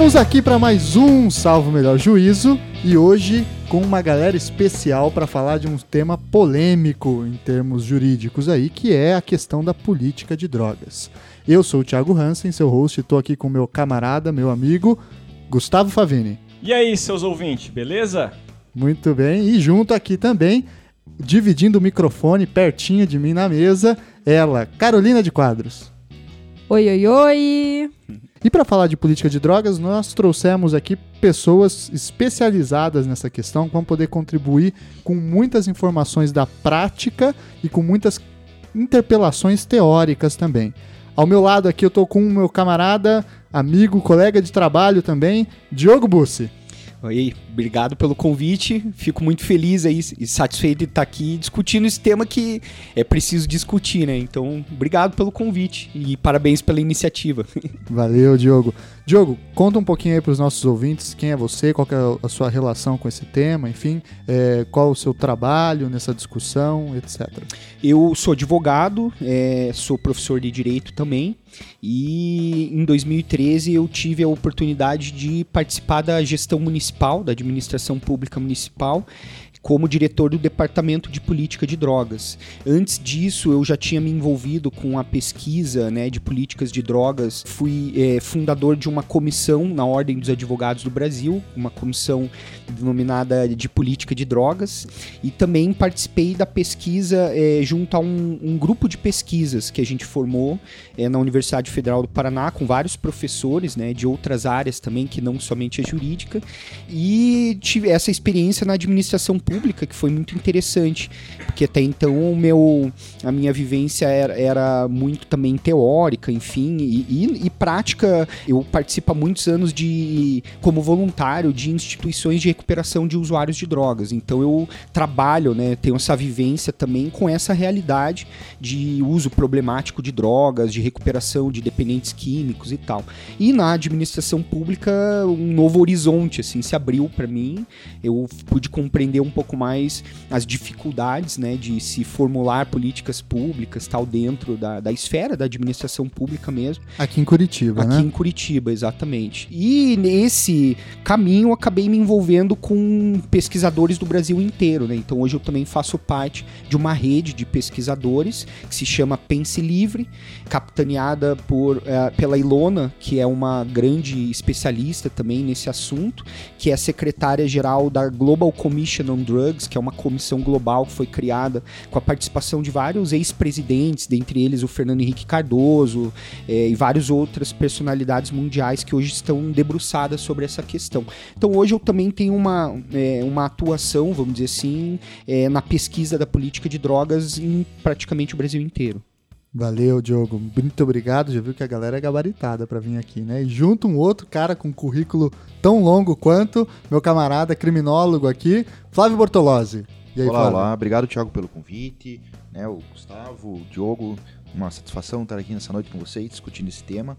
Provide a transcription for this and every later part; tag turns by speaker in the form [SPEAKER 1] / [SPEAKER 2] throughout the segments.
[SPEAKER 1] Estamos aqui para mais um Salvo Melhor Juízo e hoje com uma galera especial para falar de um tema polêmico em termos jurídicos aí, que é a questão da política de drogas. Eu sou o Thiago Hansen, seu host, e estou aqui com meu camarada, meu amigo Gustavo Favini.
[SPEAKER 2] E aí, seus ouvintes, beleza?
[SPEAKER 1] Muito bem, e junto aqui também, dividindo o microfone pertinho de mim na mesa, ela, Carolina de Quadros.
[SPEAKER 3] Oi, oi, oi!
[SPEAKER 1] E para falar de política de drogas, nós trouxemos aqui pessoas especializadas nessa questão que vão poder contribuir com muitas informações da prática e com muitas interpelações teóricas também. Ao meu lado aqui eu estou com o meu camarada, amigo, colega de trabalho também, Diogo Bussi.
[SPEAKER 4] Oi, obrigado pelo convite. Fico muito feliz aí e satisfeito de estar aqui discutindo esse tema que é preciso discutir, né? Então, obrigado pelo convite e parabéns pela iniciativa.
[SPEAKER 1] Valeu, Diogo. Diogo, conta um pouquinho aí para os nossos ouvintes quem é você, qual é a sua relação com esse tema, enfim, é, qual o seu trabalho nessa discussão, etc.
[SPEAKER 4] Eu sou advogado, é, sou professor de direito também, e em 2013 eu tive a oportunidade de participar da gestão municipal, da administração pública municipal, como diretor do Departamento de Política de Drogas. Antes disso, eu já tinha me envolvido com a pesquisa né, de políticas de drogas. Fui é, fundador de uma comissão na Ordem dos Advogados do Brasil, uma comissão denominada de Política de Drogas, e também participei da pesquisa é, junto a um, um, grupo de pesquisas que a gente formou é, na Universidade Federal do Paraná, com vários professores né, de outras áreas também, que não somente a jurídica, e tive essa experiência na administração pública que foi muito interessante, porque até então o meu, a minha vivência era, era muito também teórica, enfim, e, e, e, prática. Eu participo há muitos anos de como voluntário de instituições de recuperação de usuários de drogas. Então eu trabalho, né, tenho essa vivência também com essa realidade de uso problemático de drogas, de recuperação de dependentes químicos e tal. E na administração pública um novo horizonte assim se abriu para mim. Eu pude compreender um pouco mais as dificuldades né, de se formular políticas públicas tal dentro da, da esfera da administração pública mesmo.
[SPEAKER 1] Aqui em Curitiba,
[SPEAKER 4] Aqui
[SPEAKER 1] né?
[SPEAKER 4] em Curitiba, exatamente. E nesse caminho eu acabei me envolvendo com pesquisadores do Brasil inteiro. Né? Então hoje eu também faço parte de uma rede de pesquisadores que se chama Pense Livre, capitaneada por, uh, pela Ilona, que é uma grande especialista também nesse assunto, que é secretária-geral da Global Commission on Drugs, que é uma comissão global que foi criada com a participação de vários ex-presidentes, dentre eles o Fernando Henrique Cardoso eh, e várias outras personalidades mundiais que hoje estão debruçadas sobre essa questão. Então hoje eu também tenho uma, eh, uma atuação, vamos dizer assim, eh, na pesquisa da política de drogas em praticamente o Brasil inteiro.
[SPEAKER 1] Valeu, Diogo. Muito obrigado. Já viu que a galera é gabaritada para vir aqui, né? E junto um outro cara com um currículo tão longo quanto meu camarada criminólogo aqui, Flávio Bortolozzi.
[SPEAKER 5] E aí, olá, Flávio? olá. Obrigado, Thiago, pelo convite. Né, o Gustavo, o Diogo, uma satisfação estar aqui nessa noite com vocês discutindo esse tema.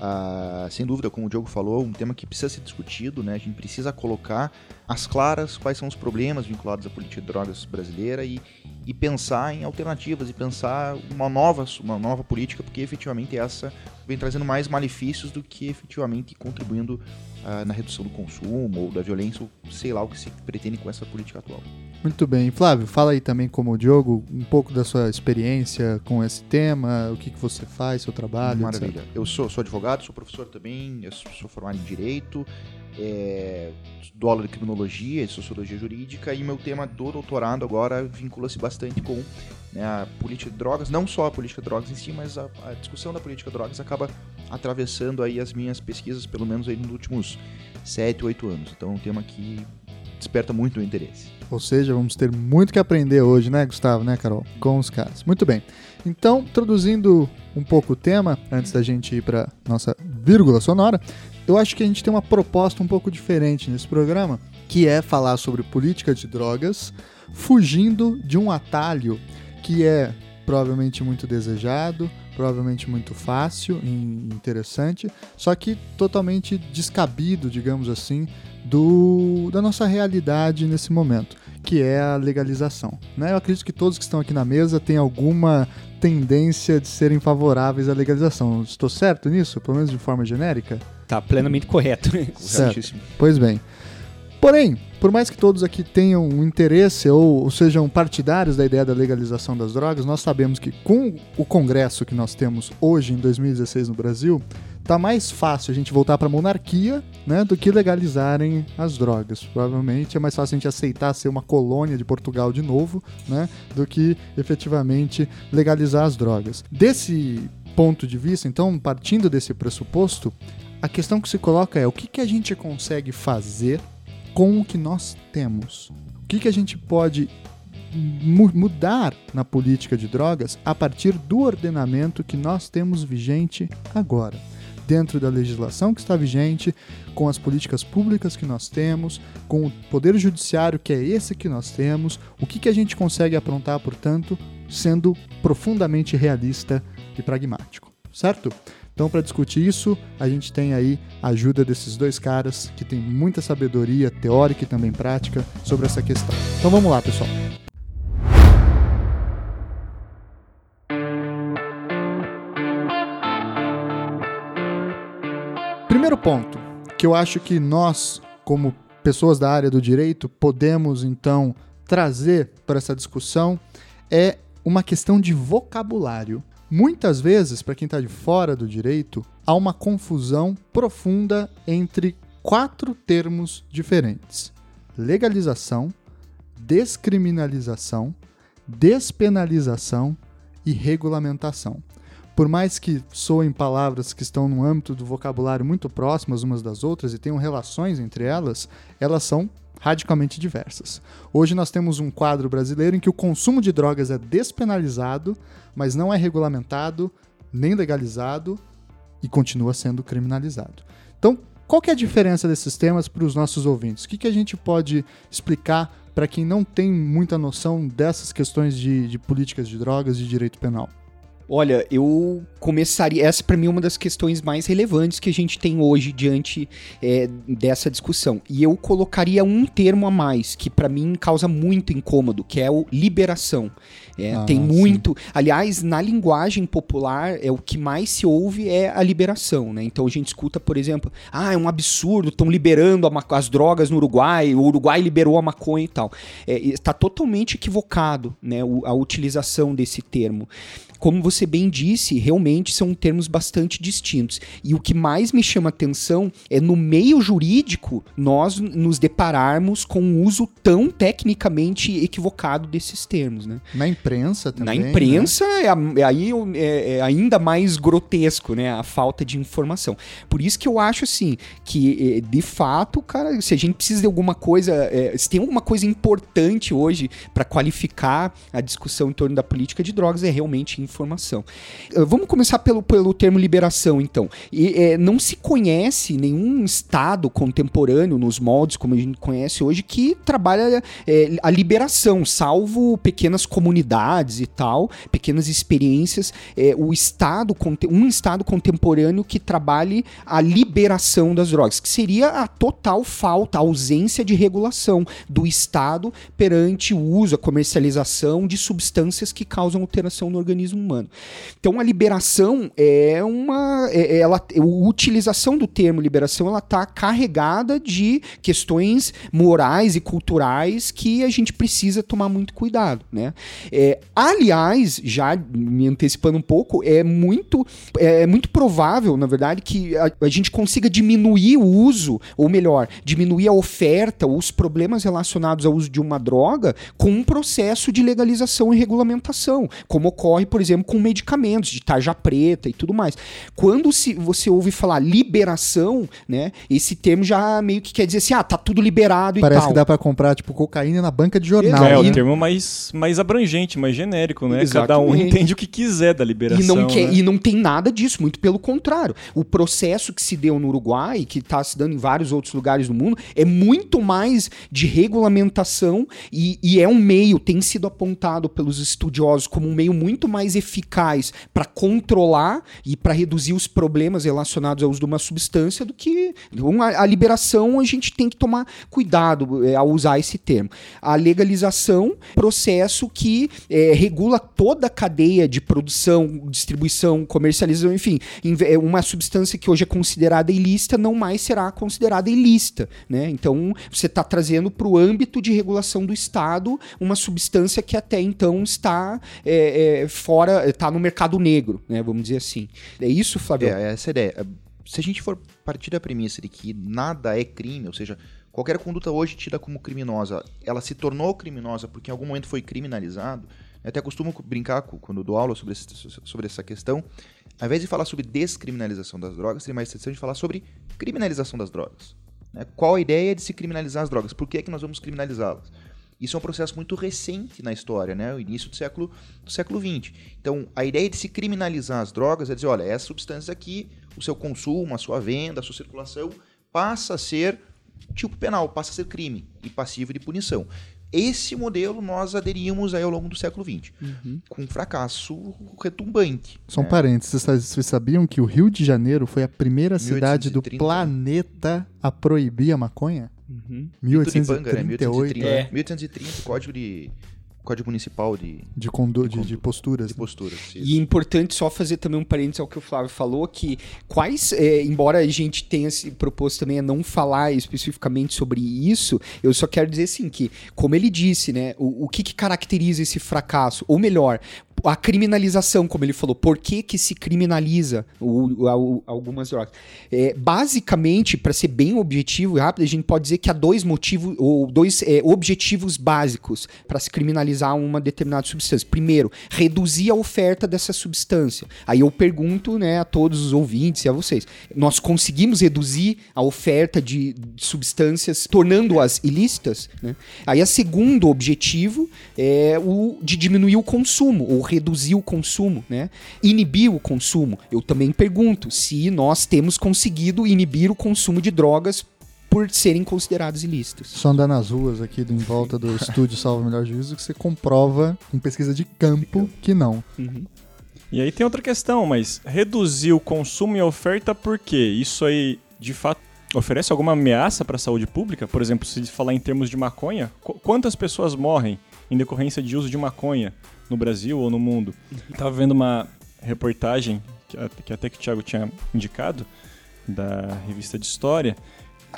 [SPEAKER 5] Ah, sem dúvida, como o Diogo falou, um tema que precisa ser discutido, né? A gente precisa colocar às claras quais são os problemas vinculados à política de drogas brasileira e, e pensar em alternativas e pensar uma nova, uma nova política, porque efetivamente essa vem trazendo mais malefícios do que efetivamente contribuindo ah, na redução do consumo ou da violência, ou sei lá o que se pretende com essa política atual.
[SPEAKER 1] Muito bem. Flávio, fala aí também como o Diogo, um pouco da sua experiência com esse tema, o que, que você faz, seu trabalho,
[SPEAKER 5] Maravilha.
[SPEAKER 1] Etc.
[SPEAKER 5] Eu sou, sou advogado, sou professor também, eu sou formado em Direito, é, dou aula de Criminologia e Sociologia Jurídica, e meu tema do doutorado agora vincula-se bastante com né, a política de drogas, não só a política de drogas em si, mas a, a, discussão da política de drogas acaba atravessando aí as minhas pesquisas, pelo menos aí nos últimos 7, 8 anos. Então é um tema que desperta muito o interesse.
[SPEAKER 1] Ou seja, vamos ter muito que aprender hoje, né, Gustavo, né, Carol? Com os caras. Muito bem. Então, introduzindo um pouco o tema, antes da gente ir para nossa vírgula sonora, eu acho que a gente tem uma proposta um pouco diferente nesse programa, que é falar sobre política de drogas, fugindo de um atalho que é provavelmente muito desejado, provavelmente muito fácil e interessante, só que totalmente descabido, digamos assim, do, da nossa realidade nesse momento, que é a legalização. Né? Eu acredito que todos que estão aqui na mesa têm alguma tendência de serem favoráveis à legalização. Estou certo nisso, pelo menos de forma genérica?
[SPEAKER 4] Tá plenamente correto?
[SPEAKER 1] Certo.
[SPEAKER 4] Corretíssimo.
[SPEAKER 1] Pois bem. Porém, por mais que todos aqui tenham um interesse ou, ou sejam partidários da ideia da legalização das drogas, nós sabemos que com o Congresso que nós temos hoje, em 2016, no Brasil, tá mais fácil a gente voltar para a monarquia né, do que legalizarem as drogas. Provavelmente é mais fácil a gente aceitar ser uma colônia de Portugal de novo né, do que efetivamente legalizar as drogas. Desse ponto de vista, então, partindo desse pressuposto, a questão que se coloca é o que, que a gente consegue fazer com o que nós temos. O que, que a gente pode mu- mudar na política de drogas a partir do ordenamento que nós temos vigente agora. Dentro da legislação que está vigente, com as políticas públicas que nós temos, com o poder judiciário que é esse que nós temos, o que, que a gente consegue aprontar, portanto, sendo profundamente realista e pragmático, certo? Então, para discutir isso, a gente tem aí a ajuda desses dois caras que têm muita sabedoria teórica e também prática sobre essa questão. Então, vamos lá, pessoal. Primeiro ponto, que eu acho que nós, como pessoas da área do direito, podemos então trazer para essa discussão é uma questão de vocabulário. Muitas vezes, para quem está de fora do direito, há uma confusão profunda entre quatro termos diferentes: legalização, descriminalização, despenalização e regulamentação. Por mais que soem palavras que estão no âmbito do vocabulário muito próximas umas das outras e tenham relações entre elas, elas são radicalmente diversas. Hoje nós temos um quadro brasileiro em que o consumo de drogas é despenalizado, mas não é regulamentado nem legalizado e continua sendo criminalizado. Então, qual que é a diferença desses temas para os nossos ouvintes? O que, que a gente pode explicar para quem não tem muita noção dessas questões de, de políticas de drogas e de direito penal?
[SPEAKER 4] Olha, eu começaria. Essa, para mim, é uma das questões mais relevantes que a gente tem hoje diante é, dessa discussão. E eu colocaria um termo a mais, que para mim causa muito incômodo, que é o liberação. É,
[SPEAKER 1] Ah,
[SPEAKER 4] tem
[SPEAKER 1] sim.
[SPEAKER 4] muito. Aliás, na linguagem popular, é o que mais se ouve é a liberação, né? Então a gente escuta, por exemplo, ah, é um absurdo, estão liberando as drogas no Uruguai, o Uruguai liberou a maconha e tal. Está totalmente equivocado, né? a utilização desse termo como você bem disse, realmente são termos bastante distintos. E o que mais me chama atenção é no meio jurídico nós nos depararmos com um uso tão tecnicamente equivocado desses termos, né?
[SPEAKER 1] Na imprensa também.
[SPEAKER 4] Na
[SPEAKER 1] né?
[SPEAKER 4] imprensa é, a- é aí é- é ainda mais grotesco, né? A falta de informação. Por isso que eu acho assim que eh, de fato, cara, se a gente precisa de alguma coisa, eh, se tem alguma coisa importante hoje para qualificar a discussão em torno da política de drogas é realmente informação. Eh, Vamos começar pelo, pelo termo liberação, então. E, eh, não se conhece nenhum estado contemporâneo nos moldes como a gente conhece hoje que trabalha eh, a liberação, salvo pequenas comunidades e tal, pequenas experiências, é, o estado um estado contemporâneo que trabalhe a liberação das drogas, que seria a total falta, a ausência de regulação do estado perante o uso, a comercialização de substâncias que causam alteração no organismo humano. Então a liberação é uma, é- ela, a utilização do termo liberação, ela está carregada de questões morais e culturais que a gente precisa tomar muito cuidado, né? É, aliás, já me antecipando um pouco, é muito, é muito provável, na verdade, que a, a gente consiga diminuir o uso, ou melhor, diminuir a oferta, os problemas relacionados ao uso de uma droga com um processo de legalização e regulamentação, como ocorre, por exemplo, com medicamentos de tarja preta e tudo mais. Quando se, você ouve falar liberação, né, esse termo já meio que quer dizer assim, ah, tá tudo liberado
[SPEAKER 1] Parece
[SPEAKER 4] e tal.
[SPEAKER 1] que dá pra comprar, tipo, cocaína na banca de jornal.
[SPEAKER 2] é,
[SPEAKER 1] né?
[SPEAKER 2] o termo mais, mais abrangente, mais genérico, né? Cada um
[SPEAKER 4] Exatamente.
[SPEAKER 2] entende o que quiser da liberação.
[SPEAKER 4] E não, quer-
[SPEAKER 2] né?
[SPEAKER 4] e não tem nada disso, muito pelo contrário. O processo que se deu no Uruguai, que está se dando em vários outros lugares do mundo, é muito mais de regulamentação e, e é um meio, tem sido apontado pelos estudiosos como um meio muito mais eficaz para controlar e para reduzir os problemas relacionados ao uso de uma substância do que uma, a liberação a gente tem que tomar cuidado é, ao usar esse termo. A legalização, processo que é, regula toda a cadeia de produção, distribuição, comercialização, enfim, é uma substância que hoje é considerada ilícita não mais será considerada ilícita, né? Então você está trazendo para o âmbito de regulação do Estado uma substância que até então está é, é, fora, está no mercado negro, né? Vamos dizer assim. É isso, Flávio?
[SPEAKER 5] É, essa é ideia. Se a gente for partir da premissa de que nada é crime, ou seja, qualquer conduta hoje tida como criminosa, ela se tornou criminosa porque em algum momento foi criminalizado. Eu até costumo brincar quando dou aula sobre, esse, sobre essa questão. Ao invés de falar sobre descriminalização das drogas, seria mais interessante falar sobre criminalização das drogas. Né? Qual a ideia de se criminalizar as drogas? Por que, é que nós vamos criminalizá-las? Isso é um processo muito recente na história, né? O início do século, do século XX. Então, a ideia de se criminalizar as drogas é dizer, olha, essa substância aqui, o seu consumo, a sua venda, a sua circulação, passa a ser tipo penal, passa a ser crime e passivo de punição. Esse modelo nós aderimos aí ao longo do século XX, uhum. com um fracasso retumbante.
[SPEAKER 1] Só um né? parênteses, vocês sabiam que o Rio de Janeiro foi a primeira 1830. cidade do planeta a proibir a maconha?
[SPEAKER 5] Uhum. 1838. 1830, é. 1830, código de Código Municipal de...
[SPEAKER 1] De, condu de, de, posturas.
[SPEAKER 5] De
[SPEAKER 1] né?
[SPEAKER 5] posturas,
[SPEAKER 4] E é importante só fazer também um parênteses ao que o Flávio falou, que quais, é, embora a gente tenha se proposto também a não falar especificamente sobre isso, eu só quero dizer assim que, como ele disse, né, o, o que, que caracteriza esse fracasso? Ou melhor, a criminalização, como ele falou, por que, que se criminaliza o, o, algumas drogas? É, basicamente, para ser bem objetivo e rápido, a gente pode dizer que há dois motivos, ou dois é, objetivos básicos para se criminalizar uma determinada substância. Primeiro, reduzir a oferta dessa substância. Aí eu pergunto né, a todos os ouvintes e a vocês: nós conseguimos reduzir a oferta de, de substâncias, tornando-as ilícitas? Né? Aí, o segundo objetivo é o de diminuir o consumo, ou reduzir o consumo, né? Inibir o consumo. Eu também pergunto se nós temos conseguido inibir o consumo de drogas por serem considerados ilícitos.
[SPEAKER 1] Só andar nas ruas aqui em volta do estúdio Salva Melhor Juízo que você comprova em pesquisa de campo que não. Uhum.
[SPEAKER 2] E aí tem outra questão, mas reduzir o consumo e a oferta por quê? Isso aí, de fato, oferece alguma ameaça para a saúde pública? Por exemplo, se falar em termos de maconha, quantas pessoas morrem em decorrência de uso de maconha? No Brasil ou no mundo. Estava vendo uma reportagem que até que o Thiago tinha indicado da revista de história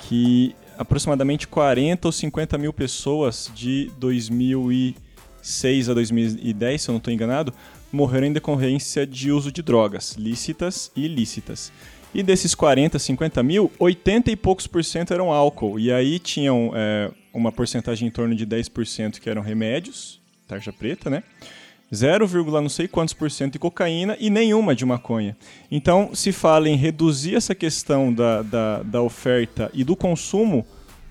[SPEAKER 2] que aproximadamente 40 ou 50 mil pessoas de 2006 a 2010, se eu não estou enganado, morreram em decorrência de uso de drogas, lícitas e ilícitas. E desses 40, 50 mil, 80 e poucos por cento eram álcool. E aí tinham é, uma porcentagem em torno de 10% que eram remédios, tarja preta, né? 0, não sei quantos por cento de cocaína e nenhuma de maconha. Então, se fala em reduzir essa questão da, da, da oferta e do consumo,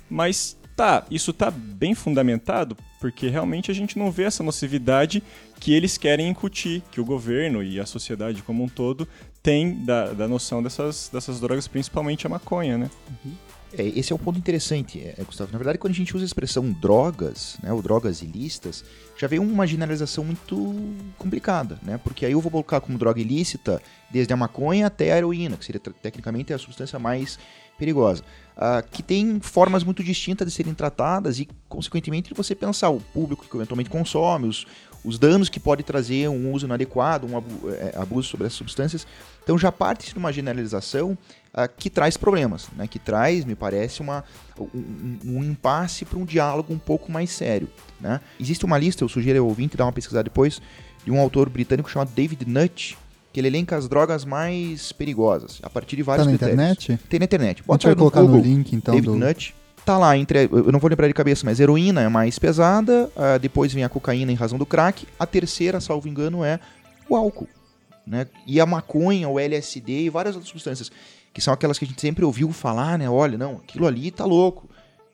[SPEAKER 2] mas tá, isso tá bem fundamentado, porque realmente a gente não vê essa nocividade que eles querem incutir, que o governo e a sociedade como um todo tem da, da noção dessas, dessas drogas, principalmente a maconha, né? Uhum.
[SPEAKER 5] É, esse é um ponto interessante, é, Gustavo. Na verdade, quando a gente usa a expressão drogas, né, ou drogas ilícitas, já vem uma generalização muito complicada, né? Porque aí eu vou colocar como droga ilícita desde a maconha até a heroína, que seria tecnicamente a substância mais perigosa, uh, que tem formas muito distintas de serem tratadas e, consequentemente, você pensar o público que eventualmente consome, os, os danos que pode trazer um uso inadequado, um é, abuso sobre essas substâncias. Então já parte de uma generalização uh, que traz problemas, né? que traz, me parece, uma, um, um impasse para um diálogo um pouco mais sério. Né? Existe uma lista, eu sugiro ao ouvinte dar uma pesquisada depois, de um autor britânico chamado David Nutt, que ele elenca as drogas mais perigosas, a partir de vários tá
[SPEAKER 1] na
[SPEAKER 5] critérios.
[SPEAKER 1] internet?
[SPEAKER 5] Tem na internet.
[SPEAKER 1] Bota a gente vai colocar Google, no link, então,
[SPEAKER 5] David do... Nutt. Tá lá, entre, eu não vou lembrar de cabeça, mas heroína é mais pesada, uh, depois vem a cocaína em razão do crack, a terceira, salvo engano, é o álcool. Né? E a maconha, o LSD e várias outras substâncias que são aquelas que a gente sempre ouviu falar, né? Olha, não, aquilo ali tá louco.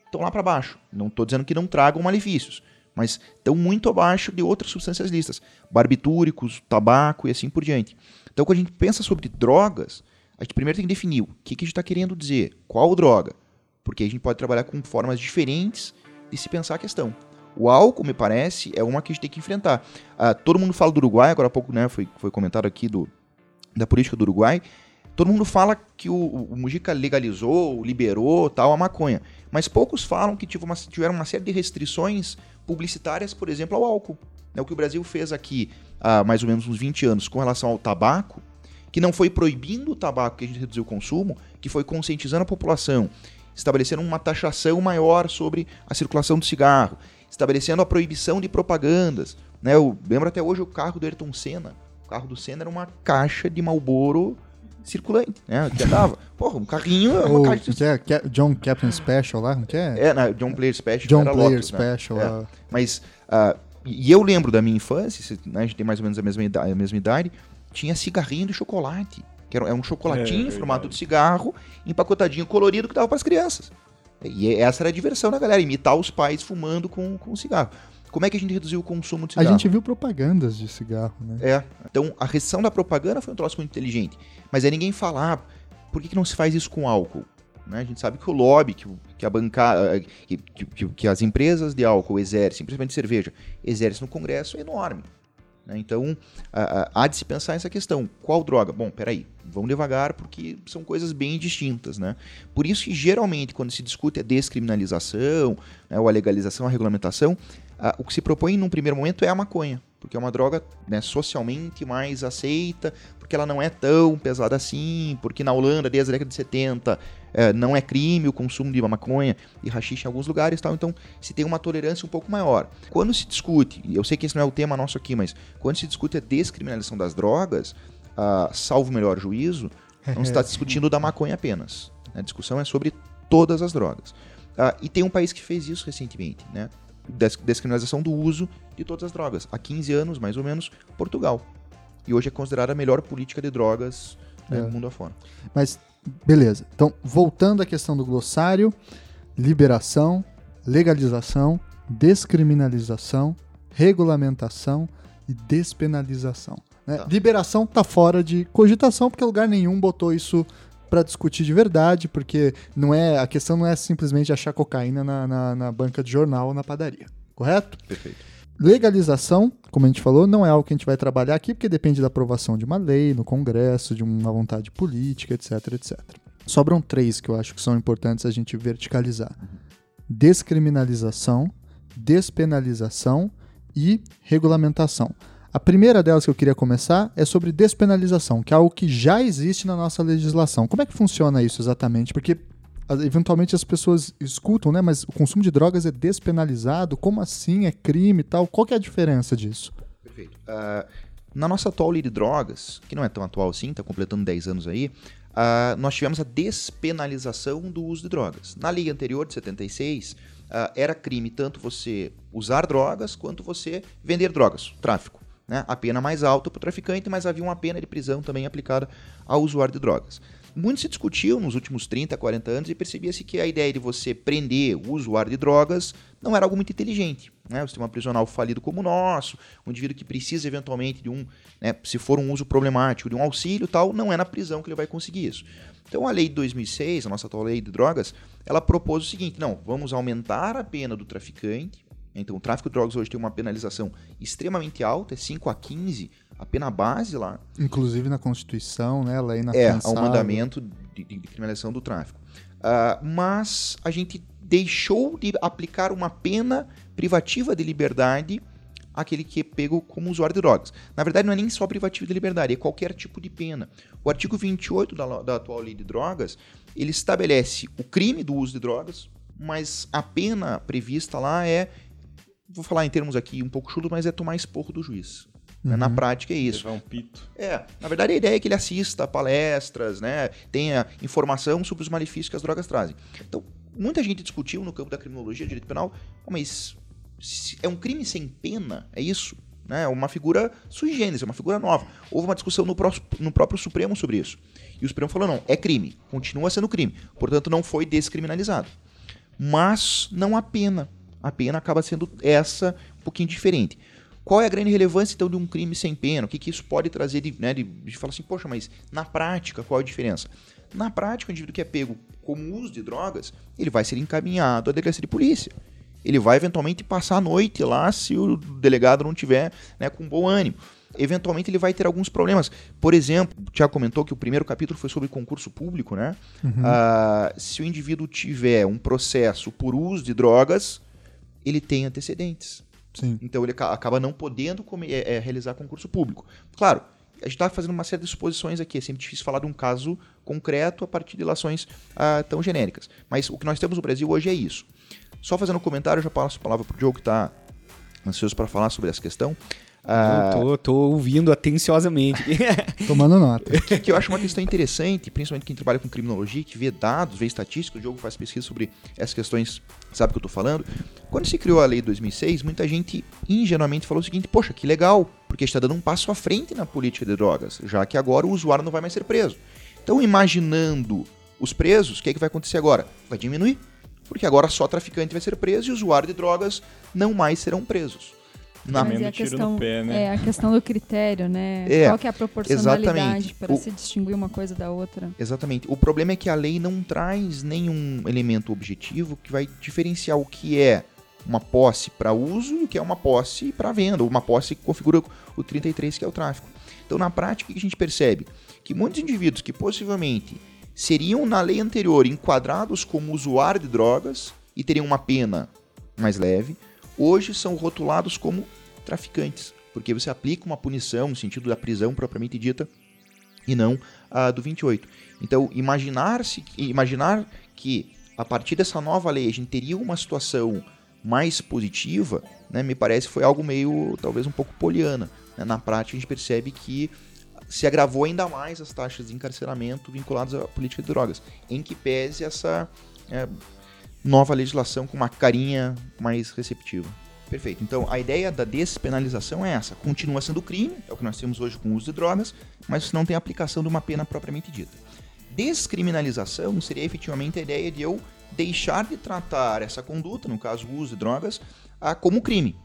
[SPEAKER 5] Estão lá para baixo. Não estou dizendo que não tragam malefícios, mas estão muito abaixo de outras substâncias listas, barbitúricos, tabaco e assim por diante. Então, quando a gente pensa sobre drogas, a gente primeiro tem que definir o que, que a gente está querendo dizer, qual droga, porque a gente pode trabalhar com formas diferentes de se pensar a questão. O álcool, me parece, é uma que a gente tem que enfrentar. Ah, todo mundo fala do Uruguai, agora há pouco né, foi, foi comentado aqui do, da política do Uruguai. Todo mundo fala que o, o Mujica legalizou, liberou tal a maconha. Mas poucos falam que uma, tiveram uma série de restrições publicitárias, por exemplo, ao álcool. É o que o Brasil fez aqui há mais ou menos uns 20 anos com relação ao tabaco, que não foi proibindo o tabaco que a gente reduziu o consumo, que foi conscientizando a população, estabelecendo uma taxação maior sobre a circulação do cigarro, estabelecendo a proibição de propagandas. Né? Eu lembro até hoje o carro do Ayrton Senna. O carro do Senna era uma caixa de Marlboro circulante, né? Que andava. Porra, um carrinho é uma caixa de...
[SPEAKER 1] que é, que é John Captain Special lá, não que é?
[SPEAKER 5] É, na John Player Special.
[SPEAKER 1] John
[SPEAKER 5] era
[SPEAKER 1] Player
[SPEAKER 5] Lotus, né?
[SPEAKER 1] Special.
[SPEAKER 5] É.
[SPEAKER 1] ah,
[SPEAKER 5] Mas, ah, e eu lembro da minha infância, se- né, a gente tem mais ou menos a mesma idade, a mesma idade tinha cigarrinho de chocolate. Que era, é um chocolatinho
[SPEAKER 2] É,
[SPEAKER 5] em formato
[SPEAKER 2] verdade.
[SPEAKER 5] de cigarro, empacotadinho, colorido, que dava para as crianças. E essa era a diversão da galera, imitar os pais fumando com, com cigarro. Como é que a gente reduziu o consumo de
[SPEAKER 1] A
[SPEAKER 5] cigarro?
[SPEAKER 1] gente viu propagandas de cigarro, né?
[SPEAKER 5] É. Então, a restrição da propaganda foi um troço muito inteligente. Mas é ninguém falar, ah, por que, que não se faz isso com álcool? Né? A gente sabe que o lobby, que, que a bancada, que, que- que- que as empresas de álcool exercem, principalmente cerveja, exercem no Congresso é enorme. né? Então, a- a- há de se pensar essa questão. Qual droga? Bom, peraí, vamos devagar porque são coisas bem distintas. Né? Por isso que, geralmente, quando se discute a descriminalização, né, ou a legalização, a regulamentação, o que se propõe num primeiro momento é a maconha, porque é uma droga né, socialmente mais aceita, porque ela não é tão pesada assim, porque na Holanda, desde a década de 70, eh, não é crime o consumo de maconha e rachixe em alguns lugares, tal, então se tem uma tolerância um pouco maior. Quando se discute, eu sei que esse não é o tema nosso aqui, mas quando se discute a descriminalização das drogas, ah, salvo o melhor juízo, não se está discutindo da maconha apenas. A discussão é sobre todas as drogas. Ah, e tem um país que fez isso recentemente, né? Des- Descriminalização do uso de todas as drogas. Há 15 anos, mais ou menos, Portugal. E hoje é considerada a melhor política de drogas né,
[SPEAKER 1] É.
[SPEAKER 5] do mundo afora.
[SPEAKER 1] Mas, beleza. Então, voltando à questão do glossário, liberação, legalização, descriminalização, regulamentação e despenalização. né?
[SPEAKER 5] Tá.
[SPEAKER 1] Liberação tá fora de cogitação, porque lugar nenhum botou isso para discutir de verdade, porque não é a questão não é simplesmente achar cocaína na, na, na banca de jornal ou na padaria, correto?
[SPEAKER 5] Perfeito.
[SPEAKER 1] Legalização, como a gente falou, não é algo que a gente vai trabalhar aqui, porque depende da aprovação de uma lei, no Congresso, de uma vontade política, etc, etc. Sobram três que eu acho que são importantes a gente verticalizar: descriminalização, despenalização e regulamentação. A primeira delas que eu queria começar é sobre despenalização, que é algo que já existe na nossa legislação. Como é que funciona isso exatamente? Porque eventualmente as pessoas escutam, né? Mas o consumo de drogas é despenalizado? Como assim? É crime e tal? Qual que é a diferença disso?
[SPEAKER 5] Perfeito. Ah, na nossa atual lei de drogas, que não é tão atual assim, está completando 10 anos aí, ah, nós tivemos a despenalização do uso de drogas. Na lei anterior, de 76, ah, era crime tanto você usar drogas quanto você vender drogas, tráfico. Né? A pena mais alta para o traficante, mas havia uma pena de prisão também aplicada ao usuário de drogas. Muito se discutiu nos últimos 30, 40 anos e percebia-se que a ideia de você prender o usuário de drogas não era algo muito inteligente. Né? O sistema prisional falido como o nosso, um indivíduo que precisa eventualmente de um, né, se for um uso problemático, de um auxílio tal, não é na prisão que ele vai conseguir isso. Então a lei de 2006, a nossa atual lei de drogas, ela propôs o seguinte, não, vamos aumentar a pena do traficante, então o tráfico de drogas hoje tem uma penalização extremamente alta, é 5 a 15, a pena base lá,
[SPEAKER 1] Inclusive na Constituição, né? Lei
[SPEAKER 5] é,
[SPEAKER 1] inafiançável.
[SPEAKER 5] ao mandamento de, de, de criminalização do tráfico. Ah, mas a gente deixou de aplicar uma pena privativa de liberdade àquele que é pego como usuário de drogas. Na verdade, não é nem só privativa de liberdade, é qualquer tipo de pena. O artigo 28 da, da atual lei de drogas, ele estabelece o crime do uso de drogas, mas a pena prevista lá é, vou falar em termos aqui um pouco chulos, mas é tomar esporro do juiz. né? Na
[SPEAKER 1] Uhum.
[SPEAKER 5] prática é isso.
[SPEAKER 2] Levar um pito.
[SPEAKER 5] É, na verdade a ideia é que ele assista palestras, né, tenha informação sobre os malefícios que as drogas trazem. Então, muita gente discutiu no campo da criminologia, direito penal, "Ah, mas é um crime sem pena, é isso? Né, é uma figura sui generis, é uma figura nova. Houve uma discussão no, pró- no próprio Supremo sobre isso. E o Supremo falou, não, é crime, continua sendo crime, portanto não foi descriminalizado. Mas não a pena. A pena acaba sendo essa um pouquinho diferente. Qual é a grande relevância, então, de um crime sem pena? O que, que isso pode trazer de, né, de, de falar assim, poxa, mas na prática, qual é a diferença? Na prática, o indivíduo que é pego como uso de drogas, ele vai ser encaminhado à delegacia de polícia. ele vai eventualmente passar a noite lá se o delegado não tiver né, com bom ânimo. Eventualmente ele vai ter alguns problemas. Por exemplo, o Tiago comentou que o primeiro capítulo foi sobre concurso público, né?
[SPEAKER 1] Uhum.
[SPEAKER 5] Ah, se o indivíduo tiver um processo por uso de drogas, ele tem antecedentes.
[SPEAKER 1] Sim.
[SPEAKER 5] Então ele aca- acaba não podendo come- é, é, realizar concurso público. Claro, a gente está fazendo uma série de suposições aqui, é sempre difícil falar de um caso concreto a partir de ilações ah, tão genéricas. Mas o que nós temos no Brasil hoje é isso. Só fazendo um comentário, eu já passo a palavra para o Diogo que está ansioso para falar sobre essa questão. Ah,
[SPEAKER 4] Eu tô, tô ouvindo atenciosamente.
[SPEAKER 1] Tomando nota.
[SPEAKER 5] que, que eu acho uma questão interessante, principalmente quem trabalha com criminologia, que vê dados, vê estatística, o Diogo faz pesquisa sobre essas questões, sabe o que eu tô falando. Quando se criou a lei de 2006, muita gente ingenuamente falou o seguinte, poxa, que legal, porque está dando um passo à frente na política de drogas, já que agora o usuário não vai mais ser preso. Então, imaginando os presos, o que, é que vai acontecer agora? Vai diminuir, porque agora só traficante vai ser preso e usuário de drogas não mais serão presos. Na-
[SPEAKER 2] Mas-
[SPEAKER 3] é a questão,
[SPEAKER 2] pé, né?
[SPEAKER 3] é a questão do critério, né?
[SPEAKER 5] É,
[SPEAKER 3] Qual que é a proporcionalidade para
[SPEAKER 5] O-
[SPEAKER 3] se distinguir uma coisa da outra?
[SPEAKER 5] Exatamente. O problema é que a lei não traz nenhum elemento objetivo que vai diferenciar o que é uma posse para uso e o que é uma posse para venda, ou uma posse que configura o 33, que é o tráfico. Então, na prática, o que a gente percebe? Que muitos indivíduos que possivelmente seriam, na lei anterior, enquadrados como usuário de drogas e teriam uma pena mais leve, hoje são rotulados como traficantes, porque você aplica uma punição no sentido da prisão propriamente dita e não a do 28. Então, imaginar-se, imaginar que a partir dessa nova lei a gente teria uma situação mais positiva, né, me parece foi algo meio, talvez um pouco poliana. né? Na prática, a gente percebe que se agravou ainda mais as taxas de encarceramento vinculadas à política de drogas, em que pese essa é, nova legislação com uma carinha mais receptiva. Perfeito. Então, a ideia da despenalização é essa. Continua sendo crime, é o que nós temos hoje com o uso de drogas, mas não tem aplicação de uma pena propriamente dita. Descriminalização seria efetivamente a ideia de eu deixar de tratar essa conduta, no caso o uso de drogas, como crime.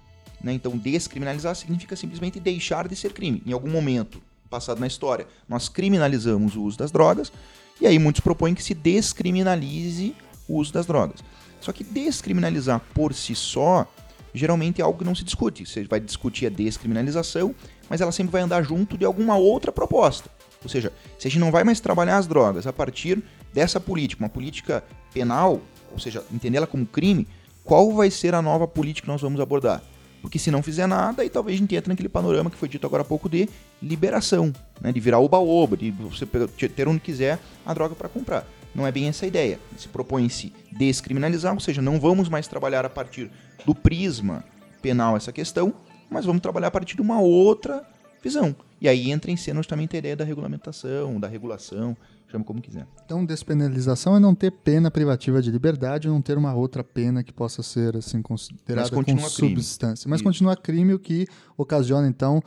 [SPEAKER 5] né? Então, descriminalizar significa simplesmente deixar de ser crime. Em algum momento passado na história, nós criminalizamos o uso das drogas, e aí muitos propõem que se descriminalize o uso das drogas. Só que descriminalizar por si só, geralmente é algo que não se discute. Você vai discutir a descriminalização, mas ela sempre vai andar junto de alguma outra proposta. Ou seja, se a gente não vai mais trabalhar as drogas a partir dessa política, uma política penal, ou seja, entendê-la como crime, qual vai ser a nova política que nós vamos abordar? Porque se não fizer nada, aí talvez a gente entre naquele panorama que foi dito agora há pouco de liberação, né? de virar oba-oba, de você ter onde quiser a droga para comprar. Não é bem essa a ideia. Se propõe-se descriminalizar, ou seja, não vamos mais trabalhar a partir do prisma penal essa questão, mas vamos trabalhar a partir de uma outra visão. E aí entra em cena justamente a ideia da regulamentação, da regulação, chama como quiser.
[SPEAKER 1] Então, despenalização é não ter pena privativa de liberdade, não ter uma outra pena que possa ser assim considerada
[SPEAKER 5] Mas
[SPEAKER 1] com
[SPEAKER 5] continua crime.
[SPEAKER 1] substância. Mas
[SPEAKER 5] Isso.
[SPEAKER 1] continua crime, o que ocasiona então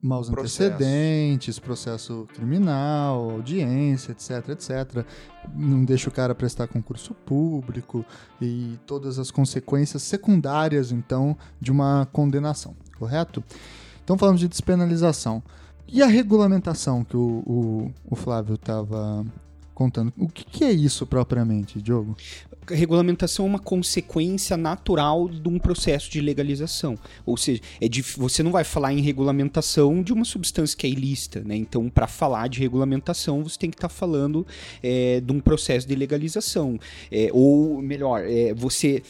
[SPEAKER 1] maus
[SPEAKER 5] Processo.
[SPEAKER 1] antecedentes, processo criminal, audiência, etc, etc. Não deixa o cara prestar concurso público e todas as consequências secundárias então de uma condenação, correto? Então falamos de despenalização. E a regulamentação que o, o, o Flávio estava contando, o que, que é isso propriamente, Diogo?
[SPEAKER 4] Regulamentação é uma consequência natural de um processo de legalização. Ou seja, é dif- você não vai falar em regulamentação de uma substância que é ilícita, né? Então, para falar de regulamentação, você tem que estar falando é, de um processo de legalização. É, ou, melhor, é, você,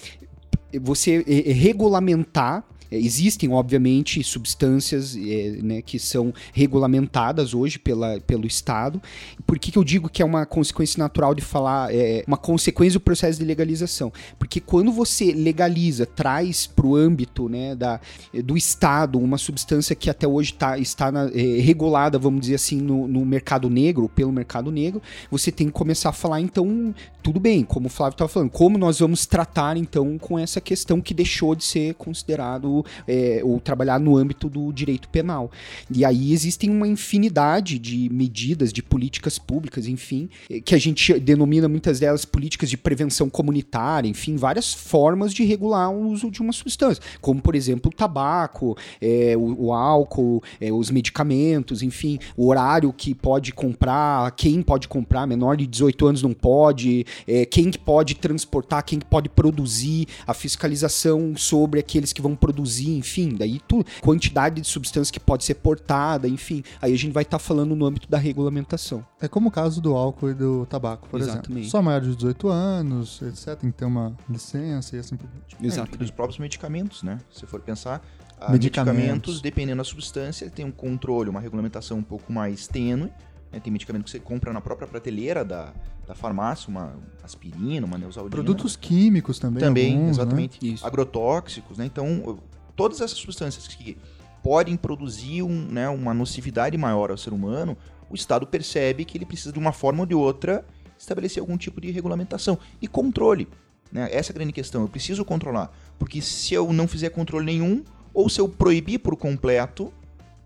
[SPEAKER 4] você é, é, regulamentar. É, Existem, obviamente, substâncias é, né, que são regulamentadas hoje pela, pelo Estado. Por que, que eu digo que é uma consequência natural de falar, é, uma consequência do processo de legalização? Porque quando você legaliza, traz para o âmbito né, da, do Estado uma substância que até hoje tá, está na- é, regulada, vamos dizer assim, no, no mercado negro, pelo mercado negro, você tem que começar a falar, então, tudo bem, como o Flávio estava falando, como nós vamos tratar, então, com essa questão que deixou de ser considerado é, ou trabalhar no âmbito do direito penal. E aí existem uma infinidade de medidas, de políticas públicas, enfim, eh, que a gente denomina muitas delas políticas de prevenção comunitária, enfim, várias formas de regular o uso de uma substância, como por exemplo o tabaco, é, o, o, álcool, é, os medicamentos, enfim, o horário que pode comprar, quem pode comprar, menor de 18 anos não pode, é, quem que pode transportar, quem que pode produzir, a fiscalização sobre aqueles que vão produzir, enfim, daí tu, quantidade de substância que pode ser portada, enfim, aí a gente vai estar tá falando no âmbito da regulamentação.
[SPEAKER 1] É como o caso do álcool e do tabaco, por
[SPEAKER 4] Exatamente.
[SPEAKER 1] exemplo. Só maior de 18 anos, etc, tem que ter uma licença e assim por diante.
[SPEAKER 5] Exato. É, os próprios medicamentos, né? Se for pensar, medicamentos. medicamentos, dependendo da substância, tem um controle, uma regulamentação um pouco mais tênue. Né? Tem medicamento que você compra na própria prateleira da, da farmácia, uma aspirina, uma neosaldina.
[SPEAKER 1] Produtos químicos também.
[SPEAKER 5] Também,
[SPEAKER 1] alguns,
[SPEAKER 5] exatamente.
[SPEAKER 1] Né?
[SPEAKER 5] Agrotóxicos, né? Então, todas essas substâncias que podem produzir um, né, uma nocividade maior ao ser humano, o Estado percebe que ele precisa de uma forma ou de outra estabelecer algum tipo de regulamentação e controle. Né? Essa é a grande questão. Eu preciso controlar. Porque se eu não fizer controle nenhum, ou se eu proibir por completo,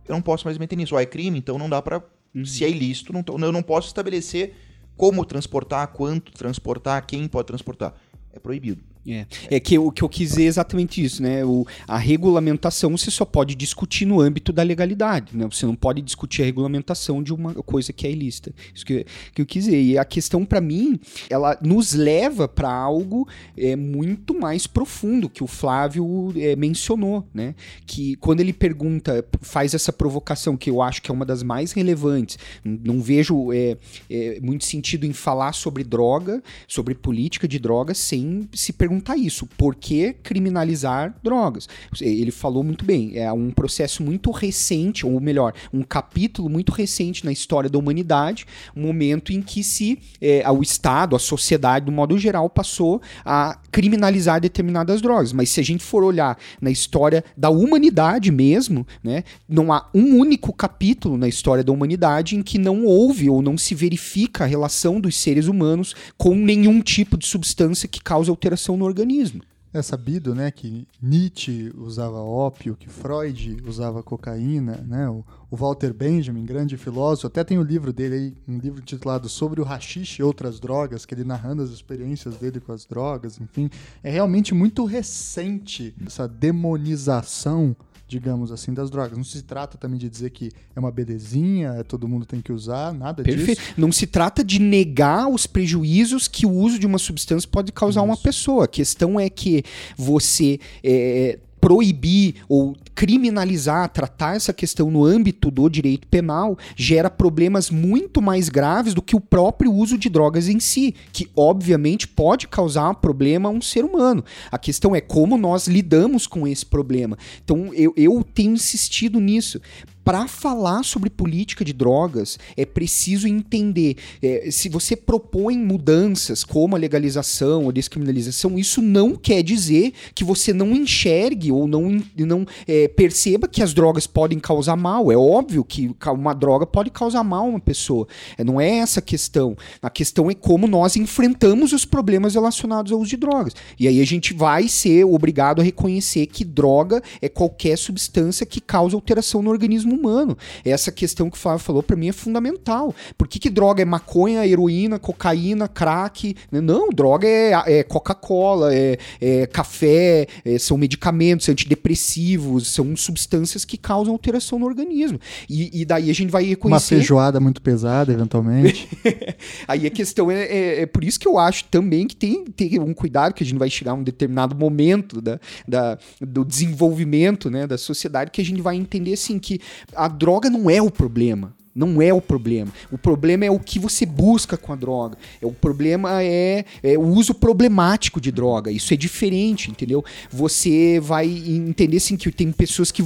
[SPEAKER 5] eu não posso mais meter nisso. Ó, é crime, então não dá para. Uhum. Se é ilícito, não, eu não posso estabelecer como transportar, quanto transportar, quem pode transportar. É proibido.
[SPEAKER 4] É, é que o que eu quis dizer é exatamente isso, né? O, a regulamentação você só pode discutir no âmbito da legalidade, né? Você não pode discutir a regulamentação de uma coisa que é ilícita. Isso que, que eu quis dizer. E a questão para mim, ela nos leva para algo é, muito mais profundo que o Flávio é, mencionou, né? Que quando ele pergunta, faz essa provocação que eu acho que é uma das mais relevantes. Não vejo é, é, muito sentido em falar sobre droga, sobre política de drogas, sem se perguntar perguntar isso: por que criminalizar drogas? Ele falou muito bem, é um processo muito recente, ou melhor, um capítulo muito recente na história da humanidade, um momento em que se é, o Estado, a sociedade, do modo geral, passou a criminalizar determinadas drogas. Mas se a gente for olhar na história da humanidade mesmo, né, não há um único capítulo na história da humanidade em que não houve ou não se verifica a relação dos seres humanos com nenhum tipo de substância que cause alteração no organismo.
[SPEAKER 1] É sabido, né, que Nietzsche usava ópio, que Freud usava cocaína, né? O, o, Walter Benjamin, grande filósofo, até tem o um livro dele aí, um livro titulado Sobre o Hashish e outras drogas, que ele narrando as experiências dele com as drogas, enfim, é realmente muito recente essa demonização digamos assim, das drogas. Não se trata também de dizer que é uma belezinha, todo mundo tem que usar, nada
[SPEAKER 4] Perfeito.
[SPEAKER 1] disso.
[SPEAKER 4] Não se trata de negar os prejuízos que o uso de uma substância pode causar a uma pessoa. A questão é que você é, proibir ou criminalizar, tratar essa questão no âmbito do direito penal, gera problemas muito mais graves do que o próprio uso de drogas em si, que obviamente pode causar um problema a um ser humano. A questão é como nós lidamos com esse problema. Então eu, eu tenho insistido nisso para falar sobre política de drogas, é preciso entender. É, se você propõe mudanças como a legalização ou descriminalização, isso não quer dizer que você não enxergue ou não, não perceba que as drogas podem causar mal. É óbvio que uma droga pode causar mal a uma pessoa. É, não é essa a questão. A questão é como nós enfrentamos os problemas relacionados ao uso de drogas. E aí a gente vai ser obrigado a reconhecer que droga é qualquer substância que causa alteração no organismo humano. Essa questão que o Flávio falou para mim é fundamental. Por que, que droga é maconha, heroína, cocaína, crack? Não, droga é, é Coca-Cola, é, é, café, é, são medicamentos antidepressivos, são substâncias que causam alteração no organismo. E, e daí a gente vai reconhecer.
[SPEAKER 1] Uma feijoada muito pesada, eventualmente.
[SPEAKER 4] Aí a questão é, é, é, por isso que eu acho também que tem, tem um cuidado que a gente vai chegar a um determinado momento da, da, do desenvolvimento né, da sociedade que a gente vai entender assim que a droga não é o problema. Não é o problema. O problema é o que você busca com a droga. É, o problema é, é, o uso problemático de droga. Isso é diferente, entendeu? Você vai entender assim, que tem pessoas que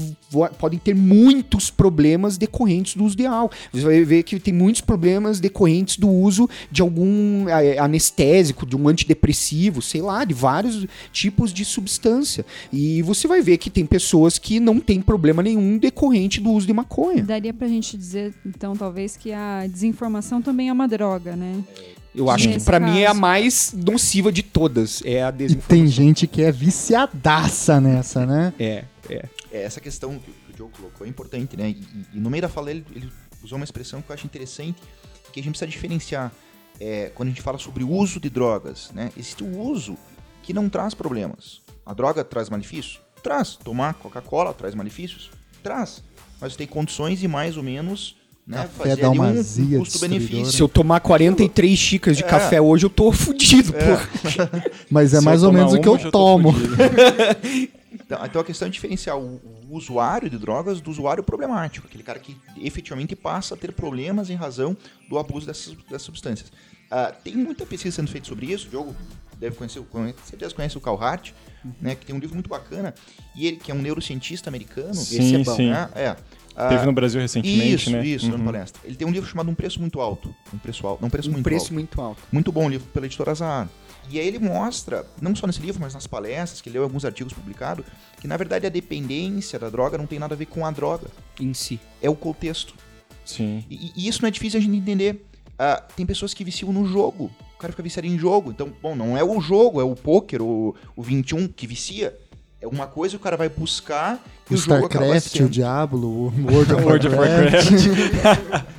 [SPEAKER 4] podem ter muitos problemas decorrentes do uso de álcool. Você vai ver que tem muitos problemas decorrentes do uso de algum é, anestésico, de um antidepressivo, sei lá, de vários tipos de substância. E você vai ver que tem pessoas que não têm problema nenhum decorrente do uso de maconha.
[SPEAKER 3] Daria pra gente dizer então, talvez que a desinformação também é uma droga, né?
[SPEAKER 4] Eu acho que
[SPEAKER 3] Nesse
[SPEAKER 4] pra mim é a mais nociva de todas. É a
[SPEAKER 1] E
[SPEAKER 4] desinformação.
[SPEAKER 1] tem gente que é viciadaça nessa, né?
[SPEAKER 4] É, é.
[SPEAKER 5] É, essa questão que o Diogo colocou é importante, né? E, e- e no meio da fala ele, ele usou uma expressão que eu acho interessante, que a gente precisa diferenciar. É, quando a gente fala sobre o uso de drogas, né? Existe o uso que não traz problemas. A droga traz malefícios? Traz. Tomar Coca-Cola traz malefícios? Traz. Mas tem condições de mais ou menos né,
[SPEAKER 1] Café
[SPEAKER 5] fazer
[SPEAKER 1] dá uma
[SPEAKER 5] um
[SPEAKER 1] azia
[SPEAKER 5] custo-benefício.
[SPEAKER 4] Se eu tomar 43 xícaras de
[SPEAKER 5] É.
[SPEAKER 4] café hoje, eu tô fudido,
[SPEAKER 5] É.
[SPEAKER 4] porra.
[SPEAKER 1] Mas é
[SPEAKER 2] Se
[SPEAKER 1] mais ou menos o que
[SPEAKER 2] uma,
[SPEAKER 1] eu tomo.
[SPEAKER 5] Então, então a questão é diferenciar o, o usuário de drogas do usuário problemático, aquele cara que efetivamente passa a ter problemas em razão do abuso dessas, dessas substâncias. Ah, tem muita pesquisa sendo feita sobre isso, o Diogo deve conhecer, com certeza conhece o Carl Hart, né, que tem um livro muito bacana, e ele que é um neurocientista americano,
[SPEAKER 2] Sim,
[SPEAKER 5] esse é bom,
[SPEAKER 2] sim.
[SPEAKER 5] né? É. Ah,
[SPEAKER 2] Teve no Brasil recentemente,
[SPEAKER 5] isso,
[SPEAKER 2] né?
[SPEAKER 5] isso,
[SPEAKER 2] Uhum.
[SPEAKER 5] palestra. Ele tem um livro chamado Um Preço Muito Alto. Um preço alto. Não, um preço
[SPEAKER 4] Um
[SPEAKER 5] muito
[SPEAKER 4] preço
[SPEAKER 5] alto.
[SPEAKER 4] muito alto.
[SPEAKER 5] Muito bom livro pela editora Zahar. E aí ele mostra, não só nesse livro, mas nas palestras, que ele leu alguns artigos publicados, que na verdade a dependência da droga não tem nada a ver com a droga,
[SPEAKER 4] Em si.
[SPEAKER 5] é o contexto.
[SPEAKER 2] Sim.
[SPEAKER 5] E, e isso não é difícil a gente entender. Ah, tem pessoas que viciam no jogo. O cara fica viciado em jogo. Então, bom, não é o jogo, é o poker, o, o 21 que vicia. É uma coisa que o cara vai buscar e
[SPEAKER 1] O
[SPEAKER 5] o, jogo acaba
[SPEAKER 1] StarCraft, o. Diablo, o World of
[SPEAKER 2] World
[SPEAKER 1] Warcraft.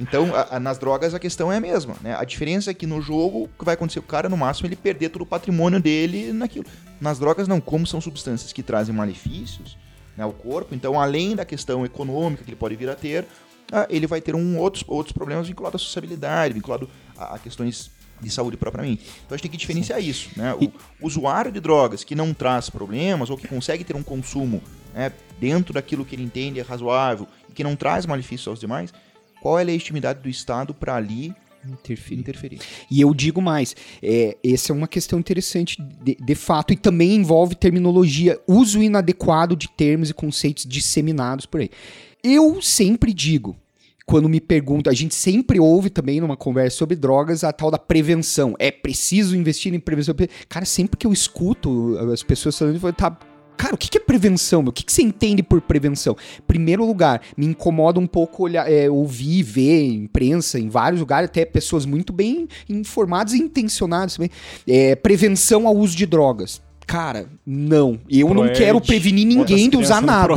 [SPEAKER 5] Então, a- a- nas drogas a questão é a mesma, né? A diferença é que no jogo, o que vai acontecer? O cara, no máximo, ele perder todo o patrimônio dele naquilo. Nas drogas, não. Como são substâncias que trazem malefícios né, ao corpo, então, além da questão econômica que ele pode vir a ter, ah, ele vai ter um outros, outros problemas vinculados à sociabilidade, vinculados a, a questões de saúde propriamente. Então, a gente tem que diferenciar isso, né? O usuário de drogas que não traz problemas ou que consegue ter um consumo né, dentro daquilo que ele entende é razoável e que não traz malefícios aos demais, qual é a legitimidade do Estado para ali
[SPEAKER 4] Interferir.
[SPEAKER 5] interferir?
[SPEAKER 4] E eu digo mais, é, essa é uma questão interessante de, de fato e também envolve terminologia, uso inadequado de termos e conceitos disseminados por aí. Eu sempre digo, quando me perguntam, a gente sempre ouve também numa conversa sobre drogas a tal da prevenção. É preciso investir em prevenção. Cara, sempre que eu escuto as pessoas falando, eu tá. Cara, o que é prevenção? O que que você entende por prevenção? Primeiro lugar, me incomoda um pouco olhar, é, ouvir, ver imprensa em vários lugares, até pessoas muito bem informadas e intencionadas também. É, prevenção ao uso de drogas. Cara, não. Eu não
[SPEAKER 2] Proerd,
[SPEAKER 4] quero prevenir ninguém de usar nada.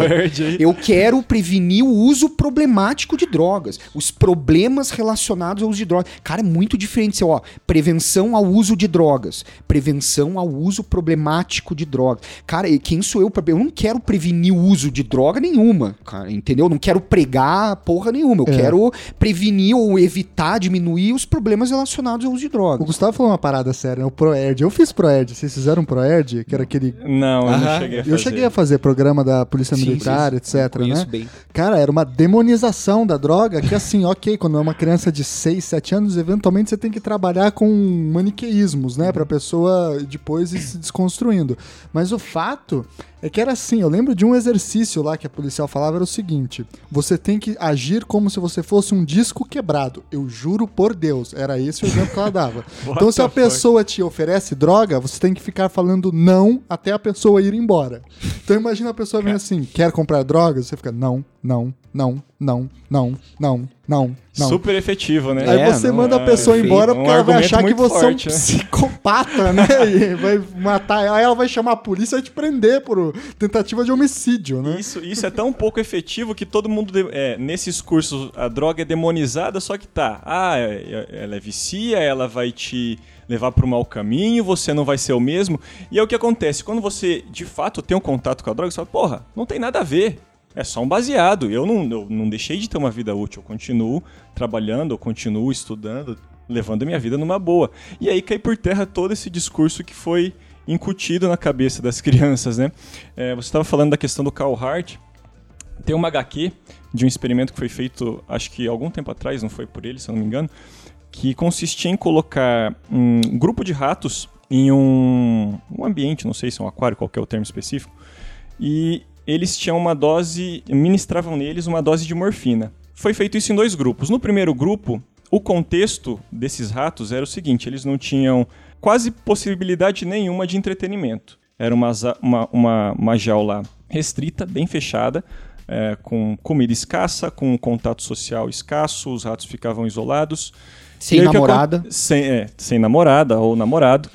[SPEAKER 4] Eu quero prevenir o uso problemático de drogas. Os problemas relacionados ao uso de drogas. Cara, é muito diferente. Assim, ó, prevenção ao uso de drogas. Prevenção ao uso problemático de drogas. Cara, e quem sou eu pra. Eu não quero prevenir o uso de droga nenhuma. Cara, entendeu? Eu não quero pregar porra nenhuma. Eu
[SPEAKER 1] É.
[SPEAKER 4] quero prevenir ou evitar, diminuir os problemas relacionados ao uso de
[SPEAKER 1] O
[SPEAKER 4] drogas.
[SPEAKER 1] Gustavo falou uma parada séria, né? o Proerd. Eu fiz Proerd, vocês fizeram Proerd, que era aquele...
[SPEAKER 2] Não, eu não cheguei a fazer.
[SPEAKER 1] Eu cheguei a fazer programa da Polícia
[SPEAKER 4] Sim,
[SPEAKER 1] Militar,
[SPEAKER 4] sim,
[SPEAKER 1] etc,
[SPEAKER 4] Conheço
[SPEAKER 1] né?
[SPEAKER 4] bem.
[SPEAKER 1] Cara, era uma demonização da droga que, assim, ok, quando é uma criança de 6, 7 anos, eventualmente você tem que trabalhar com maniqueísmos, né? Pra pessoa depois ir se desconstruindo. Mas o fato é que era assim, eu lembro de um exercício lá que a policial falava, era o seguinte, você tem que agir como se você fosse um disco quebrado. Eu juro por Deus, era esse o exemplo que ela dava. então se a pessoa te oferece droga, você tem que ficar falando não até a pessoa ir embora. Então imagina a pessoa vem assim, quer comprar drogas? Você fica não, não, não, não, não, não, não, não.
[SPEAKER 2] Super efetivo, né?
[SPEAKER 1] Aí
[SPEAKER 4] É,
[SPEAKER 1] você
[SPEAKER 4] não,
[SPEAKER 1] manda a
[SPEAKER 2] é,
[SPEAKER 1] pessoa embora
[SPEAKER 2] Um
[SPEAKER 1] porque ela vai achar que você
[SPEAKER 2] forte,
[SPEAKER 1] é um
[SPEAKER 2] né?
[SPEAKER 1] psicopata, né? E vai matar. Aí ela vai chamar a polícia e vai te prender por tentativa de homicídio, né?
[SPEAKER 2] Isso, isso é tão pouco efetivo que todo mundo, é, nesses cursos, a droga é demonizada, só que tá. Ah, é- é- ela é vicia, ela vai te levar para o mau caminho, você não vai ser o mesmo. E é o que acontece, quando você de fato tem um contato com a droga, você fala, porra, não tem nada a ver. É só um baseado. Eu não, eu não deixei de ter uma vida útil. Eu continuo trabalhando, eu continuo estudando, levando a minha vida numa boa. E aí cai por terra todo esse discurso que foi incutido na cabeça das crianças, né? É, você estava falando da questão do Carl Hart. Tem uma HQ de um experimento que foi feito, acho que algum tempo atrás, não foi por ele, se eu não me engano, que consistia em colocar um grupo de ratos em um, um ambiente, não sei se é um aquário, qual é o termo específico, e eles tinham uma dose, ministravam neles uma dose de morfina. Foi feito isso em dois grupos. No primeiro grupo, o contexto desses ratos era o seguinte: eles não tinham quase possibilidade nenhuma de entretenimento. Era uma, uma, uma, uma jaula restrita, bem fechada, é, com comida escassa, com contato social escasso, os ratos ficavam isolados.
[SPEAKER 4] Sem
[SPEAKER 2] aí que
[SPEAKER 4] namorada.
[SPEAKER 2] acon- Sem, é, sem namorada ou namorado.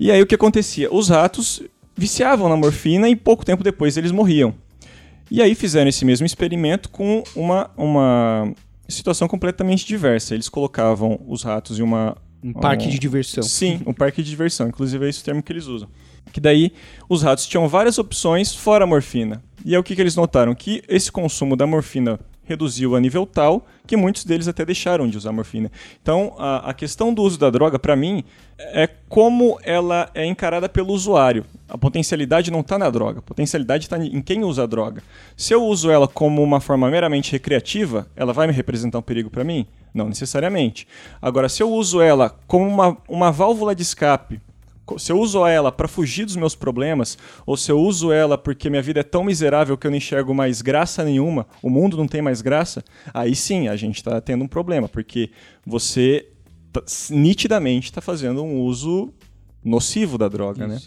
[SPEAKER 2] E aí o que acontecia? Os ratos viciavam na morfina e pouco tempo depois eles morriam. E aí fizeram esse mesmo experimento com uma, uma situação completamente diversa. Eles colocavam os ratos em uma.
[SPEAKER 4] Um parque
[SPEAKER 2] um-
[SPEAKER 4] de diversão.
[SPEAKER 2] Sim, um parque de diversão. Inclusive é esse o termo que eles usam. Que daí os ratos tinham várias opções fora a morfina. E é o que, que eles notaram? Que esse consumo da morfina reduziu a nível tal que muitos deles até deixaram de usar morfina. Então, a, a questão do uso da droga, para mim, é como ela é encarada pelo usuário. A potencialidade não está na droga, a potencialidade está em quem usa a droga. Se eu uso ela como uma forma meramente recreativa, ela vai me representar um perigo para mim? Não necessariamente. Agora, se eu uso ela como uma, uma válvula de escape se eu uso ela para fugir dos meus problemas, ou se eu uso ela porque minha vida é tão miserável que eu não enxergo mais graça nenhuma, o mundo não tem mais graça, aí sim a gente está tendo um problema, porque você tá- nitidamente está fazendo um uso nocivo da droga, né?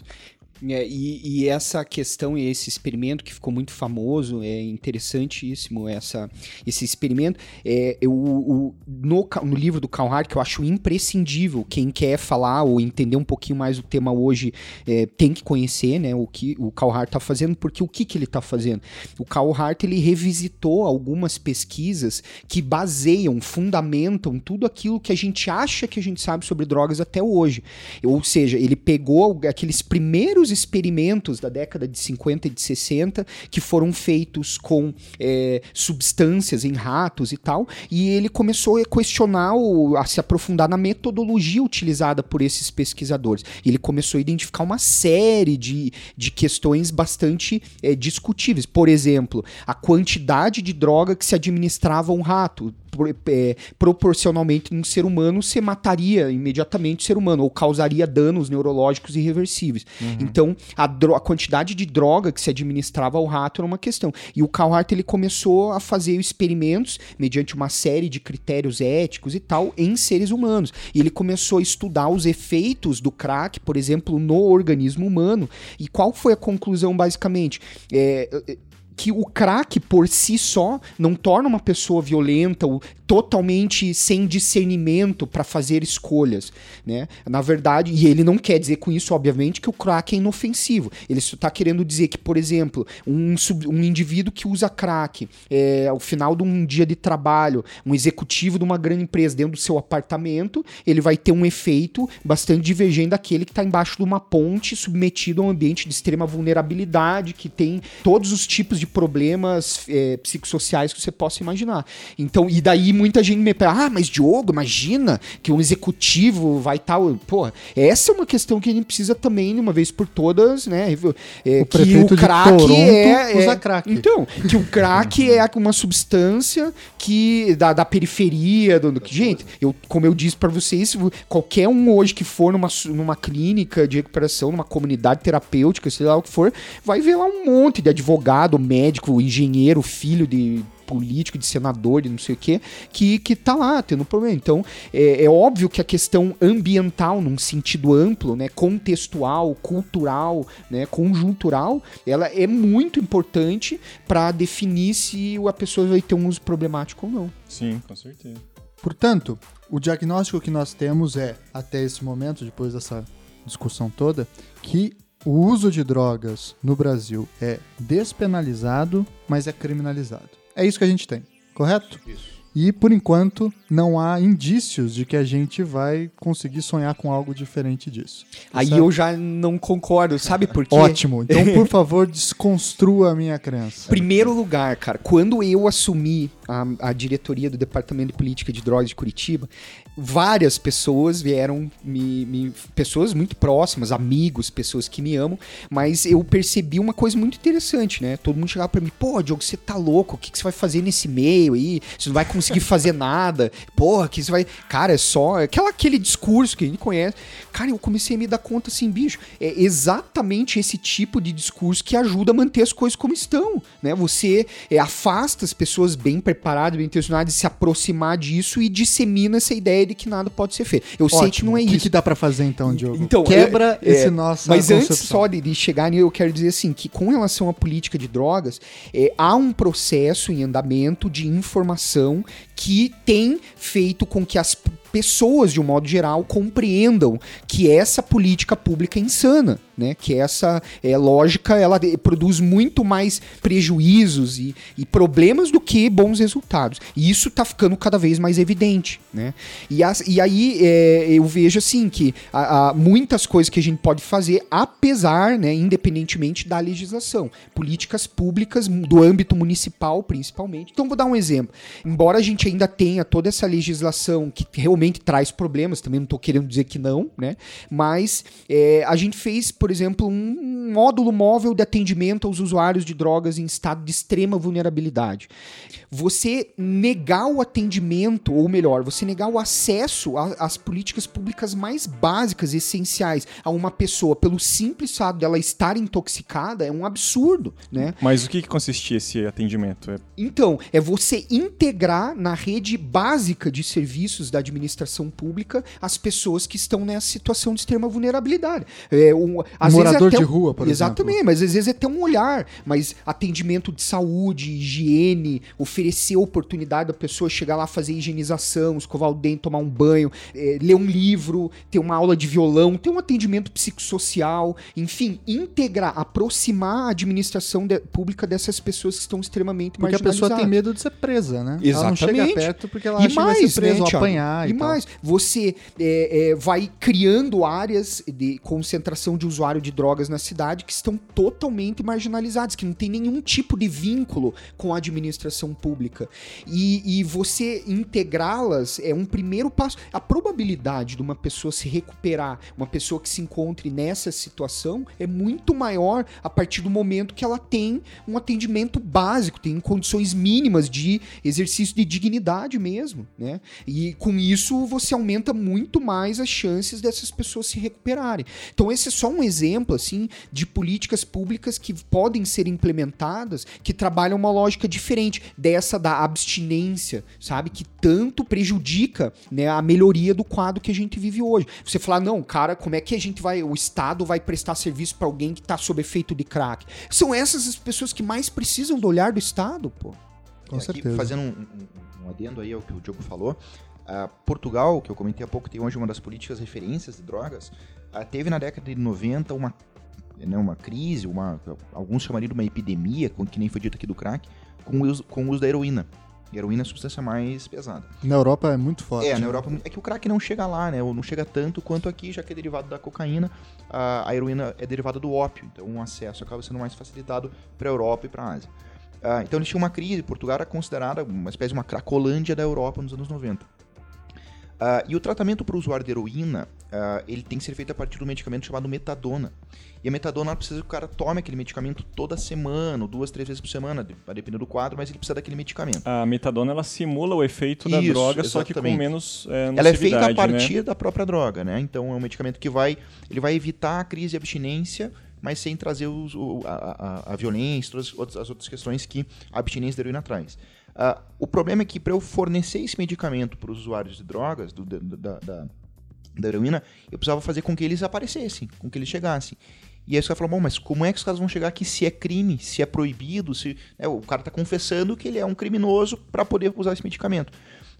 [SPEAKER 4] É, e, e essa questão esse experimento que ficou muito famoso, é interessantíssimo essa, esse experimento. É, eu, o- no, no livro do Carl Hart, que eu acho imprescindível, quem quer falar ou entender um pouquinho mais o tema hoje é, tem que conhecer né, o que o Carl Hart está fazendo, porque o que, que ele está fazendo? O Carl Hart ele revisitou algumas pesquisas que baseiam, fundamentam tudo aquilo que a gente acha que a gente sabe sobre drogas até hoje. Ou seja, ele pegou aqueles primeiros experimentos da década de 50 e de 60 que foram feitos com é, substâncias em ratos e tal, e ele começou a questionar, o- a se aprofundar na metodologia utilizada por esses pesquisadores. Ele começou a identificar uma série de, de questões bastante é, discutíveis. Por exemplo, a quantidade de droga que se administrava a um rato. É, proporcionalmente num ser humano, você mataria imediatamente o ser humano, ou causaria danos neurológicos irreversíveis. Então, a, a quantidade de droga que se administrava ao rato era uma questão. E o Carl Hart ele começou a fazer experimentos mediante uma série de critérios éticos e tal em seres humanos. E ele começou a estudar os efeitos do crack, por exemplo, no organismo humano. E qual foi a conclusão, basicamente? É, é, que o crack por si só não torna uma pessoa violenta ou totalmente sem discernimento para fazer escolhas, né? Na verdade, e ele não quer dizer com isso, obviamente, que o crack é inofensivo. Ele está querendo dizer que, por exemplo, um, um indivíduo que usa crack é, ao final de um dia de trabalho, um executivo de uma grande empresa dentro do seu apartamento, ele vai ter um efeito bastante divergente daquele que está embaixo de uma ponte, submetido a um ambiente de extrema vulnerabilidade, que tem todos os tipos de problemas é, psicossociais que você possa imaginar. Então, e daí muita gente me pergunta, ah, mas Diogo, imagina que um executivo vai tal. Porra, essa é uma questão que a gente precisa também, de uma vez por todas, né? é,
[SPEAKER 1] O
[SPEAKER 4] que o crack
[SPEAKER 1] Toronto
[SPEAKER 4] é,
[SPEAKER 1] usa
[SPEAKER 4] é-
[SPEAKER 1] crack.
[SPEAKER 4] Então, que o crack é uma substância que da, da periferia, do, do- gente, eu, como eu disse pra vocês, qualquer um hoje que for numa, numa clínica de recuperação, numa comunidade terapêutica, sei lá o que for, vai ver lá um monte de advogado, médico, engenheiro, filho de político, de senador, de não sei o quê, que, que tá lá tendo problema. Então, é, é óbvio que a questão ambiental, num sentido amplo, né, contextual, cultural, né, conjuntural, ela é muito importante para definir se a pessoa vai ter um uso problemático ou não.
[SPEAKER 2] Sim, com certeza.
[SPEAKER 1] Portanto, o diagnóstico que nós temos é, até esse momento, depois dessa discussão toda, que o uso de drogas no Brasil é despenalizado, mas é criminalizado. É isso que a gente tem, correto?
[SPEAKER 5] Isso.
[SPEAKER 1] E, por enquanto, não há indícios de que a gente vai conseguir sonhar com algo diferente disso.
[SPEAKER 4] Aí
[SPEAKER 1] Certo?
[SPEAKER 4] eu já não concordo, sabe por quê?
[SPEAKER 1] Ótimo. Então, por favor, desconstrua a minha crença.
[SPEAKER 4] Primeiro lugar, cara, quando eu assumi a, a diretoria do Departamento de Política de Drogas de Curitiba, várias pessoas vieram me, me- pessoas muito próximas, amigos, pessoas que me amam, mas eu percebi uma coisa muito interessante, né? Todo mundo chegava pra mim, pô, Diogo, você tá louco? O que, que você vai fazer nesse meio aí? Você não vai conseguir fazer nada. Porra, que você vai. Cara, é só. Aquela, aquele discurso que a gente conhece. Cara, eu comecei a me dar conta assim, bicho. É exatamente esse tipo de discurso que ajuda a manter as coisas como estão, né? Você é, afasta as pessoas bem preparadas, bem intencionadas de se aproximar disso e dissemina essa ideia de que nada pode ser feito. Eu sei que não é
[SPEAKER 1] O que,
[SPEAKER 4] isso.
[SPEAKER 1] que dá pra fazer então, Diogo?
[SPEAKER 4] Então,
[SPEAKER 1] Quebra
[SPEAKER 4] é-
[SPEAKER 1] esse
[SPEAKER 4] é,
[SPEAKER 1] nosso.
[SPEAKER 4] Mas antes só de, de chegar eu quero dizer assim, que com relação à política de drogas, é, há um processo em andamento de informação que tem feito com que as pessoas, de um modo geral, compreendam que essa política pública é insana, né? Que essa é, lógica ela produz muito mais prejuízos e, e problemas do que bons resultados. E isso está ficando cada vez mais evidente, né? E, as, e aí é, eu vejo assim que há, muitas coisas que a gente pode fazer, apesar, né, independentemente da legislação, políticas públicas do âmbito municipal, principalmente. Então vou dar um exemplo. Embora a gente ainda tenha toda essa legislação que realmente traz problemas, também não estou querendo dizer que não, né? Mas é, a gente fez, por exemplo, um módulo móvel de atendimento aos usuários de drogas em estado de extrema vulnerabilidade. Você negar o atendimento, ou melhor, você negar o acesso às políticas públicas mais básicas, essenciais, a uma pessoa pelo simples fato dela estar intoxicada é um absurdo, né?
[SPEAKER 2] Mas o que, que consistia esse atendimento? É...
[SPEAKER 4] Então, é você integrar na rede básica de serviços da administração pública as pessoas que estão nessa situação de extrema vulnerabilidade. É, um, às
[SPEAKER 1] Morador
[SPEAKER 4] vezes
[SPEAKER 1] de rua, por
[SPEAKER 4] Exatamente,
[SPEAKER 1] exemplo.
[SPEAKER 4] mas às vezes é até um olhar, mas atendimento de saúde, higiene, oferecer oportunidade da pessoa chegar lá fazer higienização, escovar o dente, tomar um banho, é, ler um livro, ter uma aula de violão, ter um atendimento psicossocial, enfim, integrar, aproximar a administração de, pública dessas pessoas que estão extremamente
[SPEAKER 1] porque
[SPEAKER 4] marginalizadas.
[SPEAKER 1] Porque a pessoa tem medo de ser presa, né?
[SPEAKER 4] Exatamente.
[SPEAKER 1] Ela não chega perto porque ela
[SPEAKER 4] e
[SPEAKER 1] acha
[SPEAKER 4] mais,
[SPEAKER 1] que vai ser preso
[SPEAKER 4] né,
[SPEAKER 1] ou apanhar
[SPEAKER 4] e, mais, você é, é, vai criando áreas de concentração de usuário de drogas na cidade que estão totalmente marginalizadas, que não tem nenhum tipo de vínculo com a administração pública. E, e você integrá-las é um primeiro passo. A probabilidade de uma pessoa se recuperar, uma pessoa que se encontre nessa situação, é muito maior a partir do momento que ela tem um atendimento básico, tem condições mínimas de exercício de dignidade mesmo, né? E com isso você aumenta muito mais as chances dessas pessoas se recuperarem. Então esse é só um exemplo assim de políticas públicas que podem ser implementadas que trabalham uma lógica diferente dessa da abstinência, sabe, que tanto prejudica, né, a melhoria do quadro que a gente vive hoje. Você falar não, cara, como é que a gente vai, o Estado vai prestar serviço para alguém que está sob efeito de crack? São essas as pessoas que mais precisam do olhar do Estado, pô.
[SPEAKER 1] Com certeza.
[SPEAKER 5] fazendo um, um, um adendo aí ao que o Diogo falou, Uh, Portugal, que eu comentei há pouco, tem hoje uma das políticas referências de drogas, uh, teve na década de 90 uma, né, uma crise, uma, alguns chamariam de uma epidemia, que nem foi dito aqui do crack, com o uso, com o uso da heroína. E a heroína é a substância mais pesada.
[SPEAKER 1] Na Europa é muito forte.
[SPEAKER 5] É, na
[SPEAKER 1] né?
[SPEAKER 5] Europa é que o crack não chega lá, né? Não chega tanto quanto aqui, já que é derivado da cocaína. A, a heroína é derivada do ópio, então o acesso acaba sendo mais facilitado para a Europa e para a Ásia. Uh, então eles tinham uma crise. Portugal era considerada uma espécie de uma cracolândia da Europa nos anos 90. Uh, e o tratamento para o usuário de heroína, uh, ele tem que ser feito a partir do medicamento chamado metadona. E a metadona precisa que o cara tome aquele medicamento toda semana, ou duas, três vezes por semana, dependendo do quadro, mas ele precisa daquele medicamento.
[SPEAKER 2] A metadona, ela simula o efeito da
[SPEAKER 5] Isso,
[SPEAKER 2] droga,
[SPEAKER 5] exatamente.
[SPEAKER 2] só que com menos é,
[SPEAKER 5] Ela é feita a
[SPEAKER 2] né?
[SPEAKER 5] partir
[SPEAKER 2] né?
[SPEAKER 5] da própria droga, né? Então é um medicamento que vai, ele vai evitar a crise de abstinência, mas sem trazer os, o, a, a, a, violência, todas as outras questões que a abstinência da heroína traz. Uh, o problema é que para eu fornecer esse medicamento para os usuários de drogas, do, da, da, da, heroína, eu precisava fazer com que eles aparecessem, com que eles chegassem. E aí os caras falaram, bom, mas como é que os caras vão chegar aqui se é crime, se é proibido, se né, o cara está confessando que ele é um criminoso para poder usar esse medicamento.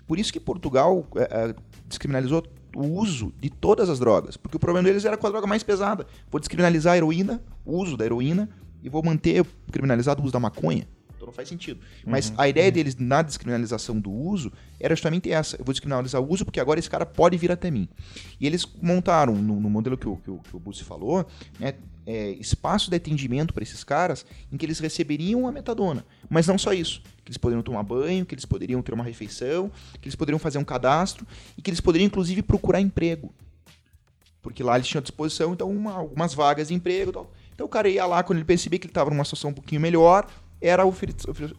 [SPEAKER 5] Por isso que Portugal é, é, descriminalizou o uso de todas as drogas, porque o problema deles era com a droga mais pesada. Vou descriminalizar a heroína, o uso da heroína, e vou manter criminalizado o uso da maconha. Então não faz sentido. Mas uhum. a ideia uhum. deles na descriminalização do uso era justamente essa. Eu vou descriminalizar o uso porque agora esse cara pode vir até mim. E eles montaram, no, no modelo que o, que o, que o Bussi falou, né, é, espaço de atendimento para esses caras em que eles receberiam a metadona. Mas não só isso. Que eles poderiam tomar banho, que eles poderiam ter uma refeição, que eles poderiam fazer um cadastro e que eles poderiam, inclusive, procurar emprego. Porque lá eles tinham à disposição, então, uma, algumas vagas de emprego. Tal. Então o cara ia lá, quando ele percebia que ele estava numa situação um pouquinho melhor, era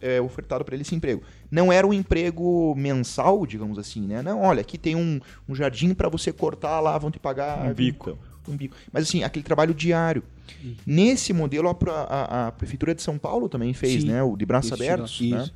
[SPEAKER 5] é, ofertado para ele esse emprego. Não era um emprego mensal, digamos assim, né? Não, olha, aqui tem um, um jardim para você cortar lá, vão te pagar.
[SPEAKER 2] Um bico.
[SPEAKER 5] Um bico. Mas assim, aquele trabalho diário. Uhum. Nesse modelo, a, a, a, Prefeitura de São Paulo também fez, Sim. né? O de braços abertos. Né?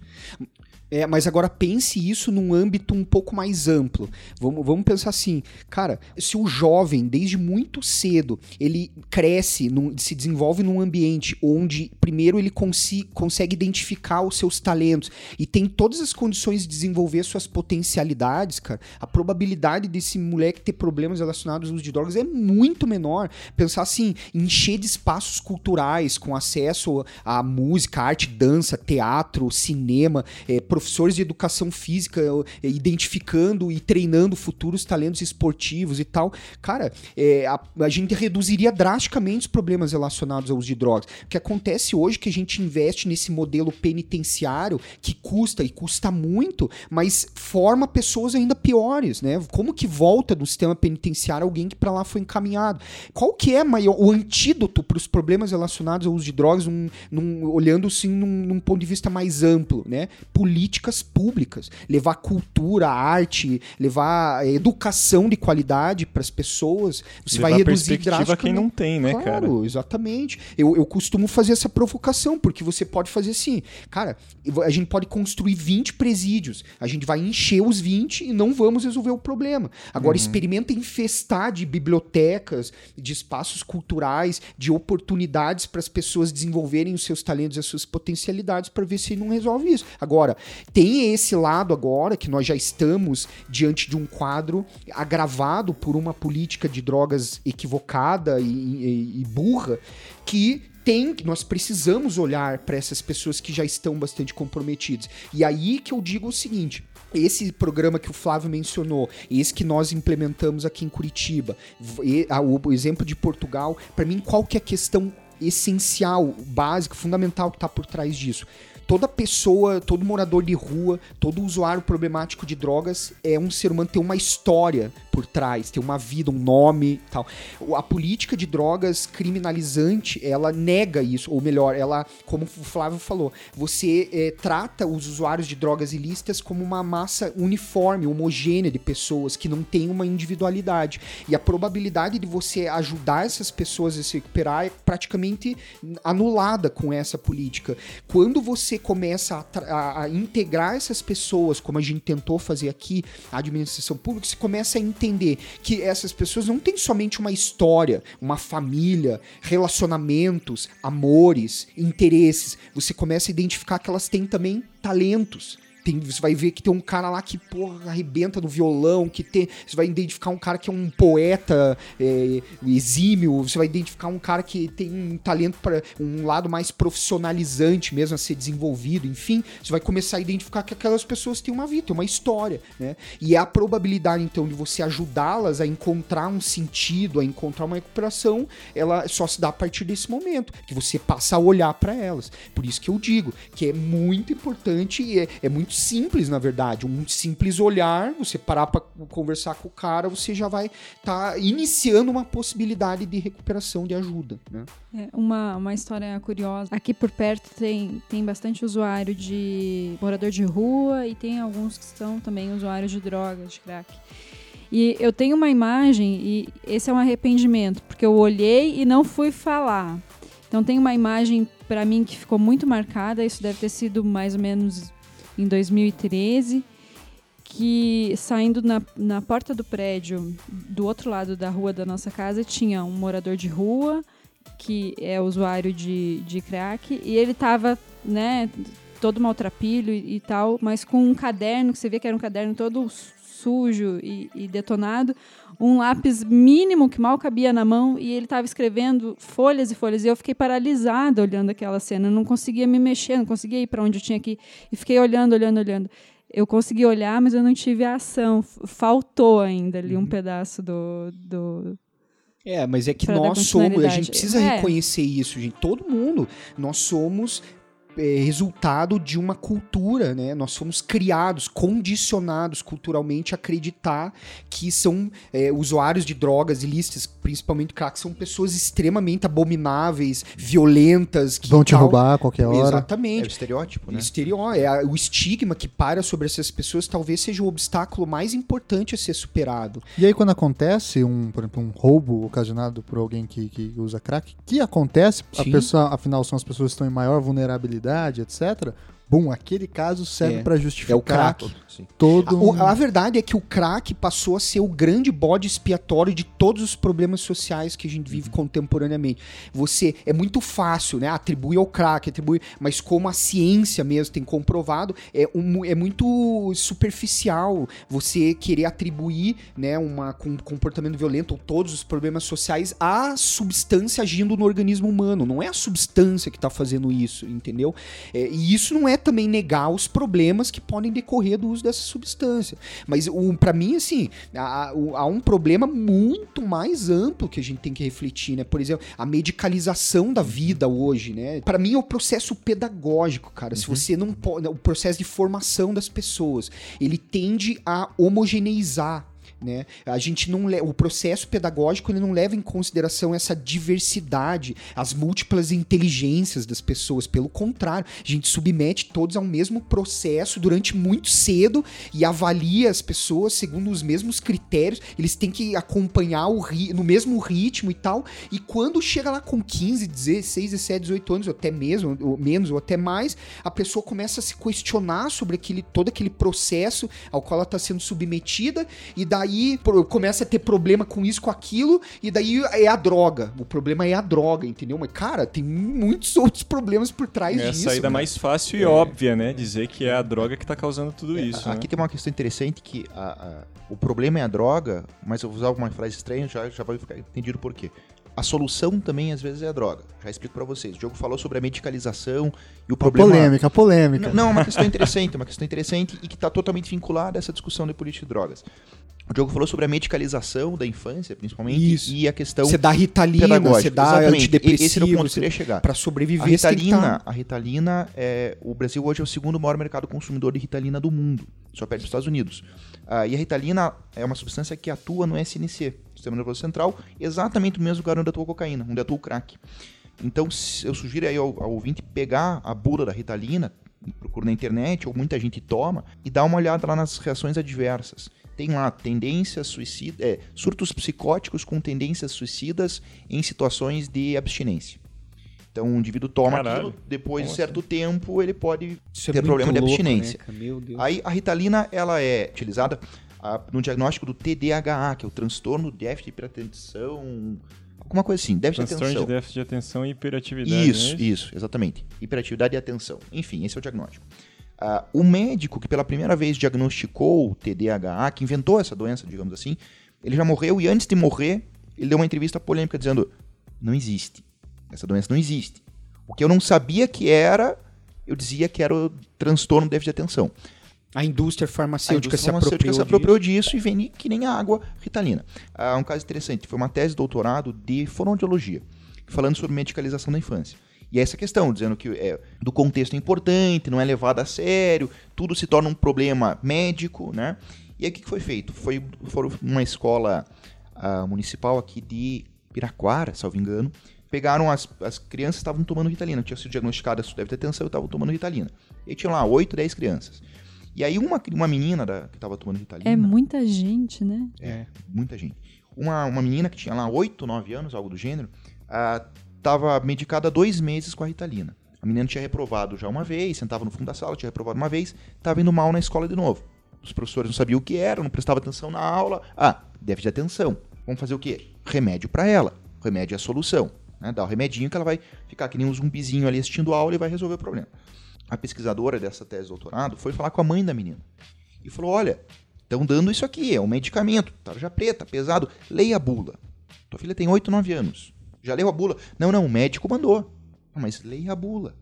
[SPEAKER 4] É, mas agora pense isso num âmbito um pouco mais amplo. Vamos, vamos pensar assim, cara, se o jovem, desde muito cedo, ele cresce, num, se desenvolve num ambiente onde, primeiro, ele consi, consegue identificar os seus talentos e tem todas as condições de desenvolver suas potencialidades, cara, a probabilidade desse moleque ter problemas relacionados ao uso de drogas é muito menor. Pensar assim, encher de espaços culturais com acesso à música, arte, dança, teatro, cinema, é, professores de educação física é, identificando e treinando futuros talentos esportivos e tal. Cara, é, a, a, gente reduziria drasticamente os problemas relacionados ao uso de drogas. O que acontece hoje é que a gente investe nesse modelo penitenciário que custa e custa muito, mas forma pessoas ainda piores, né? Como que volta do sistema penitenciário alguém que para lá foi encaminhado? Qual que é maior, o antídoto para os problemas relacionados ao uso de drogas, num, num, olhando assim num, num ponto de vista mais amplo, né? Política políticas públicas, levar cultura, arte, levar educação de qualidade para as pessoas. Você
[SPEAKER 2] levar
[SPEAKER 4] vai reduzir
[SPEAKER 2] drasticamente. quem não tem, né,
[SPEAKER 4] claro,
[SPEAKER 2] cara?
[SPEAKER 4] exatamente. Eu, eu costumo fazer essa provocação, porque você pode fazer assim, cara, a gente pode construir 20 presídios, a gente vai encher os 20 e não vamos resolver o problema. Agora, uhum. experimenta infestar de bibliotecas, de espaços culturais, de oportunidades para as pessoas desenvolverem os seus talentos e as suas potencialidades para ver se não resolve isso. Agora, tem esse lado agora que nós já estamos diante de um quadro agravado por uma política de drogas equivocada e, e, e burra que tem, nós precisamos olhar para essas pessoas que já estão bastante comprometidas. E aí que eu digo o seguinte: esse programa que o Flávio mencionou, esse que nós implementamos aqui em Curitiba, o exemplo de Portugal, para mim, qual que é a questão essencial, básica, fundamental que está por trás disso? Toda pessoa, todo morador de rua, todo usuário problemático de drogas é um ser humano, tem uma história por trás, tem uma vida, um nome tal. A política de drogas criminalizante, ela nega isso, ou melhor, ela, como o Flávio falou, você é, trata os usuários de drogas ilícitas como uma massa uniforme, homogênea de pessoas que não tem uma individualidade. E a probabilidade de você ajudar essas pessoas a se recuperar é praticamente anulada com essa política. Quando você começa a, a, a, integrar essas pessoas, como a gente tentou fazer aqui, a administração pública, você começa a entender que essas pessoas não têm somente uma história, uma família, relacionamentos, amores, interesses. Você começa a identificar que elas têm também talentos tem, você vai ver que tem um cara lá que, porra, arrebenta no violão, que tem. Você vai identificar um cara que é um poeta é, exímio, você vai identificar um cara que tem um talento para um lado mais profissionalizante mesmo a ser desenvolvido, enfim. Você vai começar a identificar que aquelas pessoas têm uma vida, uma história, né? E a probabilidade, então, de você ajudá-las a encontrar um sentido, a encontrar uma recuperação, ela só se dá a partir desse momento, que você passa a olhar para elas. Por isso que eu digo que é muito importante e é, é muito simples, na verdade. Um simples olhar, você parar para conversar com o cara, você já vai estar tá iniciando uma possibilidade de recuperação, de ajuda. Né?
[SPEAKER 3] É, uma, uma história curiosa. Aqui por perto tem, tem bastante usuário de morador de rua e tem alguns que são também usuários de drogas, de crack. E eu tenho uma imagem, e esse é um arrependimento, porque eu olhei e não fui falar. Então tem uma imagem para mim que ficou muito marcada, isso deve ter sido mais ou menos em 2013, que saindo na, na porta do prédio, do outro lado da rua da nossa casa, tinha um morador de rua, que é usuário de, de crack, e ele estava, né, todo maltrapilho e, e, tal, mas com um caderno, que você vê que era um caderno todo sujo e, e, detonado, um lápis mínimo que mal cabia na mão e ele estava escrevendo folhas e folhas. E eu fiquei paralisada olhando aquela cena, eu não conseguia me mexer, não conseguia ir para onde eu tinha que ir. E fiquei olhando, olhando, olhando. Eu consegui olhar, mas eu não tive a ação. Faltou ainda ali um uhum. pedaço do, do,
[SPEAKER 4] é, mas é que nós somos, a gente precisa é. reconhecer isso, gente. Todo mundo, nós somos resultado de uma cultura, né? Nós fomos criados, condicionados culturalmente a acreditar que são é, usuários de drogas ilícitas, principalmente crack, são pessoas extremamente abomináveis, violentas.
[SPEAKER 1] Que Vão te tal. roubar a qualquer hora.
[SPEAKER 4] Exatamente. É
[SPEAKER 5] o estereótipo, né?
[SPEAKER 4] É, o estigma que para sobre essas pessoas talvez seja o obstáculo mais importante a ser superado.
[SPEAKER 1] E aí quando acontece, um, por exemplo, um roubo ocasionado por alguém que, que usa crack, que acontece, Sim. a pessoa, afinal são as pessoas que estão em maior vulnerabilidade, etc., bum, aquele caso serve
[SPEAKER 4] É.
[SPEAKER 1] pra
[SPEAKER 4] É o
[SPEAKER 1] justificar
[SPEAKER 4] crack.
[SPEAKER 5] Sim.
[SPEAKER 1] todo
[SPEAKER 4] A, o-
[SPEAKER 1] um...
[SPEAKER 4] a verdade é que o crack passou a ser o grande bode expiatório de todos os problemas sociais que a gente vive contemporaneamente. Você é muito fácil, né? Atribui ao crack, atribui, mas como a ciência mesmo tem comprovado, é, um- é muito superficial você querer atribuir, né, uma com comportamento violento ou todos os problemas sociais à substância agindo no organismo humano. Não é a substância que está fazendo isso, entendeu? É, e isso não é também negar os problemas que podem decorrer do uso dessa substância. Mas para mim, assim, há, há um problema muito mais amplo que a gente tem que refletir, né? Por exemplo, a medicalização da vida hoje, né? Para mim é o processo pedagógico, cara. Se você não pode, o processo de formação das pessoas, ele tende a homogeneizar né? A gente não o processo pedagógico ele não leva em consideração essa diversidade, as múltiplas inteligências das pessoas. Pelo contrário, a gente submete todos ao mesmo processo durante muito cedo e avalia as pessoas segundo os mesmos critérios. Eles têm que acompanhar o ri- no mesmo ritmo e tal. E quando chega lá com 15, 16, 17, 18 anos, ou até mesmo, ou menos, ou até mais, a pessoa começa a se questionar sobre aquele, todo aquele processo ao qual ela está sendo submetida, e daí pro- começa a ter problema com isso, com aquilo, e daí é a droga. O problema é a droga, entendeu? Mas, cara, tem muitos outros problemas por trás
[SPEAKER 2] É a
[SPEAKER 4] disso.
[SPEAKER 2] saída
[SPEAKER 4] né?
[SPEAKER 2] mais fácil e óbvia, né? Dizer que é a droga que tá causando tudo isso. né?
[SPEAKER 5] Aqui tem uma questão interessante que a- a- o problema é a droga, mas eu vou usar uma frase estranha, já, já vai ficar entendido por quê. A solução também, às vezes, é a droga. Já explico pra vocês. O Diogo falou sobre a medicalização e o problema...
[SPEAKER 1] Polêmica, polêmica.
[SPEAKER 5] Não, não, é uma questão interessante, uma questão interessante e que está totalmente vinculada a essa discussão de política de drogas. O Diogo falou sobre a medicalização da infância, principalmente,
[SPEAKER 4] Isso.
[SPEAKER 5] e a questão
[SPEAKER 4] Você dá ritalina, você dá
[SPEAKER 5] Exatamente.
[SPEAKER 4] antidepressivo.
[SPEAKER 5] Esse era o ponto que eu queria chegar.
[SPEAKER 4] Pra
[SPEAKER 5] A
[SPEAKER 4] sobreviver, que
[SPEAKER 5] Ritalina,
[SPEAKER 4] tá-
[SPEAKER 5] a Ritalina é, o Brasil hoje é o segundo maior mercado consumidor de Ritalina do mundo, só perto dos Estados Unidos. Ah, e a Ritalina é uma substância que atua no SNC, Sistema Nervoso Central, exatamente no mesmo lugar onde atua a cocaína, onde atua o crack. Então, se- eu sugiro aí ao, ao ouvinte pegar a bula da Ritalina, procura na internet, ou muita gente toma, e dá uma olhada lá nas reações adversas. Tem lá tendências suicidas, é, surtos psicóticos com tendências suicidas em situações de abstinência. Então, o indivíduo toma
[SPEAKER 2] Caralho.
[SPEAKER 5] aquilo, depois de certo tempo ele pode
[SPEAKER 4] Isso é
[SPEAKER 5] ter
[SPEAKER 4] muito
[SPEAKER 5] problema de
[SPEAKER 4] louco,
[SPEAKER 5] abstinência.
[SPEAKER 4] né, cara? Meu Deus.
[SPEAKER 5] Aí a Ritalina ela é utilizada ah, no diagnóstico do TDAH, que é o transtorno de déficit de hiperatenção, alguma coisa assim, déficit de
[SPEAKER 2] Transtorno
[SPEAKER 5] atenção.
[SPEAKER 2] de déficit de atenção e hiperatividade.
[SPEAKER 5] Isso,
[SPEAKER 2] né?
[SPEAKER 5] isso, exatamente. Hiperatividade e atenção. Enfim, esse é o diagnóstico. Ah, o médico que pela primeira vez diagnosticou o TDAH, que inventou essa doença, digamos assim, ele já morreu e antes de morrer, ele deu uma entrevista polêmica dizendo: não existe. Essa doença não existe. O que eu não sabia que era, eu dizia que era o transtorno de déficit de atenção.
[SPEAKER 4] A indústria farmacêutica,
[SPEAKER 5] A indústria
[SPEAKER 4] se
[SPEAKER 5] farmacêutica
[SPEAKER 4] apropriou,
[SPEAKER 5] se apropriou disso e vende que nem a água ritalina. Ah, um caso interessante, foi uma tese de doutorado de fonoaudiologia, falando sobre medicalização da infância. E é essa questão, dizendo que é, do contexto é importante, não é levado a sério, tudo se torna um problema médico, né? E aí o que foi feito? Foi foram uma escola ah, municipal aqui de Piraquara, salvo engano, pegaram as, as crianças que estavam tomando Ritalina, tinham sido diagnosticadas deve ter atenção e estavam tomando Ritalina. E aí tinham lá 8, 10 crianças. E aí uma, uma menina da- que estava tomando Ritalina...
[SPEAKER 3] É muita gente, né?
[SPEAKER 5] É, muita gente. Uma, uma menina que tinha lá 8, 9 anos, algo do gênero, estava medicada dois meses com a Ritalina. A menina tinha reprovado já uma vez, sentava no fundo da sala, tinha reprovado uma vez, estava indo mal na escola de novo. Os professores não sabiam o que era, não prestavam atenção na aula. Ah, déficit de atenção. Vamos fazer o quê? Remédio para ela. Remédio é a solução. Né? Dá o remedinho que ela vai ficar que nem um zumbizinho ali assistindo a aula e vai resolver o problema. A pesquisadora dessa tese de doutorado foi falar com a mãe da menina. E falou: olha, estão dando isso aqui, é um medicamento, tarja preta, pesado, leia a bula. Tua filha tem 8, 9 anos. Já leu a bula? Não, não, o médico mandou. "Ah, Mas leia a bula.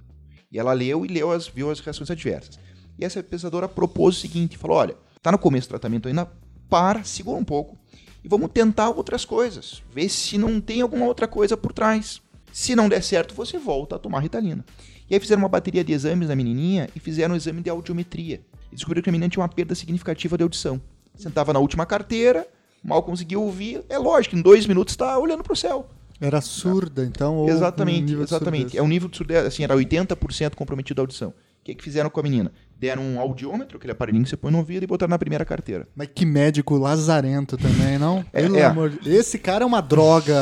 [SPEAKER 5] E ela leu e leu as, viu as reações adversas. E essa pesquisadora propôs o seguinte: falou, olha, tá no começo do tratamento ainda, para, segura um pouco e vamos tentar outras coisas. Ver se não tem alguma outra coisa por trás. Se não der certo, você volta a tomar Ritalina. E aí fizeram uma bateria de exames na menininha e fizeram um exame de audiometria. E descobriram que a menina tinha uma perda significativa de audição. Sentava na última carteira, mal conseguia ouvir. É lógico, em dois minutos está olhando para o céu.
[SPEAKER 1] Era surda, então. ou um
[SPEAKER 5] exatamente, exatamente. É um nível de surdez, assim, era 80% comprometido a audição. O que, que fizeram com a menina? Deram um audiômetro, aquele aparelhinho que você põe no ouvido e botaram na primeira carteira.
[SPEAKER 1] Mas que médico lazarento também, não?
[SPEAKER 5] É,
[SPEAKER 1] Pelo
[SPEAKER 5] é.
[SPEAKER 1] amor de... Esse cara é uma droga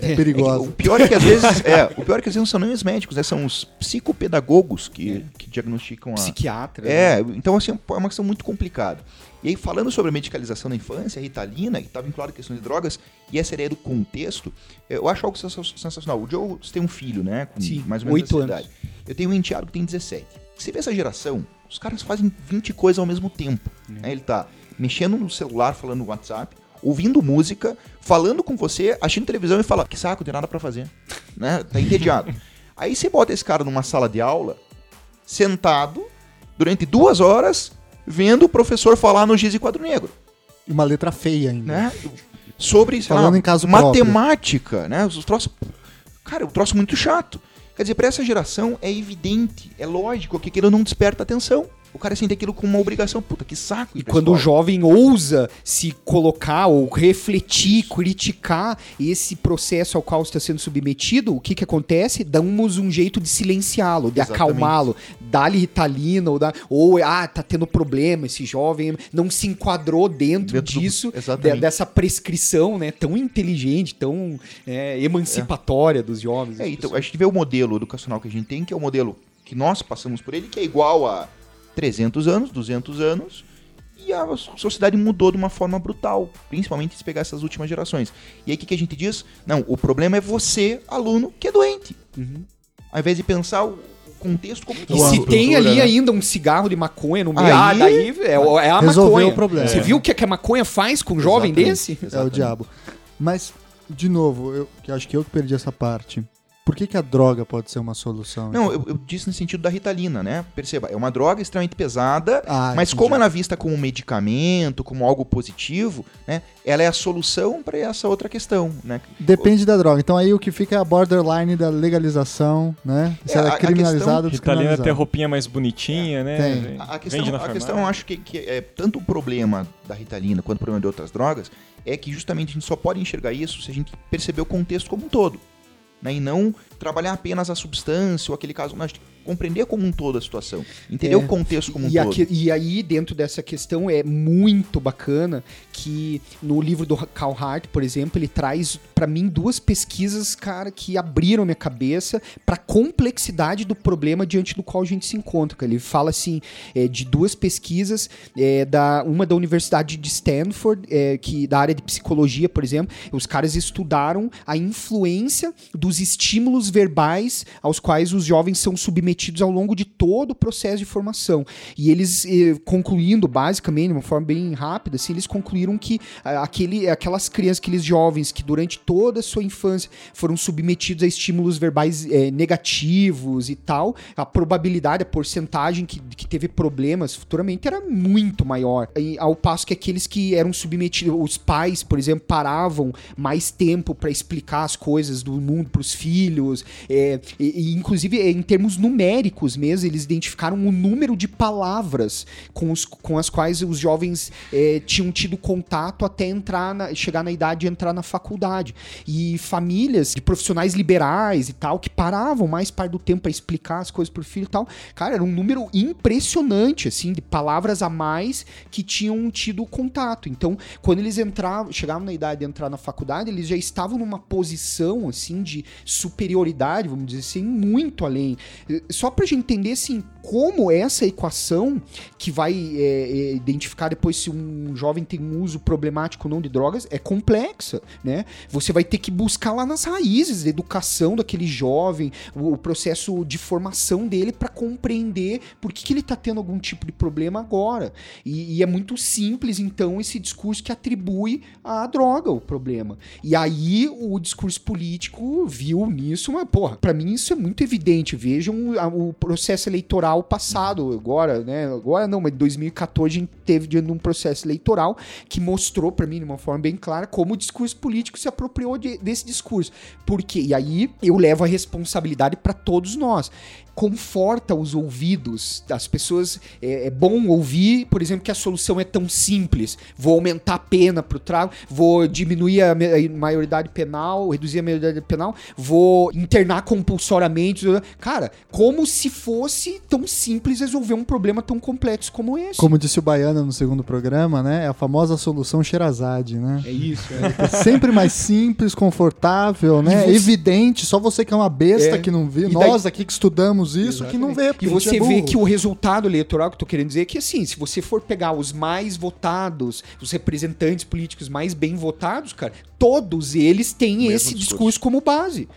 [SPEAKER 5] É que
[SPEAKER 1] perigosa.
[SPEAKER 5] o pior é que às vezes, é, o pior é que às vezes não são nem os médicos, né? São os psicopedagogos que, que diagnosticam a,
[SPEAKER 4] Psiquiatra.
[SPEAKER 5] É,
[SPEAKER 4] né?
[SPEAKER 5] então assim, é uma questão muito complicada. E aí, falando sobre a medicalização da infância, a Ritalina, que está vinculada à questão de drogas, e essa ideia do contexto, eu acho algo sensa- sensacional. O Joe, você tem um filho, né? Com
[SPEAKER 4] Sim,
[SPEAKER 5] mais ou menos
[SPEAKER 4] oito
[SPEAKER 5] essa idade. Eu tenho um enteado que tem 17. Você vê essa geração, os caras fazem 20 coisas ao mesmo tempo. né? Ele tá mexendo no celular, falando no WhatsApp, ouvindo música, falando com você, assistindo televisão e fala, que saco, não tem nada pra fazer. né? Tá entediado. Aí você bota esse cara numa sala de aula, sentado, durante duas horas, vendo o professor falar no giz e quadro negro,
[SPEAKER 1] E uma letra feia ainda.
[SPEAKER 5] né? Sobre, sei
[SPEAKER 1] Falando
[SPEAKER 5] lá,
[SPEAKER 1] em caso
[SPEAKER 5] matemática, né? Os troços... Cara, é um troço muito chato. Quer dizer, pra essa geração é evidente, é lógico que aquilo não desperta atenção. O cara sente aquilo como uma obrigação. Puta, que saco.
[SPEAKER 4] E quando o jovem ousa se colocar ou refletir, criticar esse processo ao qual está sendo submetido, o que que acontece? Damos um jeito de silenciá-lo, de acalmá-lo, dar-lhe ritalina ou, dar, ou ah, tá tendo problema esse jovem, não se enquadrou dentro,
[SPEAKER 5] Dentro
[SPEAKER 4] disso,
[SPEAKER 5] Exatamente.
[SPEAKER 4] de- dessa prescrição, né, tão inteligente, tão é, emancipatória dos jovens.
[SPEAKER 5] É, então,
[SPEAKER 4] pessoas.
[SPEAKER 5] a gente vê o modelo educacional que a gente tem, que é o modelo que nós passamos por ele, que é igual a 300 anos, 200 anos, e a sociedade mudou de uma forma brutal, principalmente se pegar essas últimas gerações. E aí o que, que a gente diz? Não, o problema é você, aluno, que é doente.
[SPEAKER 4] Uhum.
[SPEAKER 5] Ao invés de pensar o o contexto como
[SPEAKER 4] E se tem ali
[SPEAKER 5] né?
[SPEAKER 4] ainda um cigarro de maconha no meio,
[SPEAKER 5] Aí-
[SPEAKER 4] ah, daí é, o- é a maconha.
[SPEAKER 1] o problema.
[SPEAKER 4] Você viu o que, que a maconha faz com um jovem
[SPEAKER 5] Exatamente.
[SPEAKER 4] desse?
[SPEAKER 1] É o
[SPEAKER 5] Exatamente.
[SPEAKER 1] diabo. Mas, de novo, eu que acho que eu que perdi essa parte. Por que, que a droga pode ser uma solução?
[SPEAKER 5] Não,
[SPEAKER 1] então?
[SPEAKER 5] eu, eu disse no sentido da Ritalina, né? Perceba, é uma droga extremamente pesada,
[SPEAKER 1] Ah,
[SPEAKER 5] mas
[SPEAKER 1] entendi.
[SPEAKER 5] como ela é vista como um medicamento, como algo positivo, né? Ela é a solução para essa outra questão, né?
[SPEAKER 1] Depende da droga. Então aí o que fica é a borderline da legalização, né? Se
[SPEAKER 5] É,
[SPEAKER 1] ela
[SPEAKER 5] a-
[SPEAKER 1] é
[SPEAKER 5] a
[SPEAKER 1] criminalizada ou
[SPEAKER 2] Ritalina tem
[SPEAKER 1] descriminalizada.
[SPEAKER 2] roupinha mais bonitinha, né?
[SPEAKER 1] Tem.
[SPEAKER 5] A a
[SPEAKER 2] vende
[SPEAKER 5] questão,
[SPEAKER 2] na
[SPEAKER 5] a questão eu acho que, que é tanto o problema da Ritalina quanto o problema de outras drogas é que justamente a gente só pode enxergar isso se a gente perceber o contexto como um todo. Né? E não trabalhar apenas a substância ou aquele caso. Não, a gente compreender como um todo a situação. Entender
[SPEAKER 4] É.
[SPEAKER 5] o contexto como um
[SPEAKER 4] E,
[SPEAKER 5] todo.
[SPEAKER 4] aqui- e aí, dentro dessa questão, é muito bacana que no livro do Carl Hart, por exemplo, ele traz pra mim duas pesquisas, cara, que abriram minha cabeça pra complexidade do problema diante do qual a gente se encontra. Ele fala assim é, de duas pesquisas, é, da uma da Universidade de Stanford, é, que da área de psicologia, por exemplo, os caras estudaram a influência dos estímulos verbais aos quais os jovens são submetidos ao longo de todo o processo de formação. E eles, eh, concluindo, basicamente, de uma forma bem rápida, assim, eles concluíram que ah, aquele, aquelas crianças, aqueles jovens que durante toda a sua infância foram submetidos a estímulos verbais eh, negativos e tal, a probabilidade, a porcentagem que, que teve problemas futuramente era muito maior. E, ao passo que aqueles que eram submetidos, os pais, por exemplo, paravam mais tempo para explicar as coisas do mundo para os filhos, é, e, e, inclusive em termos numéricos mesmo, eles identificaram o número de palavras com, os, com as quais os jovens é, tinham tido contato até entrar na- chegar na idade de entrar na faculdade. E famílias de profissionais liberais e tal, que paravam mais parte do tempo para explicar as coisas pro filho e tal. Cara, era um número impressionante, assim, de palavras a mais que tinham tido contato. Então, quando eles entravam, chegavam na idade de entrar na faculdade, eles já estavam numa posição, assim, de superioridade, vamos dizer assim, muito além. Só pra gente entender, assim, como essa equação, que vai é, é, identificar depois se um jovem tem um uso problemático ou não de drogas, é complexa, né? Você vai ter que buscar lá nas raízes da educação daquele jovem, o, o processo de formação dele para compreender por que, que ele tá tendo algum tipo de problema agora. E, e é muito simples, então, esse discurso que atribui à droga o problema. E aí o discurso político viu nisso, mas, porra, pra mim isso é muito evidente. Vejam a- o processo eleitoral passado, agora, né? Agora não, mas em 2014 a gente teve diante de um processo eleitoral que mostrou pra mim de uma forma bem clara como o discurso político se apropriou de- desse discurso. Por quê? E aí eu levo a responsabilidade pra todos nós conforta os ouvidos das pessoas. É, é bom ouvir, por exemplo, que a solução é tão simples. Vou aumentar a pena pro trago, vou diminuir a, maioridade penal, reduzir a maioridade penal, vou internar compulsoriamente. Cara, como se fosse tão simples resolver um problema tão complexo como esse.
[SPEAKER 1] Como disse o Baiana no segundo programa, né? É a famosa solução Sherazade, né?
[SPEAKER 4] É isso,
[SPEAKER 1] É sempre mais simples, confortável, né?
[SPEAKER 4] você-
[SPEAKER 1] Evidente, só você que é uma besta
[SPEAKER 4] É.
[SPEAKER 1] que não vê.
[SPEAKER 4] Daí-
[SPEAKER 1] Nós aqui que estudamos isso, que não vê.
[SPEAKER 4] E
[SPEAKER 1] gente
[SPEAKER 4] você
[SPEAKER 1] é
[SPEAKER 4] vê que o resultado eleitoral que eu tô querendo dizer é que, assim, se você for pegar os mais votados, os representantes políticos mais bem votados, cara, todos eles têm
[SPEAKER 5] mesmo
[SPEAKER 4] esse
[SPEAKER 5] discurso.
[SPEAKER 4] discurso como base.